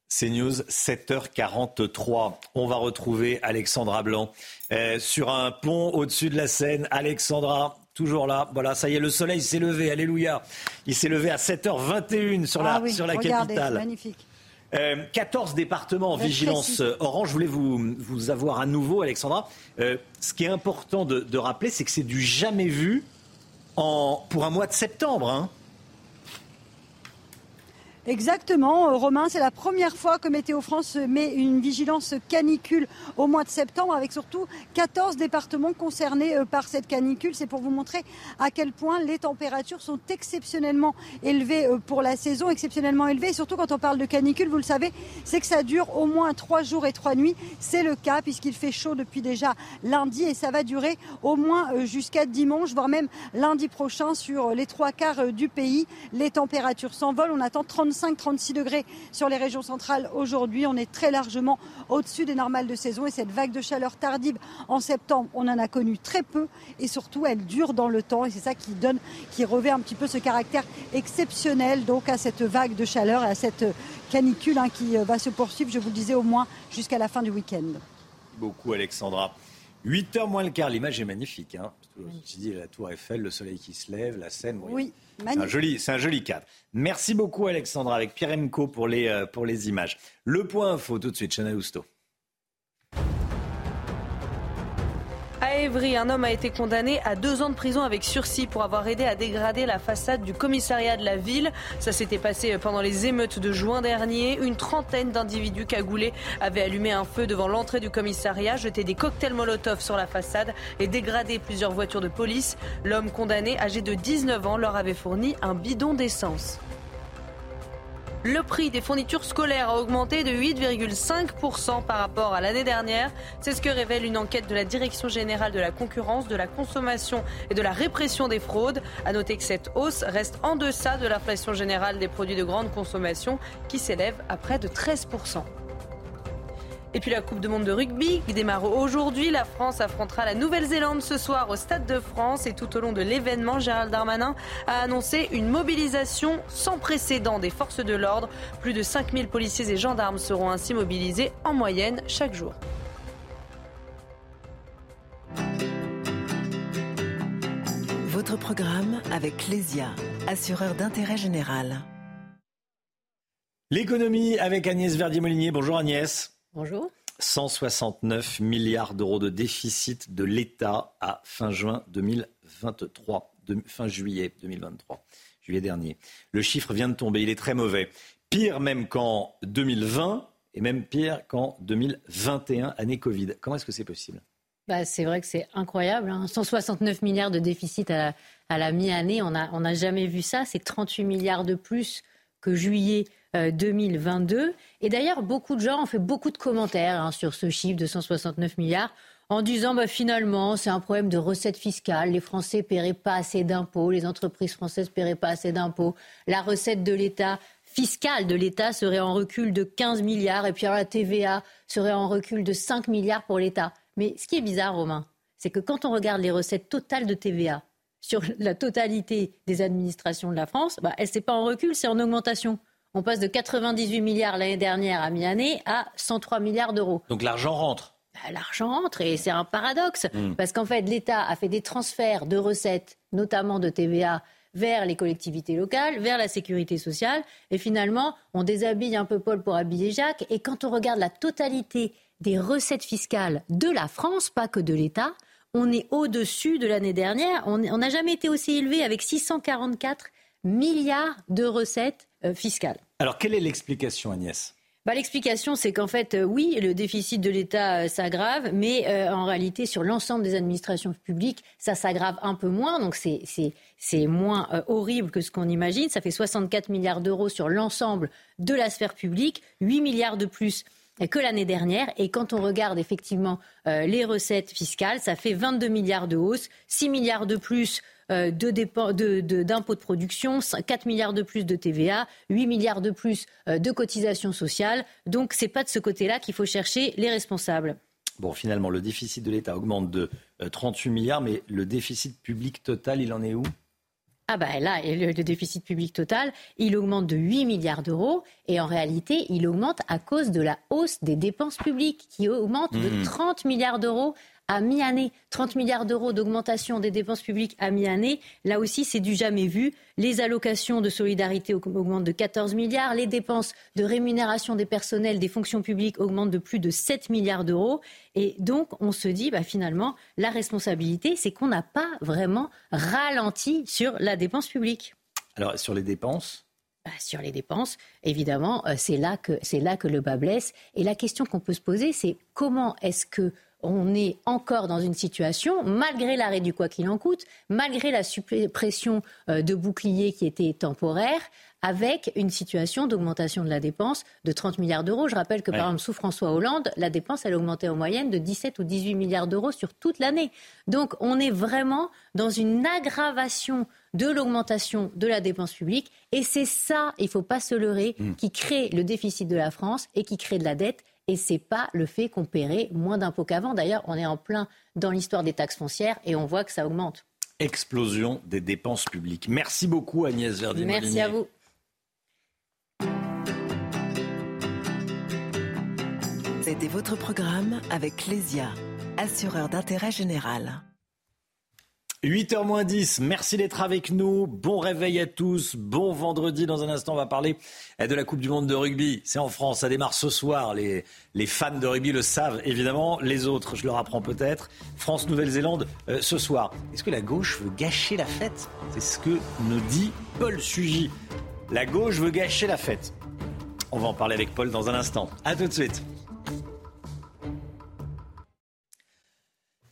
CNews, 7h43. On va retrouver Alexandra Blanc euh, sur un pont au-dessus de la Seine. Alexandra, toujours là. Voilà, ça y est, le soleil s'est levé. Alléluia. Il s'est levé à 7h21 sur la, ah sur la capitale. Magnifique. 14 euh, départements en vigilance orange. Je voulais vous, vous avoir à nouveau, Alexandra? Euh, ce qui est important de, rappeler, c'est que c'est du jamais vu en, pour un mois de septembre. Hein. Exactement, euh, Romain, c'est la première fois que Météo France met une vigilance canicule au mois de septembre, avec surtout 14 départements concernés euh, par cette canicule. C'est pour vous montrer à quel point les températures sont exceptionnellement élevées euh, pour la saison, exceptionnellement élevées. Et surtout quand on parle de canicule, vous le savez, c'est que ça dure au moins trois jours et trois nuits. C'est le cas puisqu'il fait chaud depuis déjà lundi et ça va durer au moins jusqu'à dimanche, voire même lundi prochain sur les trois quarts du pays. Les températures s'envolent. On attend 35 35-36 degrés sur les régions centrales aujourd'hui. On est très largement au-dessus des normales de saison et cette vague de chaleur tardive en septembre, on en a connu très peu et surtout elle dure dans le temps et c'est ça qui donne, qui revêt un petit peu ce caractère exceptionnel donc à cette vague de chaleur et à cette canicule hein, qui euh, va se poursuivre, je vous le disais, au moins jusqu'à la fin du week-end. Beaucoup Alexandra. 8h moins le quart, l'image est magnifique. Hein. J'ai dit la tour Eiffel, le soleil qui se lève, la Seine. Oui, c'est un, joli, c'est un joli cadre. Merci beaucoup Alexandra avec Pierre Emco pour les, euh, pour les images. Le point info tout de suite, Chanel Housteau. Un homme a été condamné à deux ans de prison avec sursis pour avoir aidé à dégrader la façade du commissariat de la ville. Ça s'était passé pendant les émeutes de juin dernier. Une trentaine d'individus cagoulés avaient allumé un feu devant l'entrée du commissariat, jeté des cocktails Molotov sur la façade et dégradé plusieurs voitures de police. L'homme condamné, âgé de 19 ans, leur avait fourni un bidon d'essence. Le prix des fournitures scolaires a augmenté de 8,5% par rapport à l'année dernière. C'est ce que révèle une enquête de la Direction générale de la concurrence, de la consommation et de la répression des fraudes. À noter que cette hausse reste en deçà de l'inflation générale des produits de grande consommation qui s'élève à près de 13%. Et puis la Coupe du Monde de rugby qui démarre aujourd'hui. La France affrontera la Nouvelle-Zélande ce soir au Stade de France. Et tout au long de l'événement, Gérald Darmanin a annoncé une mobilisation sans précédent des forces de l'ordre. Plus de 5000 policiers et gendarmes seront ainsi mobilisés en moyenne chaque jour. Votre programme avec Clésia, assureur d'intérêt général. L'économie avec Agnès Verdier-Molinier. Bonjour Agnès. Bonjour. 169 milliards d'euros de déficit de l'État à fin juin 2023, fin juillet 2023, juillet dernier. Le chiffre vient de tomber, il est très mauvais. Pire même qu'en 2020 et même pire qu'en 2021, année Covid. Comment est-ce que c'est possible? Bah, C'est vrai que c'est incroyable. 169 hein. milliards de déficit à la, mi-année, on n'a on jamais vu ça. C'est 38 milliards de plus que juillet 2022. Euh, Et d'ailleurs, beaucoup de gens ont fait beaucoup de commentaires hein, sur ce chiffre de 169 milliards en disant bah, finalement c'est un problème de recettes fiscales, les Français paieraient pas assez d'impôts, les entreprises françaises paieraient pas assez d'impôts, la recette de l'État fiscale de l'État serait en recul de 15 milliards et puis la TVA serait en recul de 5 milliards pour l'État. Mais ce qui est bizarre, Romain, c'est que quand on regarde les recettes totales de TVA sur la totalité des administrations de la France, bah, elle n'est pas en recul, c'est en augmentation. On passe de 98 milliards l'année dernière à mi-année à 103 milliards d'euros. Donc l'argent rentre bah, L'argent rentre et c'est un paradoxe hmm. parce qu'en fait l'État a fait des transferts de recettes, notamment de TVA, vers les collectivités locales, vers la sécurité sociale. Et finalement, on déshabille un peu Paul pour habiller Jacques. Et quand on regarde la totalité des recettes fiscales de la France, pas que de l'État, on est au-dessus de l'année dernière. On n'a jamais été aussi élevé avec 644 milliards de recettes euh, fiscales. Alors, quelle est l'explication, Agnès? Bah, L'explication, c'est qu'en fait, euh, oui, le déficit de l'État euh, s'aggrave, mais euh, en réalité, sur l'ensemble des administrations publiques, ça s'aggrave un peu moins. Donc, c'est moins horrible que ce qu'on imagine. Ça fait 64 milliards d'euros sur l'ensemble de la sphère publique, 8 milliards de plus que l'année dernière. Et quand on regarde effectivement les recettes fiscales, ça fait 22 milliards de hausse, 6 milliards de plus euh, d'impôts de, production, 4 milliards de plus de TVA, 8 milliards de plus euh, de cotisations sociales. Donc ce n'est pas de ce côté-là qu'il faut chercher les responsables. Bon, finalement, le déficit de l'État augmente de 38 euh, milliards, mais le déficit public total, il en est où? Ah ben là, le, déficit public total, il augmente de 8 milliards d'euros et en réalité, il augmente à cause de la hausse des dépenses publiques qui augmente de 30 mmh. milliards d'euros à mi-année. 30 milliards d'euros d'augmentation des dépenses publiques à mi-année. Là aussi, c'est du jamais vu. Les allocations de solidarité augmentent de 14 milliards. Les dépenses de rémunération des personnels des fonctions publiques augmentent de plus de 7 milliards d'euros. Et donc, on se dit, bah, finalement, la responsabilité, c'est qu'on n'a pas vraiment ralenti sur la dépense publique. Alors, sur les dépenses? Bah, sur les dépenses, évidemment, euh, c'est là que c'est là que le bas blesse. Et la question qu'on peut se poser, c'est comment est-ce que on est encore dans une situation, malgré l'arrêt du quoi qu'il en coûte, malgré la suppression euh, de boucliers qui était temporaire, avec une situation d'augmentation de la dépense de 30 milliards d'euros. Je rappelle que, par exemple, sous François Hollande, la dépense, elle augmentait en moyenne de 17 ou 18 milliards d'euros sur toute l'année. Donc, on est vraiment dans une aggravation de l'augmentation de la dépense publique. Et c'est ça, il ne faut pas se leurrer, mmh. qui crée le déficit de la France et qui crée de la dette et c'est pas le fait qu'on paierait moins d'impôts qu'avant. D'ailleurs, on est en plein dans l'histoire des taxes foncières et on voit que ça augmente. Explosion des dépenses publiques. Merci beaucoup Agnès Verdi. Merci à vous. C'était votre programme avec Clésia, assureur d'intérêt général. 8h moins 10, merci d'être avec nous. Bon réveil à tous. Bon vendredi. Dans un instant, on va parler de la Coupe du Monde de rugby. C'est en France, ça démarre ce soir. Les, fans de rugby le savent évidemment. Les autres, je leur apprends peut-être. France-Nouvelle-Zélande euh, ce soir. Est-ce que la gauche veut gâcher la fête? C'est ce que nous dit Paul Sugy. La gauche veut gâcher la fête. On va en parler avec Paul dans un instant. A tout de suite.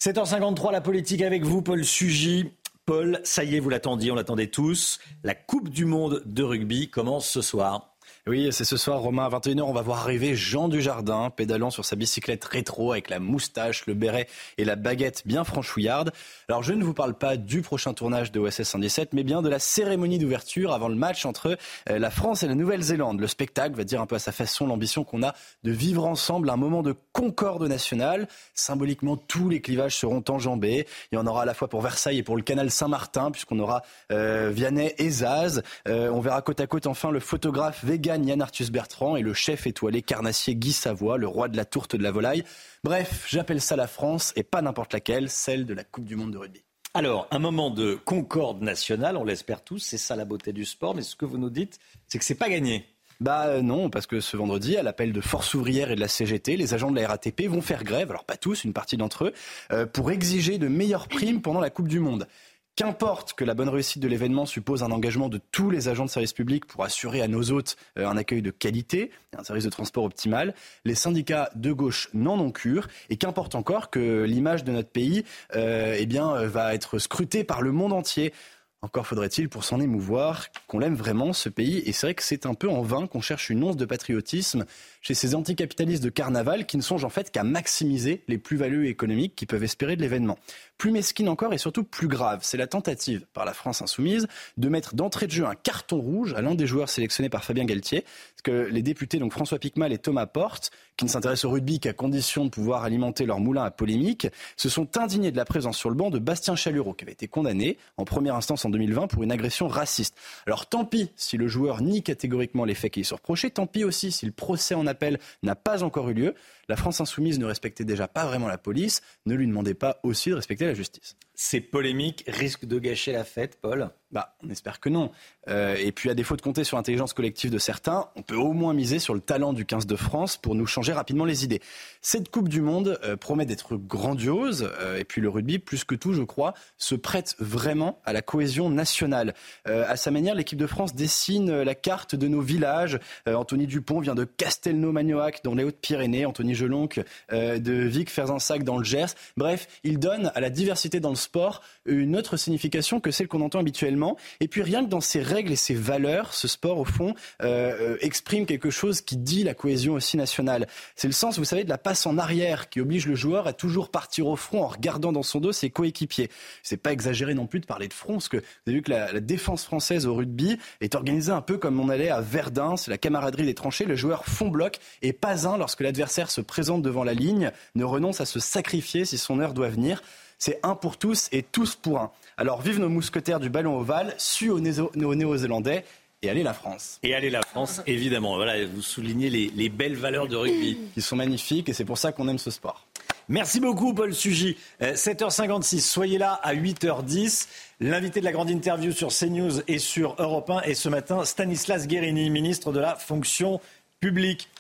7h53, la politique avec vous, Paul Sugy. Paul, ça y est, vous l'attendiez, on l'attendait tous. La Coupe du Monde de rugby commence ce soir. Oui, c'est ce soir, Romain, à 21h, on va voir arriver Jean Dujardin, pédalant sur sa bicyclette rétro avec la moustache, le béret et la baguette bien franchouillarde. Alors, je ne vous parle pas du prochain tournage de OSS 117, mais bien de la cérémonie d'ouverture avant le match entre euh, la France et la Nouvelle-Zélande. Le spectacle va dire un peu à sa façon l'ambition qu'on a de vivre ensemble un moment de concorde nationale. Symboliquement, tous les clivages seront enjambés. Il y en aura à la fois pour Versailles et pour le canal Saint-Martin, puisqu'on aura euh, Vianney et Zaz. Euh, on verra côte à côte enfin le photographe vegan Yann Arthus Bertrand et le chef étoilé carnassier Guy Savoie, le roi de la tourte de la volaille. Bref, j'appelle ça la France et pas n'importe laquelle, celle de la Coupe du Monde de rugby. Alors, un moment de concorde nationale, on l'espère tous, c'est ça la beauté du sport, mais ce que vous nous dites, c'est que c'est pas gagné. Bah euh, non, parce que ce vendredi, à l'appel de Force ouvrière et de la CGT, les agents de la RATP vont faire grève, alors pas tous, une partie d'entre eux, euh, pour exiger de meilleures primes pendant la Coupe du Monde. Qu'importe que la bonne réussite de l'événement suppose un engagement de tous les agents de service public pour assurer à nos hôtes euh, un accueil de qualité un service de transport optimal, les syndicats de gauche n'en ont cure. Et qu'importe encore que l'image de notre pays euh, eh bien, euh, va être scrutée par le monde entier. Encore faudrait-il, pour s'en émouvoir, qu'on l'aime vraiment, ce pays. Et c'est vrai que c'est un peu en vain qu'on cherche une once de patriotisme chez ces anticapitalistes de carnaval qui ne songent en fait qu'à maximiser les plus-values économiques qu'ils peuvent espérer de l'événement. Plus mesquine encore et surtout plus grave, c'est la tentative par la France insoumise de mettre d'entrée de jeu un carton rouge à l'un des joueurs sélectionnés par Fabien Galtier. Parce que les députés, donc François Picmal et Thomas Porte, qui ne s'intéressent au rugby qu'à condition de pouvoir alimenter leur moulin à polémique, se sont indignés de la présence sur le banc de Bastien Chalureau, qui avait été condamné en première instance en 2020 pour une agression raciste. Alors tant pis si le joueur nie catégoriquement les faits qui sont reprochés, tant pis aussi si le procès en appel n'a pas encore eu lieu. La France insoumise ne respectait déjà pas vraiment la police, ne lui demandait pas aussi de respecter la justice. Ces polémiques risquent de gâcher la fête, Paul? Bah, on espère que non. Euh, et puis, à défaut de compter sur l'intelligence collective de certains, on peut au moins miser sur le talent du 15 de France pour nous changer rapidement les idées. Cette Coupe du Monde euh, promet d'être grandiose. Euh, et puis, le rugby, plus que tout, je crois, se prête vraiment à la cohésion nationale. à sa manière, l'équipe de France dessine la carte de nos villages. Anthony Dupont vient de Castelnau-Magnoac dans les Hautes-Pyrénées. Anthony Gelonc de Vic-Ferzansac dans le Gers. Bref, il donne à la diversité dans le sport une autre signification que celle qu'on entend habituellement. Et puis rien que dans ses règles et ses valeurs, ce sport, au fond, euh, euh, exprime quelque chose qui dit la cohésion aussi nationale. C'est le sens, vous savez, de la passe en arrière qui oblige le joueur à toujours partir au front en regardant dans son dos ses coéquipiers. C'est pas exagéré non plus de parler de front, parce que vous avez vu que la, la défense française au rugby est organisée un peu comme on allait à Verdun, c'est la camaraderie des tranchées, le joueur fond bloc et pas un lorsque l'adversaire se présente devant la ligne, ne renonce à se sacrifier si son heure doit venir. C'est un pour tous et tous pour un. Alors vive nos mousquetaires du ballon ovale, su aux Néo-Zélandais. Et allez la France. Et allez la France, évidemment. Voilà, vous soulignez les, belles valeurs de rugby. <clears throat> Qui sont magnifiques et c'est pour ça qu'on aime ce sport. Merci beaucoup, Paul Sugy. 7h56, euh, soyez là à 8h10. L'invité de la grande interview sur CNews et sur Europe 1 est ce matin Stanislas Guérini, ministre de la fonction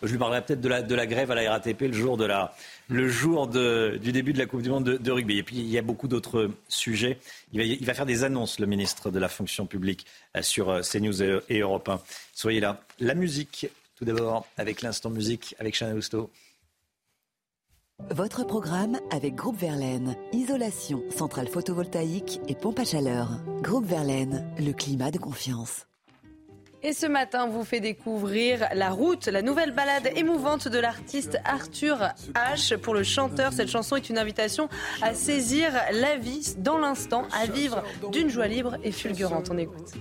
Je lui parlerai peut-être de la, de grève à la RATP le jour de la, le jour du début de la Coupe du Monde de, rugby. Et puis, il y a beaucoup d'autres sujets. Il va, faire des annonces, le ministre de la fonction publique, euh, sur euh, CNews et, et Europe 1. Soyez là. La musique, tout d'abord, avec l'instant musique, avec Chanel Housteau. Votre programme avec Groupe Verlaine. Isolation, centrale photovoltaïque et pompe à chaleur. Groupe Verlaine, le climat de confiance. Et ce matin, vous fait découvrir La Route, la nouvelle balade émouvante de l'artiste Arthur H. Pour le chanteur, cette chanson est une invitation à saisir la vie dans l'instant, à vivre d'une joie libre et fulgurante. On écoute.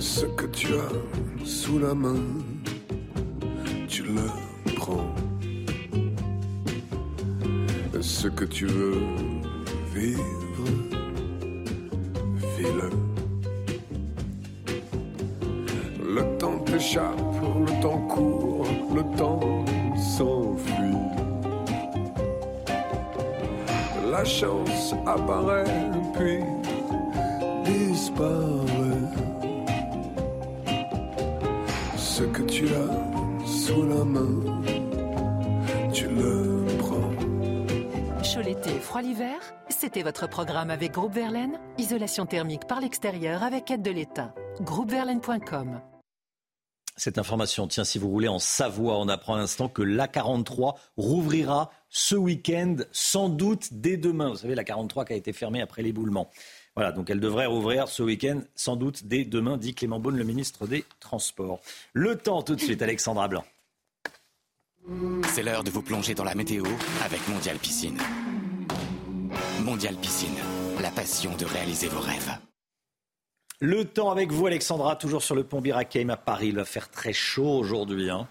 Ce que tu as sous la main, tu le prends. Ce que tu veux vivre le temps t'échappe, le temps court, le temps s'enfuit. la chance apparaît puis disparaît. Ce que tu as sous la main, tu le. Chaud l'été, froid l'hiver, c'était votre programme avec Groupe Verlaine. Isolation thermique par l'extérieur avec aide de l'État. Groupeverlaine.com cette information. Tiens, si vous roulez en Savoie, on apprend à l'instant que l'A43 rouvrira ce week-end, sans doute dès demain. Vous savez, la 43 qui a été fermée après l'éboulement. Voilà, donc elle devrait rouvrir ce week-end, sans doute dès demain, dit Clément Beaune, le ministre des Transports. Le temps tout de suite, Alexandra Blanc. C'est l'heure de vous plonger dans la météo avec Mondial Piscine. Mondial Piscine, la passion de réaliser vos rêves. Le temps avec vous, Alexandra, toujours sur le pont Birakeim à Paris. Il va faire très chaud aujourd'hui. Hein.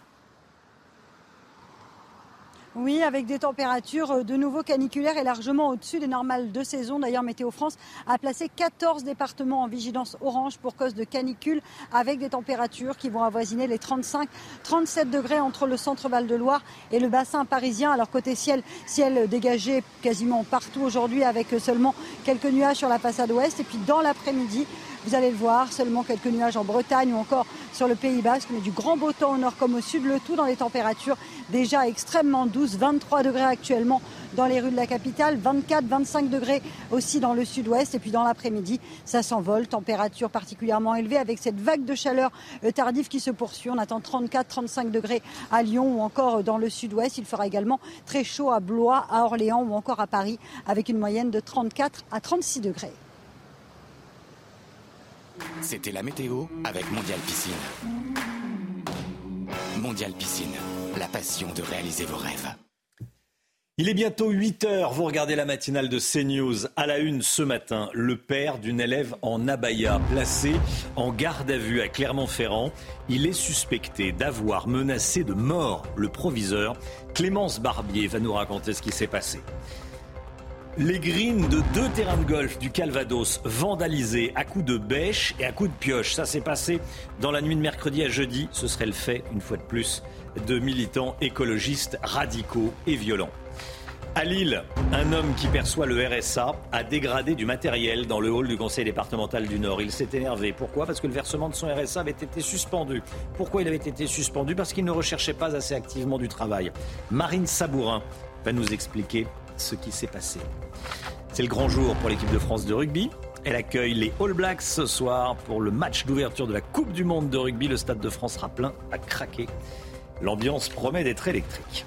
Oui, avec des températures euh, de nouveau caniculaires et largement au-dessus des normales de saison. D'ailleurs, Météo France a placé 14 départements en vigilance orange pour cause de canicule, avec des températures qui vont avoisiner les 35-37 degrés entre le centre Val-de-Loire et le bassin parisien. Alors côté ciel, ciel dégagé quasiment partout aujourd'hui, avec seulement quelques nuages sur la façade ouest. Et puis dans l'après-midi, vous allez le voir, seulement quelques nuages en Bretagne ou encore sur le Pays Basque, mais du grand beau temps au nord comme au sud, le tout dans des températures déjà extrêmement douces, 23 degrés actuellement dans les rues de la capitale, 24, 25 degrés aussi dans le sud-ouest. Et puis dans l'après-midi, ça s'envole, température particulièrement élevée avec cette vague de chaleur euh, tardive qui se poursuit. On attend 34, 35 degrés à Lyon ou encore dans le sud-ouest. Il fera également très chaud à Blois, à Orléans ou encore à Paris avec une moyenne de 34 à 36 degrés. C'était la météo avec Mondial Piscine. Mondial Piscine, la passion de réaliser vos rêves. Il est bientôt 8 heures. Vous regardez la matinale de CNews. À la une ce matin, le père d'une élève en abaya placé en garde à vue à Clermont-Ferrand. Il est suspecté d'avoir menacé de mort le proviseur. Clémence Barbier va nous raconter ce qui s'est passé. Les greens de deux terrains de golf du Calvados vandalisés à coups de bêche et à coups de pioche. Ça s'est passé dans la nuit de mercredi à jeudi. Ce serait le fait, une fois de plus, de militants écologistes radicaux et violents. À Lille, un homme qui perçoit le RSA a dégradé du matériel dans le hall du conseil départemental du Nord. Il s'est énervé. Pourquoi? Parce que le versement de son RSA avait été suspendu. Pourquoi il avait été suspendu? Parce qu'il ne recherchait pas assez activement du travail. Marine Sabourin va nous expliquer ce qui s'est passé. C'est le grand jour pour l'équipe de France de rugby. Elle accueille les All Blacks ce soir pour le match d'ouverture de la Coupe du Monde de rugby. Le Stade de France sera plein à craquer. L'ambiance promet d'être électrique.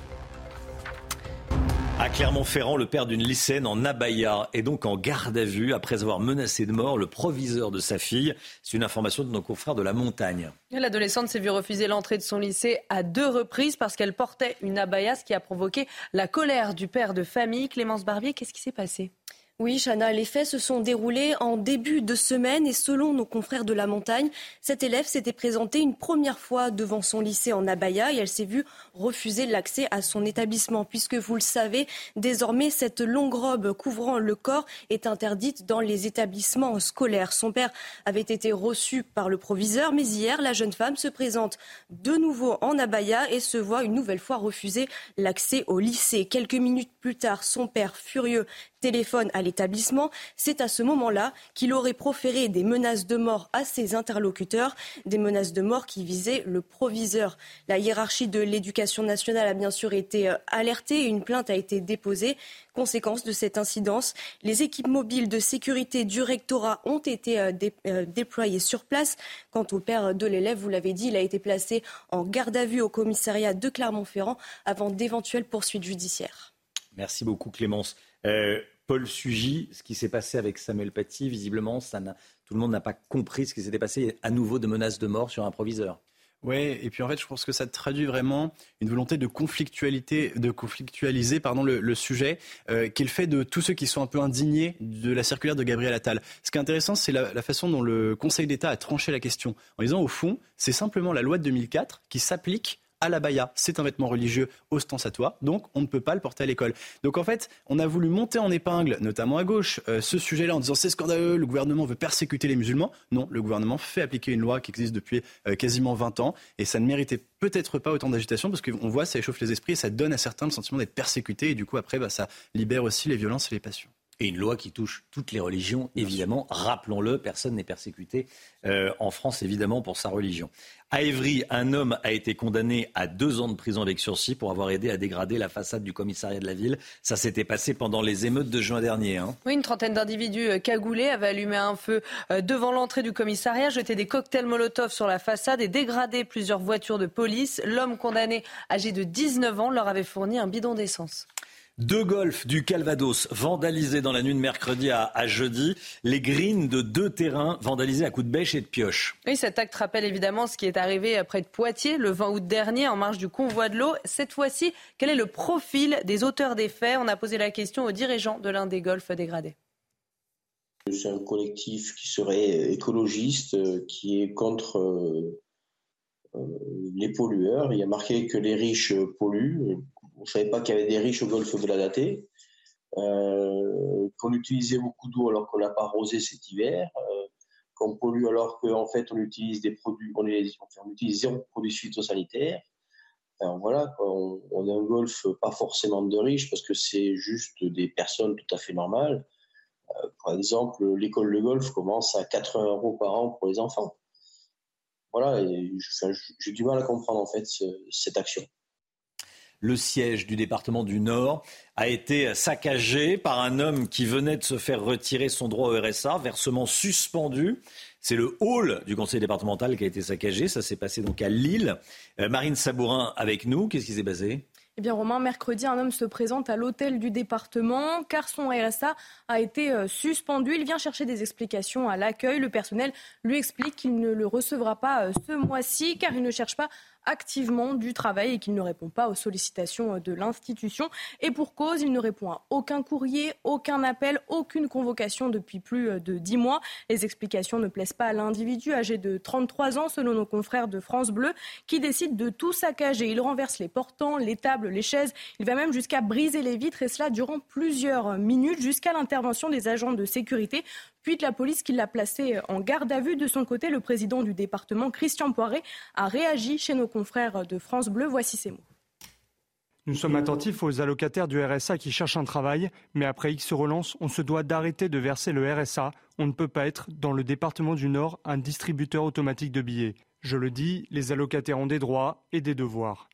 À Clermont-Ferrand, le père d'une lycéenne en abaya est donc en garde à vue après avoir menacé de mort le proviseur de sa fille. C'est une information de nos confrères de la montagne. L'adolescente s'est vue refuser l'entrée de son lycée à deux reprises parce qu'elle portait une abaya, ce qui a provoqué la colère du père de famille. Clémence Barbier, qu'est-ce qui s'est passé? Oui, Chana, les faits se sont déroulés en début de semaine et selon nos confrères de la montagne, cette élève s'était présentée une première fois devant son lycée en Abaya et elle s'est vue refuser l'accès à son établissement puisque vous le savez, désormais cette longue robe couvrant le corps est interdite dans les établissements scolaires. Son père avait été reçu par le proviseur, mais hier, la jeune femme se présente de nouveau en Abaya et se voit une nouvelle fois refuser l'accès au lycée. Quelques minutes plus tard, son père, furieux, téléphone à l'établissement. C'est à ce moment-là qu'il aurait proféré des menaces de mort à ses interlocuteurs, des menaces de mort qui visaient le proviseur. La hiérarchie de l'éducation nationale a bien sûr été euh, alertée et une plainte a été déposée. Conséquence de cette incidence, les équipes mobiles de sécurité du rectorat ont été euh, euh, déployées sur place. Quant au père de l'élève, vous l'avez dit, il a été placé en garde à vue au commissariat de Clermont-Ferrand avant d'éventuelles poursuites judiciaires. Merci beaucoup Clémence. Paul Sugy, ce qui s'est passé avec Samuel Paty, visiblement, ça tout le monde n'a pas compris ce qui s'était passé. À nouveau de menaces de mort sur un proviseur. Oui, et puis en fait, je pense que ça traduit vraiment une volonté de conflictualité, de conflictualiser pardon, le, sujet, euh, qui est le fait de tous ceux qui sont un peu indignés de la circulaire de Gabriel Attal. Ce qui est intéressant, c'est la, la, façon dont le Conseil d'État a tranché la question, en disant au fond, c'est simplement la loi de 2004 qui s'applique à la baya, c'est un vêtement religieux ostensatoire, donc on ne peut pas le porter à l'école. Donc en fait, on a voulu monter en épingle, notamment à gauche, euh, ce sujet-là en disant c'est scandaleux, le gouvernement veut persécuter les musulmans. Non, le gouvernement fait appliquer une loi qui existe depuis euh, quasiment 20 ans et ça ne méritait peut-être pas autant d'agitation parce qu'on voit ça échauffe les esprits et ça donne à certains le sentiment d'être persécutés et du coup après bah, ça libère aussi les violences et les passions. Et une loi qui touche toutes les religions, évidemment. Rappelons-le, personne n'est persécuté euh, en France, évidemment, pour sa religion. À Évry, un homme a été condamné à deux ans de prison avec sursis pour avoir aidé à dégrader la façade du commissariat de la ville. Ça s'était passé pendant les émeutes de juin dernier. Hein. Oui, une trentaine d'individus euh, cagoulés avaient allumé un feu euh, devant l'entrée du commissariat, jeté des cocktails Molotov sur la façade et dégradé plusieurs voitures de police. L'homme condamné, âgé de 19 ans, leur avait fourni un bidon d'essence. Deux golfs du Calvados vandalisés dans la nuit de mercredi à, jeudi. Les greens de deux terrains vandalisés à coups de bêche et de pioche. Oui, cet acte rappelle évidemment ce qui est arrivé près de Poitiers le 20 août dernier en marge du convoi de l'eau. Cette fois-ci, quel est le profil des auteurs des faits? On a posé la question aux dirigeants de l'un des golfs dégradés. C'est un collectif qui serait écologiste, euh, qui est contre euh, euh, les pollueurs. Il y a marqué que les riches polluent on ne savait pas qu'il y avait des riches au golfe de la Datée, euh, qu'on utilisait beaucoup d'eau alors qu'on n'a pas arrosé cet hiver, euh, qu'on pollue alors qu'en fait on utilise des produits, on, utilise zéro produit phytosanitaire. Alors voilà, on, on, a un golfe pas forcément de riches parce que c'est juste des personnes tout à fait normales. Euh, par exemple, l'école de golf commence à 80 euros par an pour les enfants. Voilà, j'ai du mal à comprendre en fait cette action le siège du département du Nord a été saccagé par un homme qui venait de se faire retirer son droit au RSA, versement suspendu. C'est le hall du conseil départemental qui a été saccagé. Ça s'est passé donc à Lille. Euh, Marine Sabourin avec nous. Qu'est-ce qui s'est passé? Eh bien, Romain, mercredi, un homme se présente à l'hôtel du département car son RSA a été euh, suspendu. Il vient chercher des explications à l'accueil. Le personnel lui explique qu'il ne le recevra pas euh, ce mois-ci car il ne cherche pas activement du travail et qu'il ne répond pas aux sollicitations de l'institution. Et pour cause, il ne répond à aucun courrier, aucun appel, aucune convocation depuis plus de dix mois. Les explications ne plaisent pas à l'individu âgé de 33 ans, selon nos confrères de France Bleu, qui décide de tout saccager. Il renverse les portants, les tables, les chaises. Il va même jusqu'à briser les vitres et cela durant plusieurs minutes jusqu'à l'intervention des agents de sécurité puis de la police qui l'a placé en garde à vue. De son côté, le président du département, Christian Poiré, a réagi chez nos confrères de France Bleu. Voici ses mots. Nous sommes attentifs aux allocataires du RSA qui cherchent un travail, mais après X relance, on se doit d'arrêter de verser le RSA. On ne peut pas être, dans le département du Nord, un distributeur automatique de billets. Je le dis, les allocataires ont des droits et des devoirs.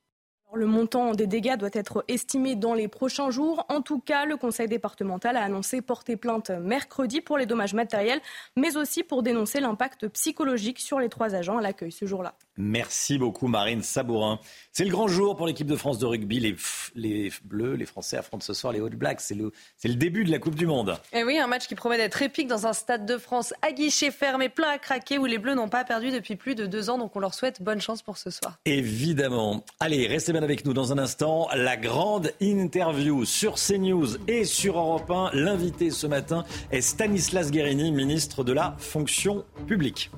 Le montant des dégâts doit être estimé dans les prochains jours. En tout cas, le conseil départemental a annoncé porter plainte mercredi pour les dommages matériels, mais aussi pour dénoncer l'impact psychologique sur les trois agents à l'accueil ce jour-là. Merci beaucoup Marine Sabourin. C'est le grand jour pour l'équipe de France de rugby. Les, les Bleus, les Français affrontent ce soir les All Blacks. C'est le, le, début de la Coupe du Monde. Et eh oui, un match qui promet d'être épique dans un stade de France à guichet fermé, plein à craquer, où les Bleus n'ont pas perdu depuis plus de deux ans. Donc on leur souhaite bonne chance pour ce soir. Évidemment. Allez, restez bien avec nous dans un instant. La grande interview sur CNews et sur Europe 1. L'invité ce matin est Stanislas Guérini, ministre de la fonction publique.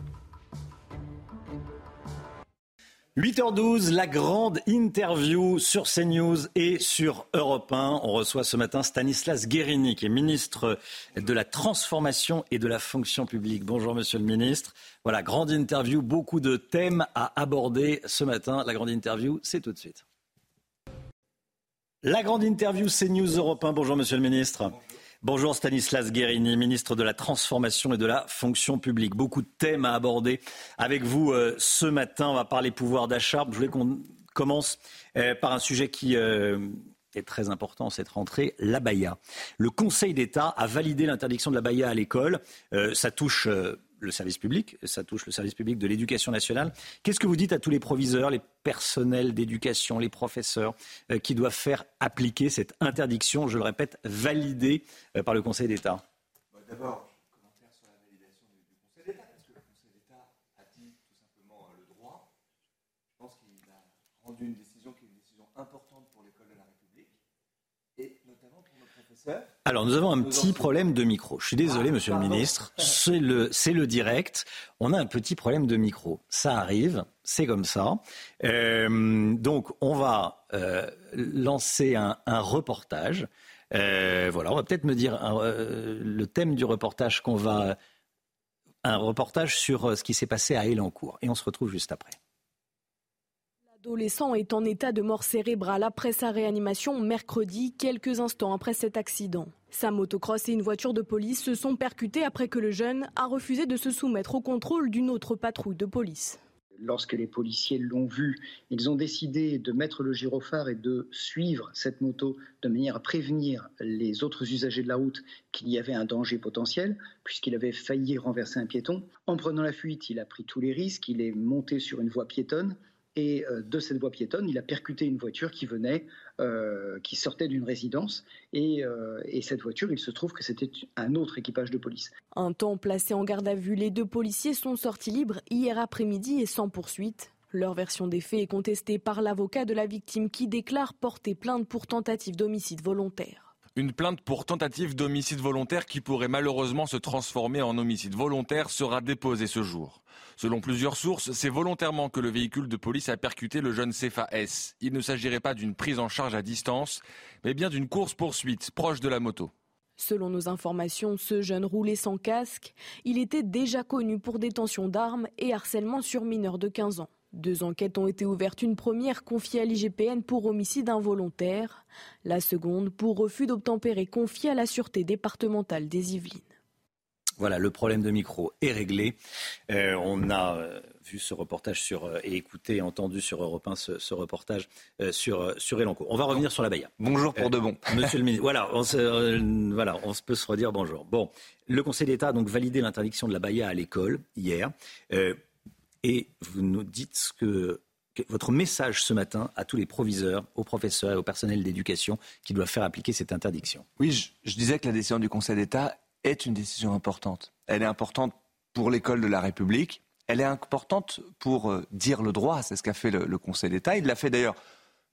8h12, la grande interview sur CNews et sur Europe 1. On reçoit ce matin Stanislas Guérini, qui est ministre de la Transformation et de la Fonction publique. Bonjour, monsieur le ministre. Voilà, grande interview, beaucoup de thèmes à aborder ce matin. La grande interview, c'est tout de suite. La grande interview CNews Europe 1. Bonjour, monsieur le ministre. Stanislas Guérini, ministre de la Transformation et de la Fonction publique. Beaucoup de thèmes à aborder avec vous euh, ce matin. On va parler pouvoir d'achat. Je voulais qu'on commence euh, par un sujet qui euh, est très important cette rentrée, l'abaya. Le Conseil d'État a validé l'interdiction de l'abaya à l'école. ça touche le service public, ça touche le service public de l'éducation nationale. Qu'est-ce que vous dites à tous les proviseurs, les personnels d'éducation, les professeurs euh, qui doivent faire appliquer cette interdiction, je le répète, validée euh, par le Conseil d'État? Bah, commentaire sur la validation du, Conseil d'État, parce que le Conseil d'État a dit tout simplement euh, le droit. Je pense qu'il a rendu une décision qui est une décision importante pour l'école de la République. Alors, nous avons un petit problème de micro. Je suis désolé, monsieur le ministre. C'est le, le direct. On a un petit problème de micro. Ça arrive, c'est comme ça. Euh, donc, on va euh, lancer un, reportage. Euh, voilà, on va peut-être me dire le thème du reportage qu'on va. Un reportage sur ce qui s'est passé à Elancourt. Et on se retrouve juste après. L'adolescent est en état de mort cérébrale après sa réanimation mercredi, quelques instants après cet accident. Sa motocross et une voiture de police se sont percutés après que le jeune a refusé de se soumettre au contrôle d'une autre patrouille de police. Lorsque les policiers l'ont vu, ils ont décidé de mettre le gyrophare et de suivre cette moto de manière à prévenir les autres usagers de la route qu'il y avait un danger potentiel, puisqu'il avait failli renverser un piéton. En prenant la fuite, il a pris tous les risques, il est monté sur une voie piétonne et euh, de cette voie piétonne, il a percuté une voiture qui venait, euh, qui sortait d'une résidence. Euh, et, cette voiture, il se trouve que c'était un autre équipage de police. Un temps placé en garde à vue, les deux policiers sont sortis libres hier après-midi et sans poursuite. Leur version des faits est contestée par l'avocat de la victime qui déclare porter plainte pour tentative d'homicide volontaire. Une plainte pour tentative d'homicide volontaire qui pourrait malheureusement se transformer en homicide volontaire sera déposée ce jour. Selon plusieurs sources, c'est volontairement que le véhicule de police a percuté le jeune Cefa S. Il ne s'agirait pas d'une prise en charge à distance, mais bien d'une course-poursuite proche de la moto. Selon nos informations, ce jeune roulait sans casque. Il était déjà connu pour détention d'armes et harcèlement sur mineurs de 15 ans. Deux enquêtes ont été ouvertes, une première confiée à l'IGPN pour homicide involontaire, la seconde pour refus d'obtempérer confiée à la Sûreté départementale des Yvelines. Voilà, le problème de micro est réglé. Euh, on a euh, vu ce reportage sur, euh, et écouté et entendu sur Europe 1 ce, reportage sur, sur Elancourt. On va revenir sur la Baïa. Bonjour pour de bon. Monsieur le ministre, voilà, on se, voilà, on peut se redire bonjour. Bon, le Conseil d'État a donc validé l'interdiction de la Baïa à l'école hier. et vous nous dites que votre message ce matin à tous les proviseurs, aux professeurs et au personnel d'éducation qui doivent faire appliquer cette interdiction. Oui, je, je disais que la décision du Conseil d'État est une décision importante. Elle est importante pour l'école de la République. Elle est importante pour euh, dire le droit. C'est ce qu'a fait le, Conseil d'État. Il l'a fait d'ailleurs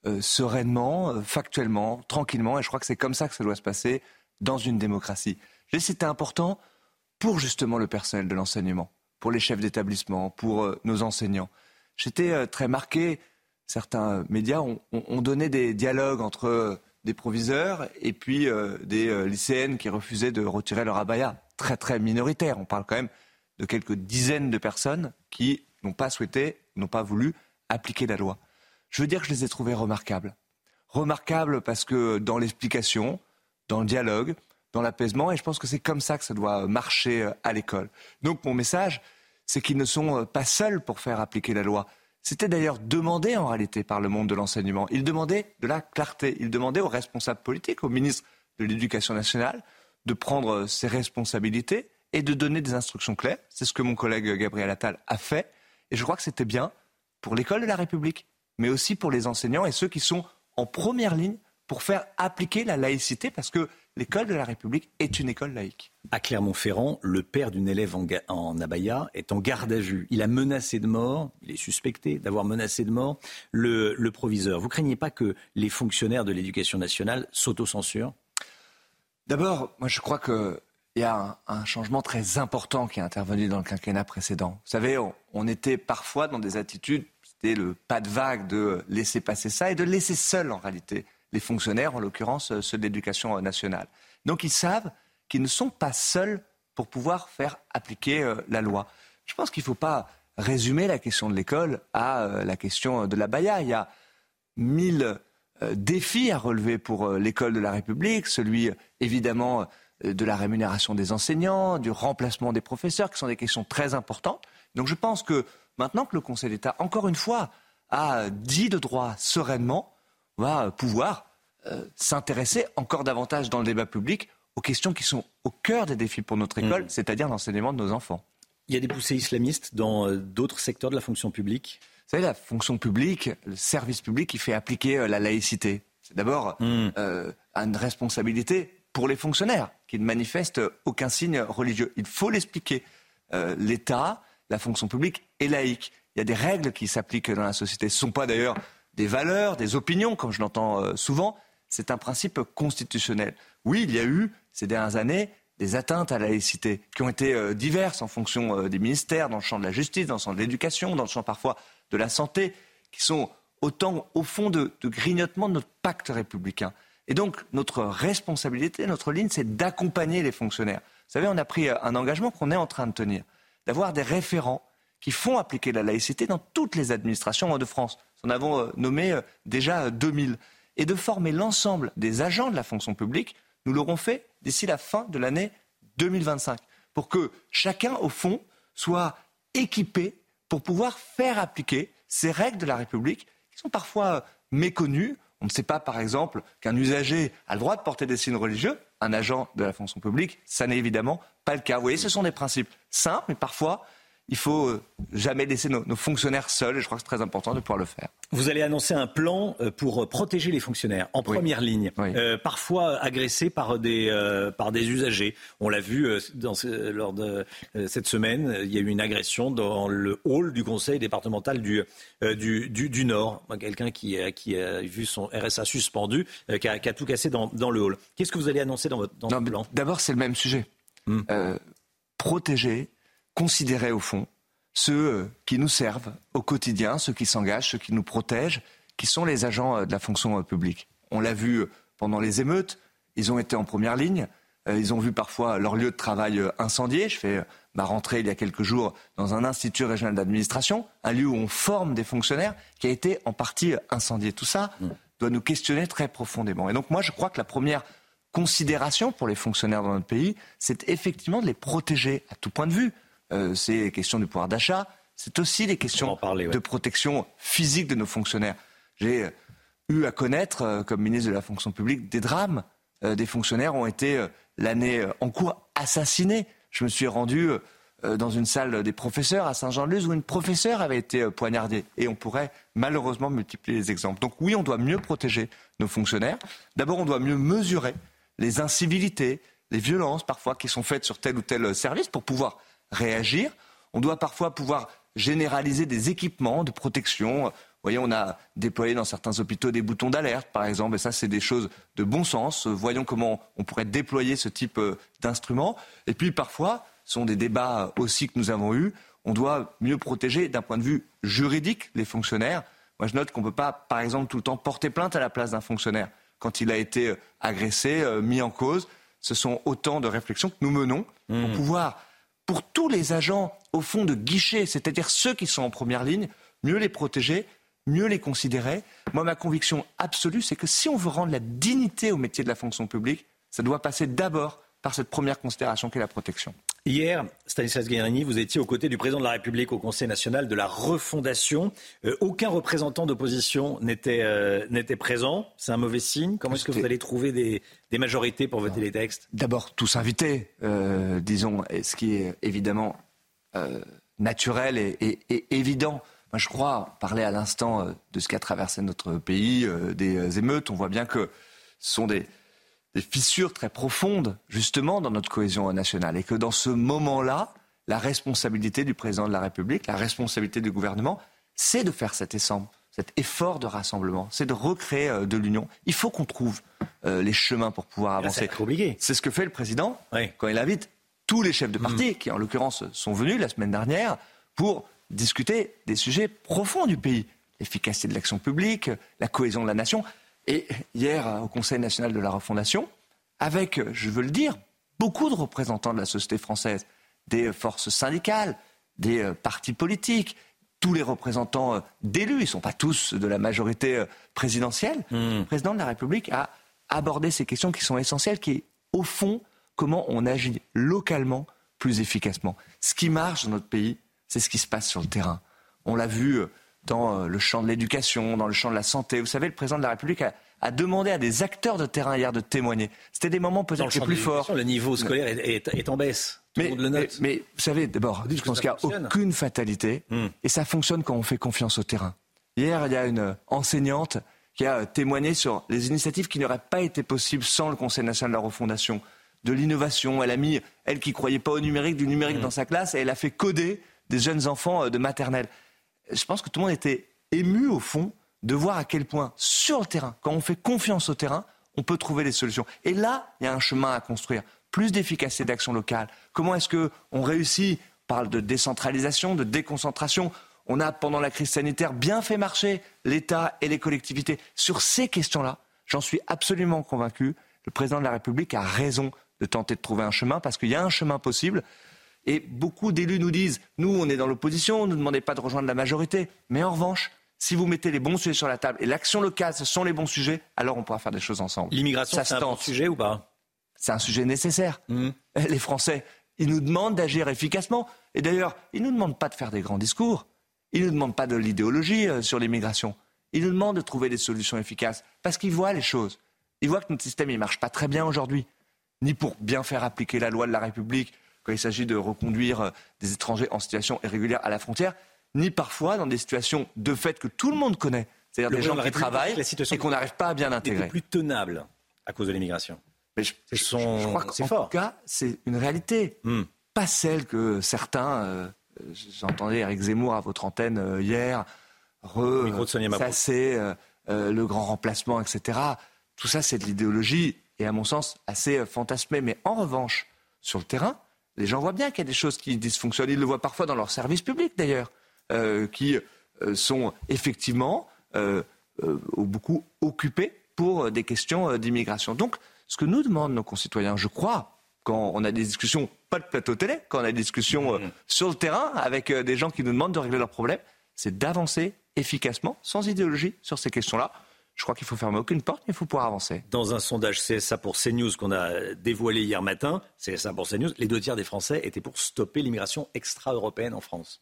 euh, sereinement, euh, factuellement, tranquillement. Et je crois que c'est comme ça que ça doit se passer dans une démocratie. Je c'était important pour justement le personnel de l'enseignement, pour les chefs d'établissement, pour nos enseignants. J'étais très marqué. Certains médias ont donné des dialogues entre des proviseurs et puis euh, des euh, lycéennes qui refusaient de retirer leur abaya. Très très minoritaire. On parle quand même de quelques dizaines de personnes qui n'ont pas souhaité, n'ont pas voulu appliquer la loi. Je veux dire que je les ai trouvés remarquables. Remarquables parce que dans l'explication, dans le dialogue, dans l'apaisement, et je pense que c'est comme ça que ça doit marcher euh, à l'école. Donc mon message, c'est qu'ils ne sont pas seuls pour faire appliquer la loi. C'était d'ailleurs demandé en réalité par le monde de l'enseignement. Il demandait de la clarté. Il demandait aux responsables politiques, au ministre de l'Éducation nationale, de prendre ses responsabilités et de donner des instructions claires. C'est ce que mon collègue Gabriel Attal a fait. Et je crois que c'était bien pour l'école de la République, mais aussi pour les enseignants et ceux qui sont en première ligne pour faire appliquer la laïcité, parce que l'école de la République est une école laïque. À Clermont-Ferrand, le père d'une élève en, abaya est en garde à vue. Il a menacé de mort, il est suspecté d'avoir menacé de mort le, proviseur. Vous craignez pas que les fonctionnaires de l'éducation nationale s'autocensurent? D'abord, moi je crois qu'il y a un, changement très important qui est intervenu dans le quinquennat précédent. Vous savez, on, était parfois dans des attitudes, c'était le pas de vague de laisser passer ça et de laisser seul en réalité les fonctionnaires, en l'occurrence ceux de l'éducation nationale. Donc ils savent qu'ils ne sont pas seuls pour pouvoir faire appliquer euh, la loi. Je pense qu'il ne faut pas résumer la question de l'école à euh, la question de la baya. Il y a mille euh, défis à relever pour l'école de la République, celui évidemment de la rémunération des enseignants, du remplacement des professeurs, qui sont des questions très importantes. Donc je pense que maintenant que le Conseil d'État, encore une fois, a dit de droit sereinement, va pouvoir euh, s'intéresser encore davantage dans le débat public aux questions qui sont au cœur des défis pour notre école, mm. c'est-à-dire l'enseignement de nos enfants. Il y a des poussées islamistes dans euh, d'autres secteurs de la fonction publique? Vous savez, la fonction publique, le service public qui fait appliquer euh, la laïcité. C'est d'abord mm. une responsabilité pour les fonctionnaires qui ne manifestent aucun signe religieux. Il faut l'expliquer. L'État, la fonction publique est laïque. Il y a des règles qui s'appliquent dans la société. Ce ne sont pas d'ailleurs des valeurs, des opinions, comme je l'entends euh, souvent. c'est un principe constitutionnel. Oui, il y a eu ces dernières années des atteintes à la laïcité qui ont été euh, diverses en fonction euh, des ministères, dans le champ de la justice, dans le champ de l'éducation, dans le champ parfois de la santé, qui sont autant au fond de, grignotement de notre pacte républicain. Et donc notre responsabilité, notre ligne, c'est d'accompagner les fonctionnaires. Vous savez, on a pris un engagement qu'on est en train de tenir, d'avoir des référents qui font appliquer la laïcité dans toutes les administrations de France. Nous en avons nommé déjà 2000. Et de former l'ensemble des agents de la fonction publique nous l'aurons fait d'ici la fin de l'année 2025, pour que chacun, au fond, soit équipé pour pouvoir faire appliquer ces règles de la République qui sont parfois méconnues. On ne sait pas, par exemple, qu'un usager a le droit de porter des signes religieux. Un agent de la fonction publique, ça n'est évidemment pas le cas. Vous voyez, ce sont des principes simples, mais parfois il faut euh, jamais laisser nos, fonctionnaires seuls. Et je crois que c'est très important de pouvoir le faire. Vous allez annoncer un plan euh, pour protéger les fonctionnaires en première ligne, euh, parfois agressés par des, par des usagers. On l'a vu dans lors de cette semaine, il y a eu une agression dans le hall du conseil départemental du, du, du, Nord. Quelqu'un qui, qui a vu son RSA suspendu, qui a, qui, a, tout cassé dans, dans le hall. Qu'est-ce que vous allez annoncer dans votre dans plan? D'abord, c'est le même sujet. Hmm. protéger considérer au fond ceux euh, qui nous servent au quotidien, ceux qui s'engagent, ceux qui nous protègent, qui sont les agents euh, de la fonction euh, publique. On l'a vu pendant les émeutes, ils ont été en première ligne, ils ont vu parfois leur lieu de travail incendié. Je fais ma rentrée il y a quelques jours dans un institut régional d'administration, un lieu où on forme des fonctionnaires qui a été en partie incendié. Tout ça mm. doit nous questionner très profondément. Et donc moi, je crois que la première considération pour les fonctionnaires dans notre pays, c'est effectivement de les protéger à tout point de vue. Euh, c'est les questions du pouvoir d'achat, c'est aussi les questions de protection physique de nos fonctionnaires. J'ai euh, eu à connaître, euh, comme ministre de la fonction publique, des drames. des fonctionnaires ont été, l'année en cours, assassinés. Je me suis rendu dans une salle des professeurs à Saint-Jean-de-Luz où une professeure avait été poignardée. Et on pourrait malheureusement multiplier les exemples. Donc oui, on doit mieux protéger nos fonctionnaires. D'abord, on doit mieux mesurer les incivilités, les violences parfois qui sont faites sur tel ou tel service pour pouvoir réagir. On doit parfois pouvoir généraliser des équipements de protection. Vous voyez, on a déployé dans certains hôpitaux des boutons d'alerte, par exemple, et ça, c'est des choses de bon sens. Voyons comment on pourrait déployer ce type euh, d'instruments. Et puis, parfois, ce sont des débats aussi que nous avons eus. On doit mieux protéger, d'un point de vue juridique, les fonctionnaires. Moi, je note qu'on ne peut pas, par exemple, tout le temps porter plainte à la place d'un fonctionnaire quand il a été euh, agressé, euh, mis en cause. Ce sont autant de réflexions que nous menons pour mmh. pouvoir pour tous les agents au fond de guichet, c'est-à-dire ceux qui sont en première ligne, mieux les protéger, mieux les considérer. Moi, ma conviction absolue, c'est que si on veut rendre la dignité au métier de la fonction publique, ça doit passer d'abord par cette première considération qu'est la protection. Hier, Stanislas Guérini, vous étiez aux côtés du président de la République au Conseil national de la refondation. Euh, aucun représentant d'opposition euh, n'était présent. C'est un mauvais signe. Comment est-ce que vous allez trouver des, majorités pour voter les textes D'abord, tous invités, euh, disons, ce qui est évidemment naturel et, évident. Moi, je crois, parler à l'instant de ce qu'a traversé notre pays, des émeutes, on voit bien que ce sont des, des fissures très profondes, justement, dans notre cohésion nationale. Et que dans ce moment-là, la responsabilité du président de la République, la responsabilité du gouvernement, c'est de faire cet cet effort de rassemblement, c'est de recréer euh, de l'union. Il faut qu'on trouve euh, les chemins pour pouvoir avancer. C'est ce que fait le président quand il invite tous les chefs de parti, mm. qui en l'occurrence sont venus la semaine dernière, pour discuter des sujets profonds du pays. L'efficacité de l'action publique, la cohésion de la nation. Et hier, au Conseil national de la refondation, avec, je veux le dire, beaucoup de représentants de la société française, des forces syndicales, des euh, partis politiques, tous les représentants euh, d'élus, ils ne sont pas tous de la majorité euh, présidentielle, hmm. le président de la République a abordé ces questions qui sont essentielles, qui est, au fond, comment on agit localement plus efficacement. Ce qui marche dans notre pays, c'est ce qui se passe sur le terrain. On l'a vu dans euh, le champ de l'éducation, dans le champ de la santé. Vous savez, le président de la République a, demandé à des acteurs de terrain hier de témoigner. C'était des moments peut-être les plus forts. Le niveau scolaire est, en baisse. Mais, mais, vous savez, d'abord, je pense qu'il n'y a aucune fatalité hmm. et ça fonctionne quand on fait confiance au terrain. Hier, il y a une enseignante qui a témoigné sur les initiatives qui n'auraient pas été possibles sans le Conseil national de la refondation, de l'innovation. Elle a mis, elle qui croyait pas au numérique, du numérique hmm. dans sa classe et elle a fait coder des jeunes enfants euh, de maternelle je pense que tout le monde était ému au fond de voir à quel point, sur le terrain, quand on fait confiance au terrain, on peut trouver des solutions. Et là, il y a un chemin à construire. Plus d'efficacité d'action locale. Comment est-ce qu'on réussit On parle de décentralisation, de déconcentration. On a, pendant la crise sanitaire, bien fait marcher l'État et les collectivités. Sur ces questions-là, j'en suis absolument convaincu, le président de la République a raison de tenter de trouver un chemin, parce qu'il y a un chemin possible. Et beaucoup d'élus nous disent, nous, on est dans l'opposition, ne demandez pas de rejoindre la majorité. Mais en revanche, si vous mettez les bons sujets sur la table et l'action locale, ce sont les bons sujets, alors on pourra faire des choses ensemble. L'immigration, c'est un bon sujet ou pas? C'est un sujet nécessaire. Mmh. Les Français, ils nous demandent d'agir efficacement. Et d'ailleurs, ils ne nous demandent pas de faire des grands discours. Ils ne nous demandent pas de l'idéologie euh, sur l'immigration. Ils nous demandent de trouver des solutions efficaces parce qu'ils voient les choses. Ils voient que notre système ne marche pas très bien aujourd'hui, ni pour bien faire appliquer la loi de la République quand il s'agit de reconduire euh, des étrangers en situation irrégulière à la frontière, ni parfois dans des situations de fait que tout le monde connaît, c'est-à-dire des gens qui travaillent et qu'on n'arrive pas à bien intégrer. plus tenable à cause de l'immigration. Mais je, crois qu'en tout cas, c'est une réalité, hmm. pas celle que certains. Euh, j'entendais Eric Zemmour à votre antenne euh, hier, re, euh, euh, le grand remplacement, etc. Tout ça, c'est de l'idéologie et à mon sens assez fantasmé. Mais en revanche, sur le terrain, les gens voient bien qu'il y a des choses qui dysfonctionnent. Ils le voient parfois dans leurs services publics d'ailleurs. Qui sont effectivement beaucoup occupés pour des questions d'immigration. Donc, ce que nous demandent nos concitoyens, je crois, quand on a des discussions, pas de plateau télé, quand on a des discussions mmh. sur le terrain avec des gens qui nous demandent de régler leurs problèmes, c'est d'avancer efficacement, sans idéologie, sur ces questions-là. Je crois qu'il faut fermer aucune porte, mais il faut pouvoir avancer. Dans un sondage CSA pour CNews qu'on a dévoilé hier matin, CSA pour CNews, les deux tiers des Français étaient pour stopper l'immigration extra-européenne en France.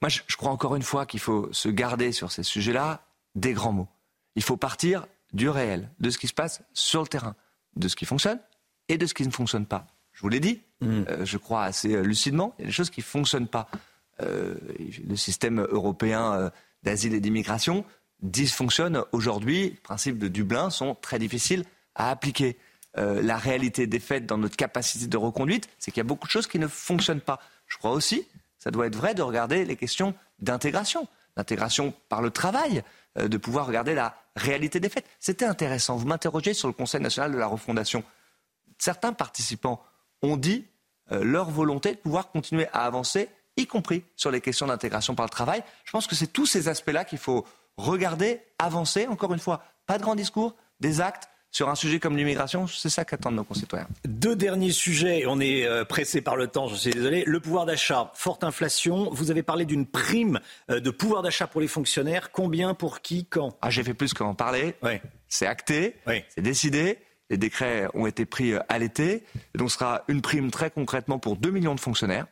Moi, je, crois encore une fois qu'il faut se garder sur ces sujets-là des grands mots. Il faut partir du réel, de ce qui se passe sur le terrain, de ce qui fonctionne et de ce qui ne fonctionne pas. Je vous l'ai dit, mm. euh, je crois assez euh, lucidement, il y a des choses qui ne fonctionnent pas. Euh, le système européen d'asile et d'immigration dysfonctionne aujourd'hui. Les principes de Dublin sont très difficiles à appliquer. la réalité des faits dans notre capacité de reconduite, c'est qu'il y a beaucoup de choses qui ne fonctionnent pas. Je crois aussi ça doit être vrai de regarder les questions d'intégration, d'intégration par le travail, de pouvoir regarder la réalité des faits. C'était intéressant. Vous m'interrogez sur le Conseil national de la refondation. Certains participants ont dit euh, leur volonté de pouvoir continuer à avancer, y compris sur les questions d'intégration par le travail. Je pense que c'est tous ces aspects-là qu'il faut regarder, avancer. Encore une fois, pas de grands discours, des actes sur un sujet comme l'immigration, c'est ça qu'attendent nos concitoyens. Deux derniers sujets, on est euh, pressé par le temps, je suis désolé. Le pouvoir d'achat, forte inflation. Vous avez parlé d'une prime euh, de pouvoir d'achat pour les fonctionnaires. Combien, pour qui, quand? Ah, J'ai fait plus qu'en parler. C'est acté, c'est décidé. Les décrets ont été pris euh, à l'été. Donc ce sera une prime très concrètement pour 2 millions de fonctionnaires.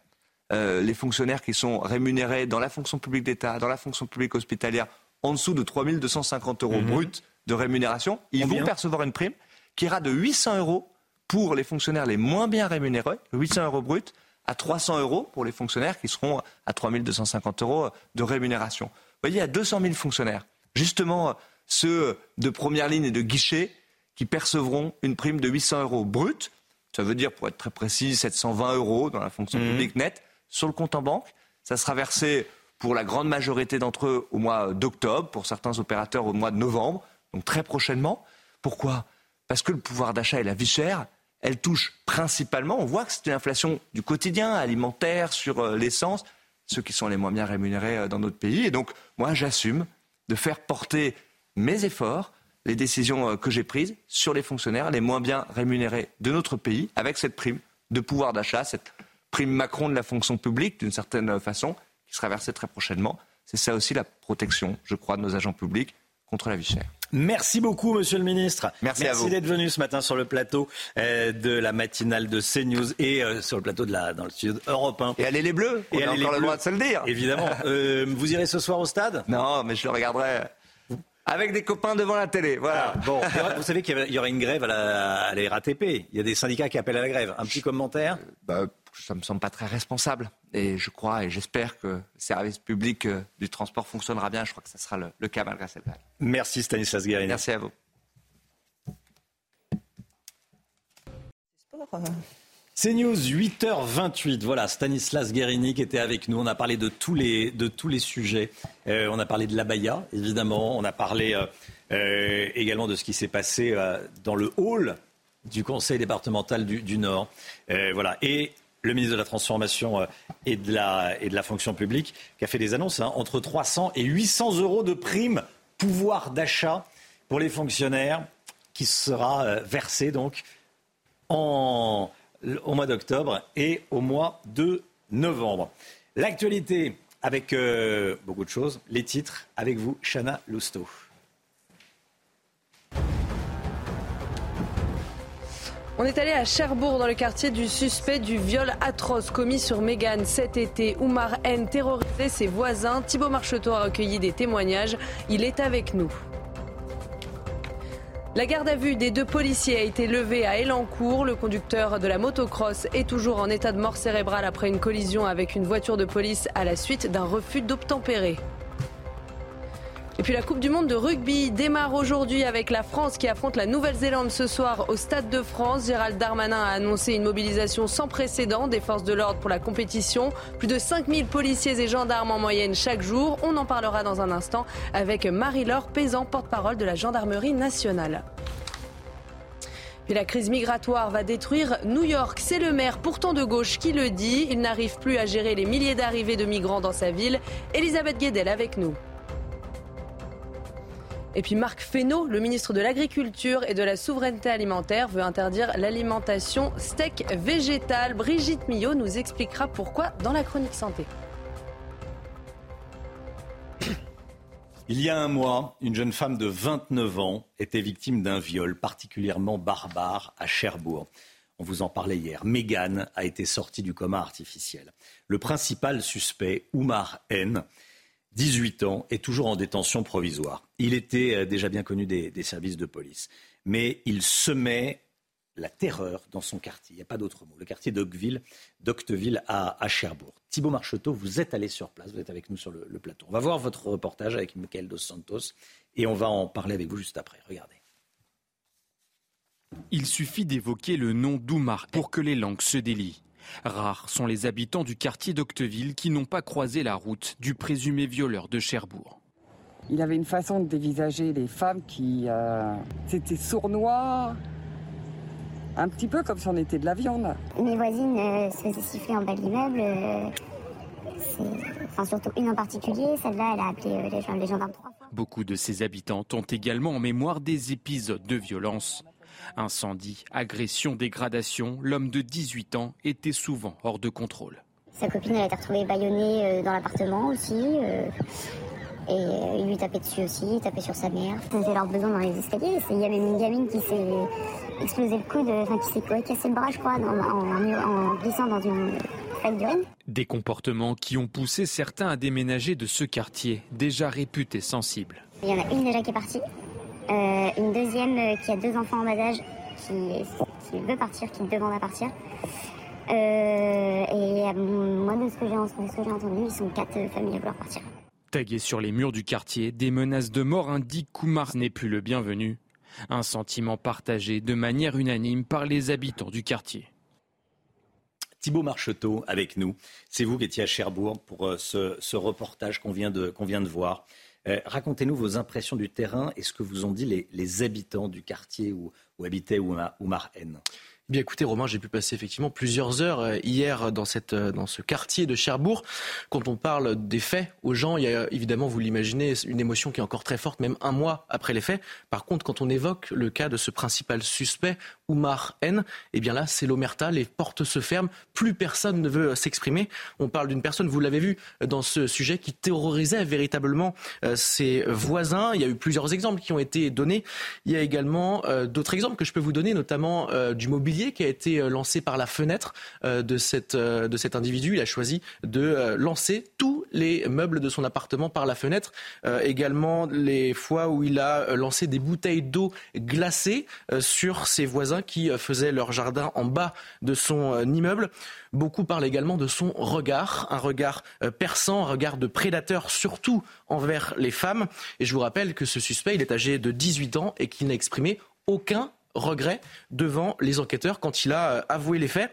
les fonctionnaires qui sont rémunérés dans la fonction publique d'État, dans la fonction publique hospitalière, en dessous de 3 250 euros mmh. bruts de rémunération, ils vont percevoir une prime qui ira de 800 euros pour les fonctionnaires les moins bien rémunérés, 800 euros brut, à 300 euros pour les fonctionnaires qui seront à 3250 euros de rémunération. Vous voyez, il y a 200 000 fonctionnaires, justement ceux de première ligne et de guichet, qui percevront une prime de 800 euros brut. Ça veut dire, pour être très précis, 720 euros dans la fonction mmh. publique nette sur le compte en banque. Ça sera versé pour la grande majorité d'entre eux au mois d'octobre, pour certains opérateurs au mois de novembre donc très prochainement. Pourquoi? Parce que le pouvoir d'achat et la vie chère, elle touche principalement, on voit que c'est une inflation du quotidien, alimentaire, sur euh, l'essence, ceux qui sont les moins bien rémunérés euh, dans notre pays. Et donc, moi, j'assume de faire porter mes efforts, les décisions euh, que j'ai prises sur les fonctionnaires les moins bien rémunérés de notre pays, avec cette prime de pouvoir d'achat, cette prime Macron de la fonction publique, d'une certaine façon, qui sera versée très prochainement. C'est ça aussi la protection, je crois, de nos agents publics contre la vie chère. Merci beaucoup, Monsieur le Ministre. Merci, Merci d'être venu ce matin sur le plateau euh, de la matinale de CNews et euh, sur le plateau de la dans le studio Europe 1. Et allez les Bleus. Et on a encore le droit de se le dire. Évidemment. <laughs> Euh, vous irez ce soir au stade? Non, mais je le regarderai. Avec des copains devant la télé, voilà. Ah, bon, vous savez qu'il y aura une grève à la, à la RATP. Il y a des syndicats qui appellent à la grève. Un petit commentaire? Bah, ça me semble pas très responsable. Et je crois et j'espère que le service public euh, du transport fonctionnera bien. Je crois que ce sera le, cas malgré cette grève. Merci Stanislas Guérin. Merci à vous. Euh, C'est News 8h28. Voilà, Stanislas Guérini qui était avec nous. On a parlé de tous les, de tous les sujets. Euh, on a parlé de l'abaya, évidemment. On a parlé euh, euh, également de ce qui s'est passé dans le hall du Conseil départemental du, Nord. voilà. Et le ministre de la Transformation et de la, et de la fonction publique qui a fait des annonces hein, entre 300 et 800 euros de prime pouvoir d'achat pour les fonctionnaires qui sera versé donc au mois d'octobre et au mois de novembre. L'actualité avec euh, beaucoup de choses, les titres avec vous, Chana Lousteau. On est allé à Cherbourg, dans le quartier du suspect du viol atroce commis sur Mégane cet été. Oumar N terrorisait ses voisins. Thibault Marcheteau a recueilli des témoignages. Il est avec nous. La garde à vue des deux policiers a été levée à Elancourt. Le conducteur de la motocross est toujours en état de mort cérébrale après une collision avec une voiture de police à la suite d'un refus d'obtempérer. Et la Coupe du Monde de rugby démarre aujourd'hui avec la France qui affronte la Nouvelle-Zélande ce soir au Stade de France. Gérald Darmanin a annoncé une mobilisation sans précédent des forces de l'ordre pour la compétition. Plus de 5000 policiers et gendarmes en moyenne chaque jour. On en parlera dans un instant avec Marie-Laure Pézan, porte-parole de la Gendarmerie nationale. Puis la crise migratoire va détruire New York. C'est le maire, pourtant de gauche, qui le dit. Il n'arrive plus à gérer les milliers d'arrivées de migrants dans sa ville. Elisabeth Guedel avec nous. Et puis Marc Fesneau, le ministre de l'Agriculture et de la Souveraineté alimentaire, veut interdire l'alimentation steak végétal. Brigitte Millot nous expliquera pourquoi dans la chronique santé. Il y a un mois, une jeune femme de 29 ans était victime d'un viol particulièrement barbare à Cherbourg. On vous en parlait hier. Mégane a été sortie du coma artificiel. Le principal suspect, Oumar N., 18 ans, est toujours en détention provisoire. Il était euh, déjà bien connu des, services de police, mais il semait la terreur dans son quartier. Il n'y a pas d'autre mot. Le quartier d'Octeville, à, Cherbourg. Thibault Marcheteau, vous êtes allé sur place, vous êtes avec nous sur le, plateau. On va voir votre reportage avec Michael Dos Santos et on va en parler avec vous juste après. Regardez. Il suffit d'évoquer le nom d'Oumar pour que les langues se délient. Rares sont les habitants du quartier d'Octeville qui n'ont pas croisé la route du présumé violeur de Cherbourg. Il avait une façon de dévisager les femmes qui. Euh, c'était sournois, un petit peu comme si on était de la viande. Mes voisines euh, se faisaient siffler en bas de l'immeuble. Euh, enfin, surtout une en particulier, celle-là, elle a appelé les, les gendarmes trois fois. Beaucoup de ses habitantes ont également en mémoire des épisodes de violence. Incendie, agression, dégradation, l'homme de 18 ans était souvent hors de contrôle. Sa copine elle a été retrouvée bâillonnée euh, dans l'appartement aussi. Euh, et euh, il lui tapait dessus aussi, il tapait sur sa mère. C'était leur besoin dans les escaliers. Il y a même une gamine qui s'est explosé le coude, enfin qui s'est cassé le bras, je crois, en, glissant dans une d'urine. Des comportements qui ont poussé certains à déménager de ce quartier, déjà réputé sensible. Il y en a une déjà qui est partie, euh, une deuxième euh, qui a deux enfants en bas âge, qui, veut partir, qui demande à partir. Euh, et moi, de ce que j'ai entendu, ils sont quatre familles à vouloir partir. Tagués sur les murs du quartier, des menaces de mort indiquent qu'Oumar n'est plus le bienvenu. Un sentiment partagé de manière unanime par les habitants du quartier. Thibault Marcheteau avec nous. C'est vous qui étiez à Cherbourg pour ce, reportage qu'on vient, vient, de voir. Euh, racontez-nous vos impressions du terrain et ce que vous ont dit les, habitants du quartier où, habitait Oumar N. Bien écoutez Romain, j'ai pu passer effectivement plusieurs heures euh, hier dans, cette, euh, dans ce quartier de Cherbourg. Quand on parle des faits aux gens, il y a évidemment, vous l'imaginez, une émotion qui est encore très forte, même un mois après les faits. Par contre, quand on évoque le cas de ce principal suspect, Oumar N, eh bien là, c'est l'omerta, les portes se ferment, plus personne ne veut euh, s'exprimer. On parle d'une personne, vous l'avez vu dans ce sujet, qui terrorisait véritablement ses voisins. Il y a eu plusieurs exemples qui ont été donnés. Il y a également d'autres exemples que je peux vous donner, notamment du mobilier qui a été euh, lancé par la fenêtre euh, de, cette, euh, de cet individu. Il a choisi de lancer tous les meubles de son appartement par la fenêtre. également les fois où il a lancé des bouteilles d'eau glacée sur ses voisins qui faisaient leur jardin en bas de son immeuble. Beaucoup parlent également de son regard, un regard perçant, un regard de prédateur, surtout envers les femmes. Et je vous rappelle que ce suspect, il est âgé de 18 ans et qu'il n'a exprimé aucun regret devant les enquêteurs quand il a avoué les faits.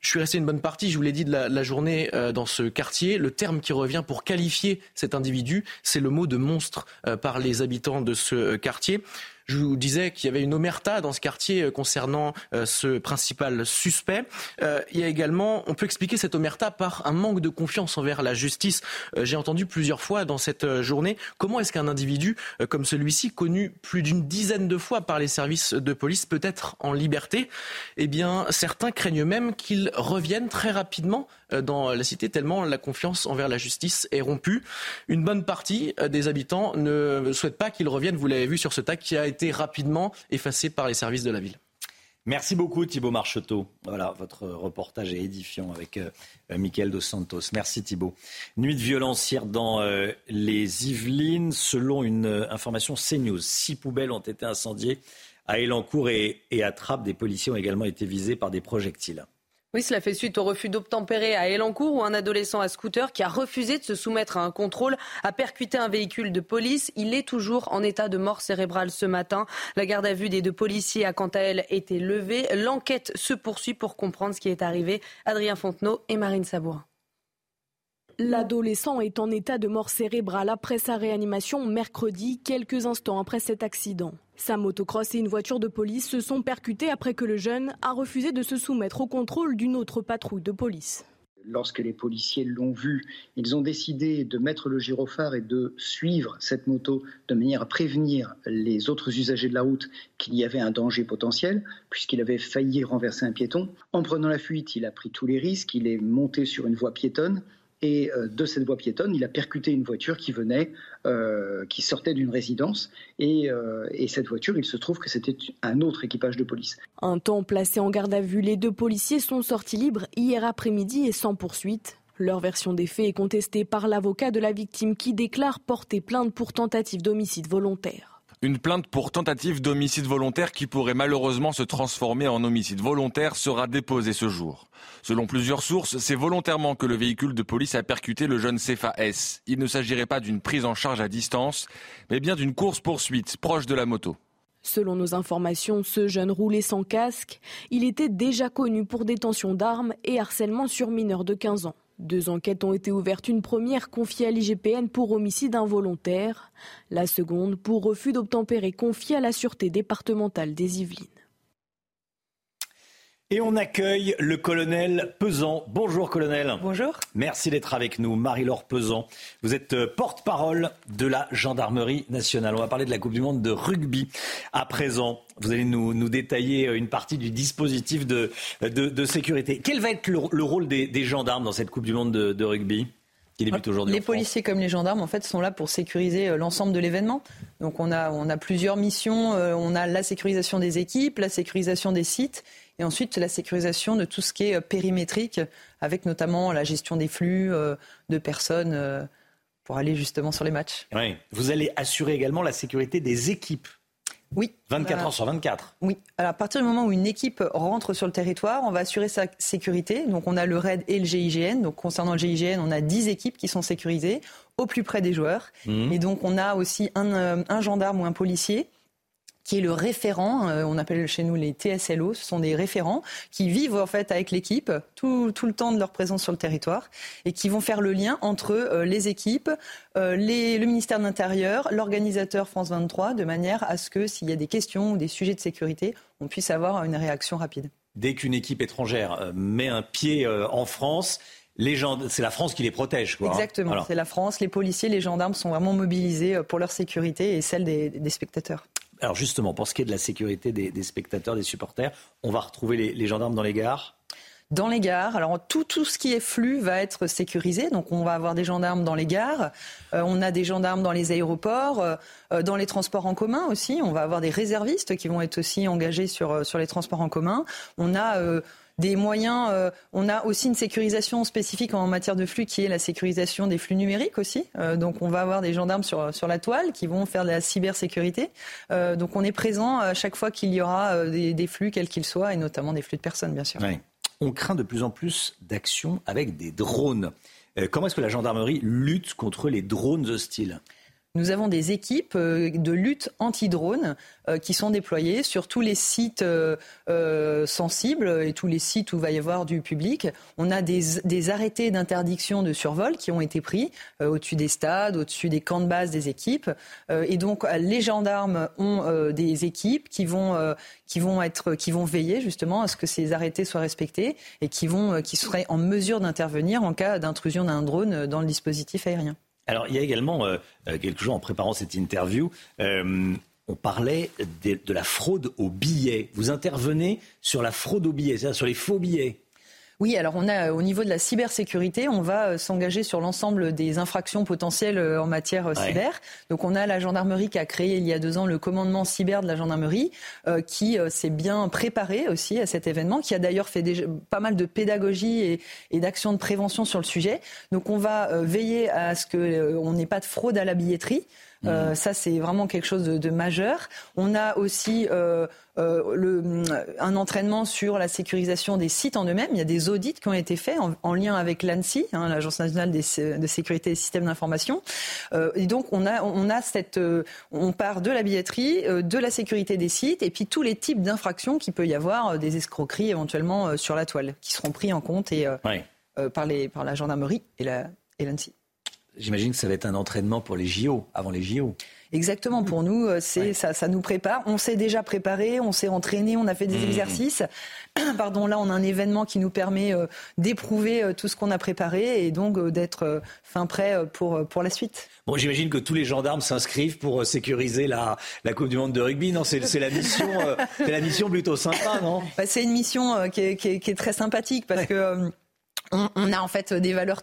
Je suis resté une bonne partie, je vous l'ai dit, de la, journée dans ce quartier. Le terme qui revient pour qualifier cet individu, c'est le mot de monstre par les habitants de ce quartier. Je vous disais qu'il y avait une omerta dans ce quartier euh, concernant euh, ce principal suspect. Euh, il y a également, on peut expliquer cette omerta par un manque de confiance envers la justice. J'ai entendu plusieurs fois dans cette journée comment est-ce qu'un individu comme celui-ci, connu plus d'une dizaine de fois par les services de police, peut être en liberté? Eh bien, certains craignent même qu'il revienne très rapidement dans la cité tellement la confiance envers la justice est rompue. Une bonne partie des habitants ne souhaitent pas qu'il revienne. Vous l'avez vu sur ce tas qui a été été rapidement effacé par les services de la ville. Merci beaucoup Thibault Marcheteau. Voilà, votre reportage est édifiant avec euh, Michael Dos Santos. Merci Thibault. Nuit de violence hier dans euh, les Yvelines. Selon une euh, information CNews, six poubelles ont été incendiées à Elancourt et, et à Trappes. Des policiers ont également été visés par des projectiles. Oui, cela fait suite au refus d'obtempérer à Elancourt où un adolescent à scooter qui a refusé de se soumettre à un contrôle a percuté un véhicule de police. Il est toujours en état de mort cérébrale ce matin. La garde à vue des deux policiers a quant à elle été levée. L'enquête se poursuit pour comprendre ce qui est arrivé. Adrien Fontenot et Marine Sabourin. L'adolescent est en état de mort cérébrale après sa réanimation mercredi, quelques instants après cet accident. Sa motocross et une voiture de police se sont percutés après que le jeune a refusé de se soumettre au contrôle d'une autre patrouille de police. Lorsque les policiers l'ont vu, ils ont décidé de mettre le gyrophare et de suivre cette moto de manière à prévenir les autres usagers de la route qu'il y avait un danger potentiel, puisqu'il avait failli renverser un piéton. En prenant la fuite, il a pris tous les risques, il est monté sur une voie piétonne, et euh, de cette voie piétonne, il a percuté une voiture qui venait, euh, qui sortait d'une résidence. Euh, et, cette voiture, il se trouve que c'était un autre équipage de police. Un temps placé en garde à vue, les deux policiers sont sortis libres hier après-midi et sans poursuite. Leur version des faits est contestée par l'avocat de la victime qui déclare porter plainte pour tentative d'homicide volontaire. Une plainte pour tentative d'homicide volontaire qui pourrait malheureusement se transformer en homicide volontaire sera déposée ce jour. Selon plusieurs sources, c'est volontairement que le véhicule de police a percuté le jeune Cefa S. Il ne s'agirait pas d'une prise en charge à distance, mais bien d'une course-poursuite proche de la moto. Selon nos informations, ce jeune roulait sans casque. Il était déjà connu pour détention d'armes et harcèlement sur mineurs de 15 ans. Deux enquêtes ont été ouvertes, une première confiée à l'IGPN pour homicide involontaire, la seconde pour refus d'obtempérer confiée à la Sûreté départementale des Yvelines. Et on accueille le colonel Pesant. Bonjour colonel. Bonjour. Merci d'être avec nous. Marie-Laure Pesant, vous êtes euh, porte-parole de la gendarmerie nationale. On va parler de la Coupe du Monde de rugby à présent. Vous allez nous, détailler euh, une partie du dispositif de, de, sécurité. Quel va être le, rôle des, gendarmes dans cette Coupe du Monde de, rugby qui débute aujourd'hui Les policiers comme les gendarmes, en fait, sont là pour sécuriser euh, l'ensemble de l'événement. Donc on a, on a plusieurs missions. On a la sécurisation des équipes, la sécurisation des sites et ensuite, la sécurisation de tout ce qui est euh, périmétrique, avec notamment la gestion des flux euh, de personnes euh, pour aller justement sur les matchs. Oui. Vous allez assurer également la sécurité des équipes. Oui. 24 heures sur 24. Oui. Alors, à partir du moment où une équipe rentre sur le territoire, on va assurer sa sécurité. Donc, on a le RAID et le GIGN. Donc, concernant le GIGN, on a 10 équipes qui sont sécurisées au plus près des joueurs. Mmh. Et donc, on a aussi un, un gendarme ou un policier qui est le référent. Euh, on appelle chez nous les TSLO. Ce sont des référents qui vivent en fait avec l'équipe tout, tout, le temps de leur présence sur le territoire et qui vont faire le lien entre euh, les équipes, euh, les, le ministère de l'Intérieur, l'organisateur France 23, de manière à ce que s'il y a des questions ou des sujets de sécurité, on puisse avoir une réaction rapide. Dès qu'une équipe étrangère met un pied en France, c'est la France qui les protège. Quoi, hein. Exactement, c'est la France. Les policiers, les gendarmes sont vraiment mobilisés pour leur sécurité et celle des, des spectateurs. Alors justement, pour ce qui est de la sécurité des, spectateurs, des supporters, on va retrouver les, gendarmes dans les gares? Dans les gares. Alors tout, tout ce qui est flux va être sécurisé. Donc on va avoir des gendarmes dans les gares, euh, on a des gendarmes dans les aéroports, euh, euh, dans les transports en commun aussi. On va avoir des réservistes qui vont être aussi engagés sur, sur les transports en commun. On a des moyens. Euh, on a aussi une sécurisation spécifique en matière de flux qui est la sécurisation des flux numériques aussi. Euh, donc on va avoir des gendarmes sur, sur la toile qui vont faire de la cybersécurité. Euh, donc on est présent à chaque fois qu'il y aura des, flux, quels qu'ils soient, et notamment des flux de personnes, bien sûr. On craint de plus en plus d'actions avec des drones. comment est-ce que la gendarmerie lutte contre les drones hostiles? Nous avons des équipes de lutte anti-drone qui sont déployées sur tous les sites sensibles et tous les sites où va y avoir du public. On a des, des arrêtés d'interdiction de survol qui ont été pris au-dessus des stades, au-dessus des camps de base des équipes. et donc, les gendarmes ont des équipes qui vont, qui vont être, qui vont veiller justement à ce que ces arrêtés soient respectés et qui vont, euh, qui seraient en mesure d'intervenir en cas d'intrusion d'un drone dans le dispositif aérien. Alors, il y a également, euh, euh, quelques jours en préparant cette interview, on parlait de, de, la fraude aux billets. Vous intervenez sur la fraude aux billets, c'est-à-dire sur les faux billets. Oui, alors on a au niveau de la cybersécurité, on va euh, s'engager sur l'ensemble des infractions potentielles euh, en matière euh, cyber. Donc on a la gendarmerie qui a créé il y a deux ans le commandement cyber de la gendarmerie, qui s'est bien préparé aussi à cet événement, qui a d'ailleurs fait pas mal de pédagogie et, et d'actions de prévention sur le sujet. Donc on va veiller à ce qu'on n'ait pas de fraude à la billetterie. Euh, mhm. ça, c'est vraiment quelque chose de, de, majeur. On a aussi euh, euh, le, un entraînement sur la sécurisation des sites en eux-mêmes. Il y a des audits qui ont été faits en, en lien avec l'ANSI, hein, l'Agence nationale des, de sécurité des systèmes d'information. Et donc, on a, on a cette, on part de la billetterie, de la sécurité des sites, et puis tous les types d'infractions qu'il peut y avoir, des escroqueries éventuellement sur la toile, qui seront pris en compte et, par, les, par la gendarmerie et l'ANSI. J'imagine que ça va être un entraînement pour les JO, avant les JO. Exactement, pour nous, euh, ça, ça nous prépare. On s'est déjà préparé, on s'est entraîné, on a fait des mmh. exercices. <clears throat> Pardon, là, on a un événement qui nous permet euh, d'éprouver euh, tout ce qu'on a préparé et donc d'être fin prêt pour, pour la suite. Bon, j'imagine que tous les gendarmes s'inscrivent pour sécuriser la, la Coupe du Monde de rugby. Non, c'est la mission, c'est la mission plutôt sympa, non? Bah, C'est une mission qui est, qui, est, qui, est, très sympathique parce que on, a en fait des valeurs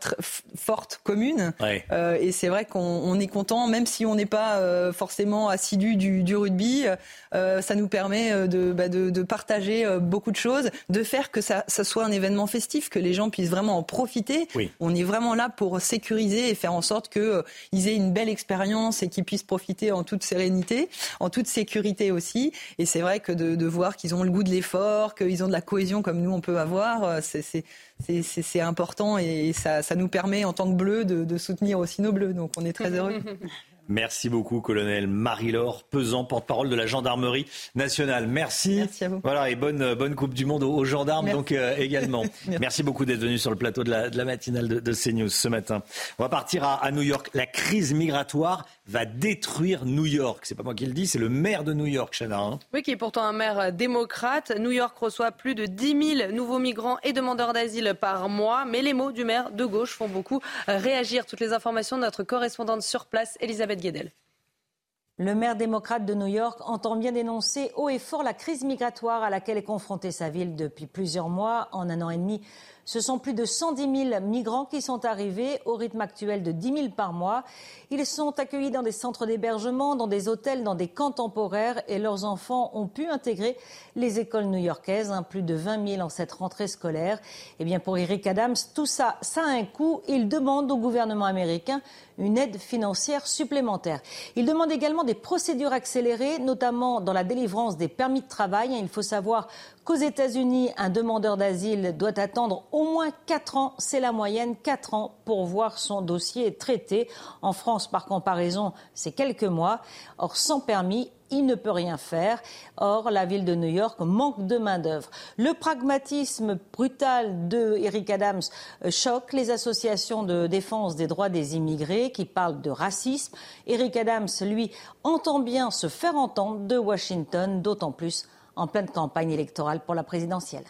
fortes communes. Euh, et c'est vrai qu'on est content même si on n'est pas euh, forcément assidu du, rugby euh, ça nous permet bah, de, partager beaucoup de choses de faire que ça, soit un événement festif que les gens puissent vraiment en profiter. On est vraiment là pour sécuriser et faire en sorte qu'ils aient une belle expérience et qu'ils puissent profiter en toute sérénité en toute sécurité aussi. Et c'est vrai que de, de voir qu'ils ont le goût de l'effort qu'ils ont de la cohésion comme nous on peut avoir c'est c'est important et ça, ça, nous permet en tant que bleu de, de soutenir aussi nos bleus. Donc on est très heureux. <laughs> Merci beaucoup, colonel Marie-Laure Pesant, porte-parole de la gendarmerie nationale. Merci. Merci à vous. Voilà, et bonne, bonne Coupe du Monde aux, gendarmes donc euh, également. <laughs> Merci. beaucoup d'être venu sur le plateau de la, de la matinale de, de, CNews ce matin. On va partir à, à, New York. La crise migratoire va détruire New York. C'est pas moi qui le dis, c'est le maire de New York, Chana. Hein. Oui, qui est pourtant un maire euh, démocrate. New York reçoit plus de 10 000 nouveaux migrants et demandeurs d'asile par mois. Mais les mots du maire de gauche font beaucoup réagir. Toutes les informations de notre correspondante sur place, Elisabeth le maire démocrate de New York entend bien dénoncer haut et fort la crise migratoire à laquelle est confrontée sa ville depuis plusieurs mois. En un an et demi, ce sont plus de 110 000 migrants qui sont arrivés au rythme actuel de 10 000 par mois. Ils sont accueillis dans des centres d'hébergement, dans des hôtels, dans des camps temporaires et leurs enfants ont pu intégrer les écoles new-yorkaises, hein, plus de 20 000 en cette rentrée scolaire. Eh bien, pour Eric Adams, tout ça, ça a un coût. Il demande au gouvernement américain une aide financière supplémentaire. Il demande également des procédures accélérées, notamment dans la délivrance des permis de travail. Il faut savoir qu'aux États-Unis, un demandeur d'asile doit attendre au moins 4 ans, c'est la moyenne, 4 ans pour voir son dossier traité. En France, par comparaison, c'est quelques mois. Or, sans permis, il ne peut rien faire. Or, la ville de New York manque de main-d'œuvre. Le pragmatisme brutal de Eric Adams euh, choque les associations de défense des droits des immigrés qui parlent de racisme. Eric Adams, lui, entend bien se faire entendre de Washington, d'autant plus en pleine campagne électorale pour la présidentielle.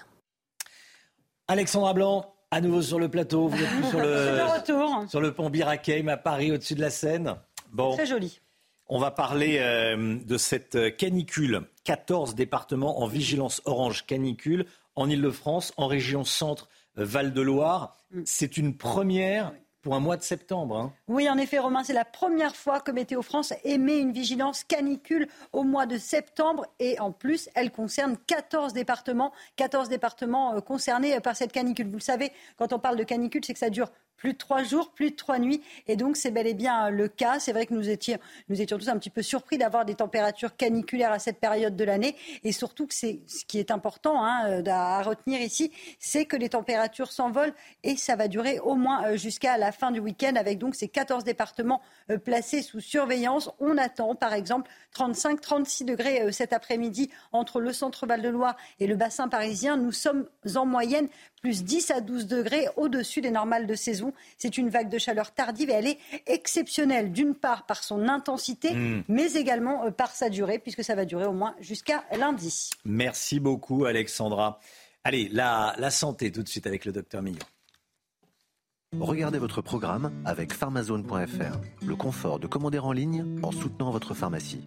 Alexandra Blanc, à nouveau sur le plateau. Vous êtes plus sur le, <laughs> sur le pont Birakeim à Paris, au-dessus de la Seine. Bon. Très joli. On va parler euh, de cette canicule. 14 départements en vigilance orange canicule en Ile-de-France, en région centre euh, Val-de-Loire. Mm. C'est une première pour un mois de septembre. Hein. Oui, en effet, Romain, c'est la première fois que Météo France émet une vigilance canicule au mois de septembre. Et en plus, elle concerne 14 départements, 14 départements euh, concernés par cette canicule. Vous le savez, quand on parle de canicule, c'est que ça dure plus de trois jours, plus de trois nuits. Et donc, c'est bel et bien le cas. C'est vrai que nous étions, tous un petit peu surpris d'avoir des températures caniculaires à cette période de l'année. Et surtout que ce qui est important hein, à retenir ici, c'est que les températures s'envolent et ça va durer au moins jusqu'à la fin du week-end avec donc ces 14 départements placés sous surveillance. On attend, par exemple, 35-36 degrés cet après-midi entre le centre Val-de-Loire et le bassin parisien. Nous sommes en moyenne plus 10 à 12 degrés au-dessus des normales de saison. C'est une vague de chaleur tardive et elle est exceptionnelle, d'une part par son intensité, mm. mais également euh, par sa durée, puisque ça va durer au moins jusqu'à lundi. Merci beaucoup, Alexandra. Allez, la, la santé tout de suite avec le docteur Millon. Regardez votre programme avec pharmazone.fr, le confort de commander en ligne en soutenant votre pharmacie.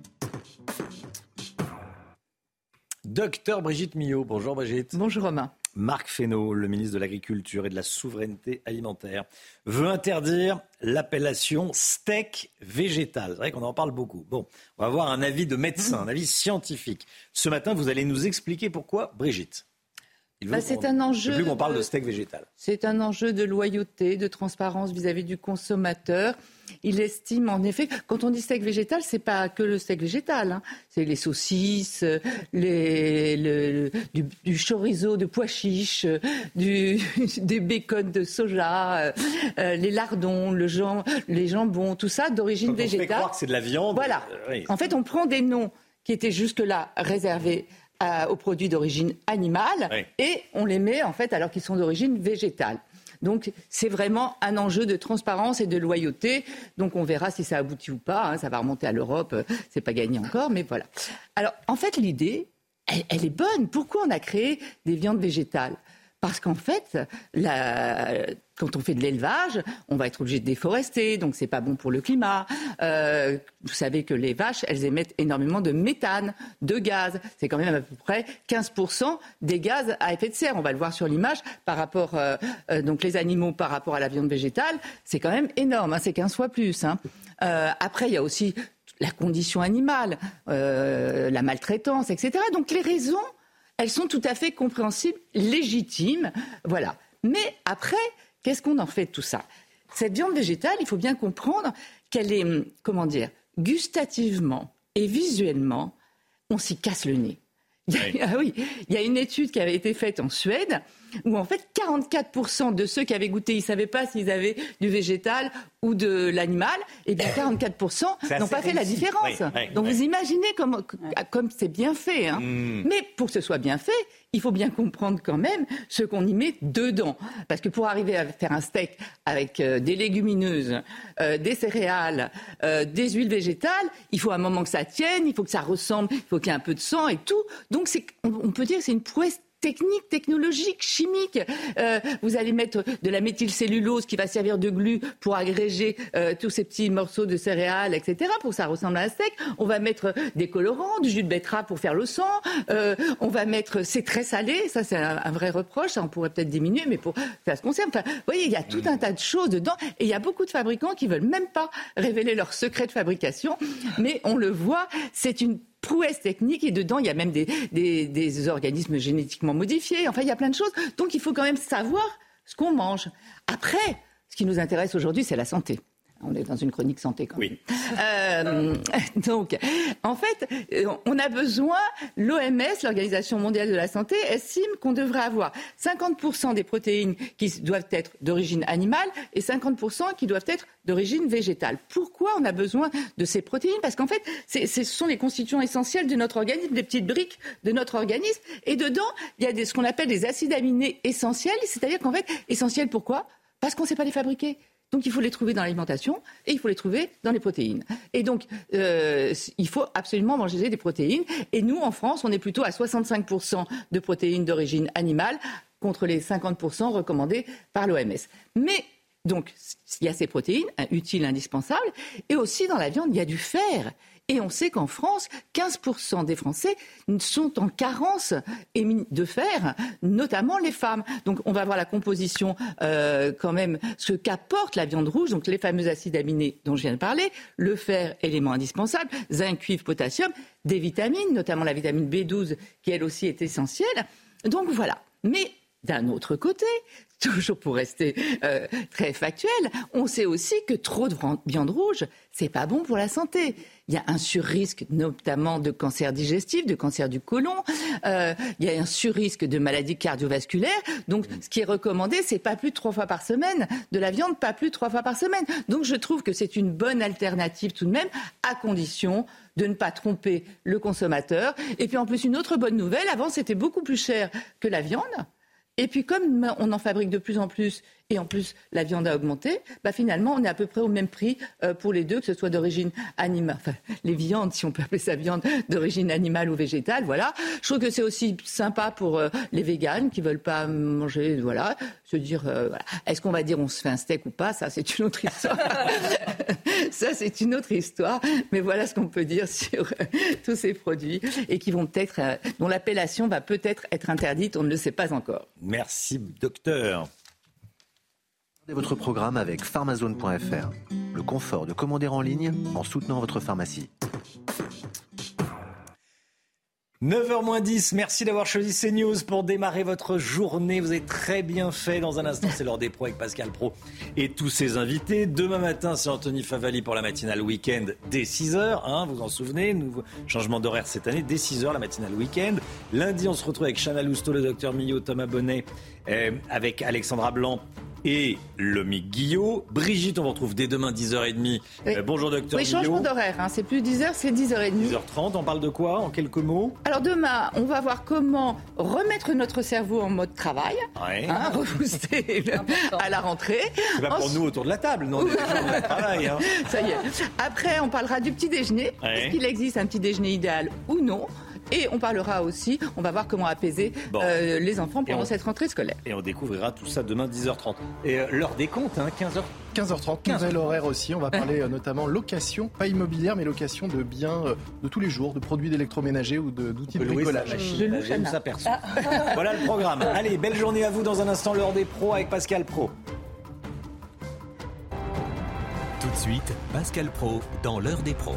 Docteur Brigitte Millot. Bonjour Brigitte. Bonjour Romain. Marc Fesneau, le ministre de l'Agriculture et de la Souveraineté alimentaire, veut interdire l'appellation steak végétal. C'est vrai qu'on en parle beaucoup. Bon, on va avoir un avis de médecin, un avis scientifique. Ce matin, vous allez nous expliquer pourquoi, Brigitte. Bah, c'est un enjeu. Plus qu'on parle de steak végétal. C'est un enjeu de loyauté, de transparence vis-à-vis du consommateur. Il estime en effet, quand on dit steak végétal, c'est pas que le steak végétal, hein. c'est les saucisses, les, du, chorizo de pois chiche, du, <laughs> des bacon de soja, euh, les lardons, le les jambons, tout ça d'origine végétale. On fait croire que c'est de la viande. Voilà. Euh, en fait, on prend des noms qui étaient jusque-là réservés aux produits d'origine animale et on les met en fait alors qu'ils sont d'origine végétale. Donc c'est vraiment un enjeu de transparence et de loyauté. Donc on verra si ça aboutit ou pas. Hein. Ça va remonter à l'Europe, c'est pas gagné encore, mais voilà. Alors en fait l'idée, elle est bonne. Pourquoi on a créé des viandes végétales? Parce qu'en fait, quand on fait de l'élevage, on va être obligé de déforester, donc c'est pas bon pour le climat. Euh, vous savez que les vaches, elles émettent énormément de méthane, de gaz. C'est quand même à peu près 15% des gaz à effet de serre. On va le voir sur l'image par rapport, euh, euh, donc les animaux par rapport à la viande végétale, c'est quand même énorme. Hein, c'est 15 fois plus. Hein. après, il y a aussi la condition animale, la maltraitance, etc. Donc les raisons elles sont tout à fait compréhensibles, légitimes. Voilà. Mais après, qu'est-ce qu'on en fait de tout ça? Cette viande végétale, il faut bien comprendre qu'elle est, comment dire, gustativement et visuellement, on s'y casse le nez. <laughs> ah oui, il y a une étude qui avait été faite en Suède où en fait 44% de ceux qui avaient goûté, ils ne savaient pas s'ils avaient du végétal ou de l'animal, et bien 44% n'ont pas fait la différence. Donc vous imaginez comme comme c'est bien fait. Hein. Hmm. Mais pour que ce soit bien fait, il faut bien comprendre quand même ce qu'on y met dedans. Parce que pour arriver à faire un steak avec euh, des légumineuses, euh, des céréales, euh, des huiles végétales, il faut un moment que ça tienne, il faut que ça ressemble, il faut qu'il y ait un peu de sang et tout. Donc on peut dire que c'est une prouesse technique, technologique, chimique. Euh, vous allez mettre de la méthylcellulose qui va servir de glu pour agréger euh, tous ces petits morceaux de céréales, etc., pour que ça ressemble à un steak. On va mettre des colorants, du jus de betterave pour faire le sang. Euh, on va mettre, c'est très salé, ça c'est un, vrai reproche, ça on pourrait peut-être diminuer, mais pour faire ce qu'on Enfin, vous voyez, il y a tout un tas de choses dedans, et il y a beaucoup de fabricants qui veulent même pas révéler leur secret de fabrication, mais on le voit, c'est une prouesse technique et dedans il y a même des, des, organismes génétiquement modifiés. Enfin, il y a plein de choses. Donc il faut quand même savoir ce qu'on mange. Après, ce qui nous intéresse aujourd'hui, c'est la santé. On est dans une chronique santé quand même. Euh, <laughs> donc, en fait, on a besoin, l'OMS, l'Organisation mondiale de la santé, estime qu'on devrait avoir 50% des protéines qui doivent être d'origine animale et 50% qui doivent être d'origine végétale. Pourquoi on a besoin de ces protéines? Parce qu'en fait, ce sont les constituants essentiels de notre organisme, des petites briques de notre organisme. Et dedans, il y a des, ce qu'on appelle des acides aminés essentiels. C'est-à-dire qu'en fait, essentiels pourquoi? Parce qu'on ne sait pas les fabriquer. Donc il faut les trouver dans l'alimentation et il faut les trouver dans les protéines. Et donc euh, il faut absolument manger des protéines. Et nous, en France, on est plutôt à 65% de protéines d'origine animale contre les 50% recommandés par l'OMS. Mais donc il y a ces protéines utiles, indispensables, et aussi dans la viande, il y a du fer. Et on sait qu'en France, 15% des Français sont en carence de fer, notamment les femmes. Donc on va voir la composition euh, quand même, ce qu'apporte la viande rouge, donc les fameux acides aminés dont je viens de parler, le fer, élément indispensable, zinc, cuivre, potassium, des vitamines, notamment la vitamine B12 qui elle aussi est essentielle. Donc voilà. Mais d'un autre côté, <laughs> toujours pour rester euh, très factuel, on sait aussi que trop de viande rouge, c'est pas bon pour la santé. Il y a un surrisque notamment de cancer digestif, de cancer du côlon. Euh, il y a un surrisque de maladies cardiovasculaires. Donc, ce qui est recommandé, c'est pas plus de trois fois par semaine de la viande, pas plus de trois fois par semaine. Donc, je trouve que c'est une bonne alternative tout de même, à condition de ne pas tromper le consommateur. Et puis en plus, une autre bonne nouvelle, avant c'était beaucoup plus cher que la viande. Et puis comme on en fabrique de plus en plus et en plus la viande a augmenté, bah finalement on est à peu près au même prix euh, pour les deux, que ce soit d'origine animale, enfin les viandes, si on peut appeler ça viande d'origine animale ou végétale, voilà. Je trouve que c'est aussi sympa pour euh, les véganes qui veulent pas manger, voilà, se dire, euh, voilà. est-ce qu'on va dire on se fait un steak ou pas, ça c'est une autre histoire. <laughs> ça c'est une autre histoire, mais voilà ce qu'on peut dire sur tous ces produits et qui vont peut-être, dont l'appellation va peut-être être interdite, on ne le sait pas encore. Merci docteur votre programme avec pharmazone.fr. Le confort de commander en ligne en soutenant votre pharmacie. 9h 10, merci d'avoir choisi CNews pour démarrer votre journée. Vous avez très bien fait. Dans un instant, c'est l'heure des pros avec Pascal Pro et tous ses invités. Demain matin, c'est Anthony Favali pour la matinale week-end dès 6h. Hein, vous en souvenez, nouveau changement d'horaire cette année, dès 6h, la matinale week-end. Lundi, on se retrouve avec Chana Lousteau, le docteur Millot, Thomas Bonnet, euh, avec Alexandra Blanc et Lomi Guillot. Brigitte, on vous retrouve dès demain 10h30. Euh, bonjour docteur Oui, changement d'horaire, hein. c'est plus 10h, c'est 10h30. 10h30, on parle de quoi en quelques mots? Alors demain, on va voir comment remettre notre cerveau en mode travail, ouais. hein, <laughs> repousser à la rentrée. C'est pas pour nous autour de la table, non travail. Hein. <laughs> Ça y est. Après, on parlera du petit déjeuner. Est-ce qu'il existe un petit déjeuner idéal ou non? Et on parlera aussi, on va voir comment apaiser euh, les enfants pendant cette rentrée scolaire. Et on découvrira tout ça demain 10h30. Et euh, l'heure des comptes, hein, 15h. 15h30, 15 nouvel horaire aussi. On va parler euh, notamment location, pas immobilière, mais location de biens de tous les jours, de produits d'électroménager ou d'outils de, bricolage. <laughs> voilà le programme. Allez, belle journée à vous dans un instant, l'heure des pros avec Pascal Pro. Tout de suite, Pascal Pro dans l'heure des pros.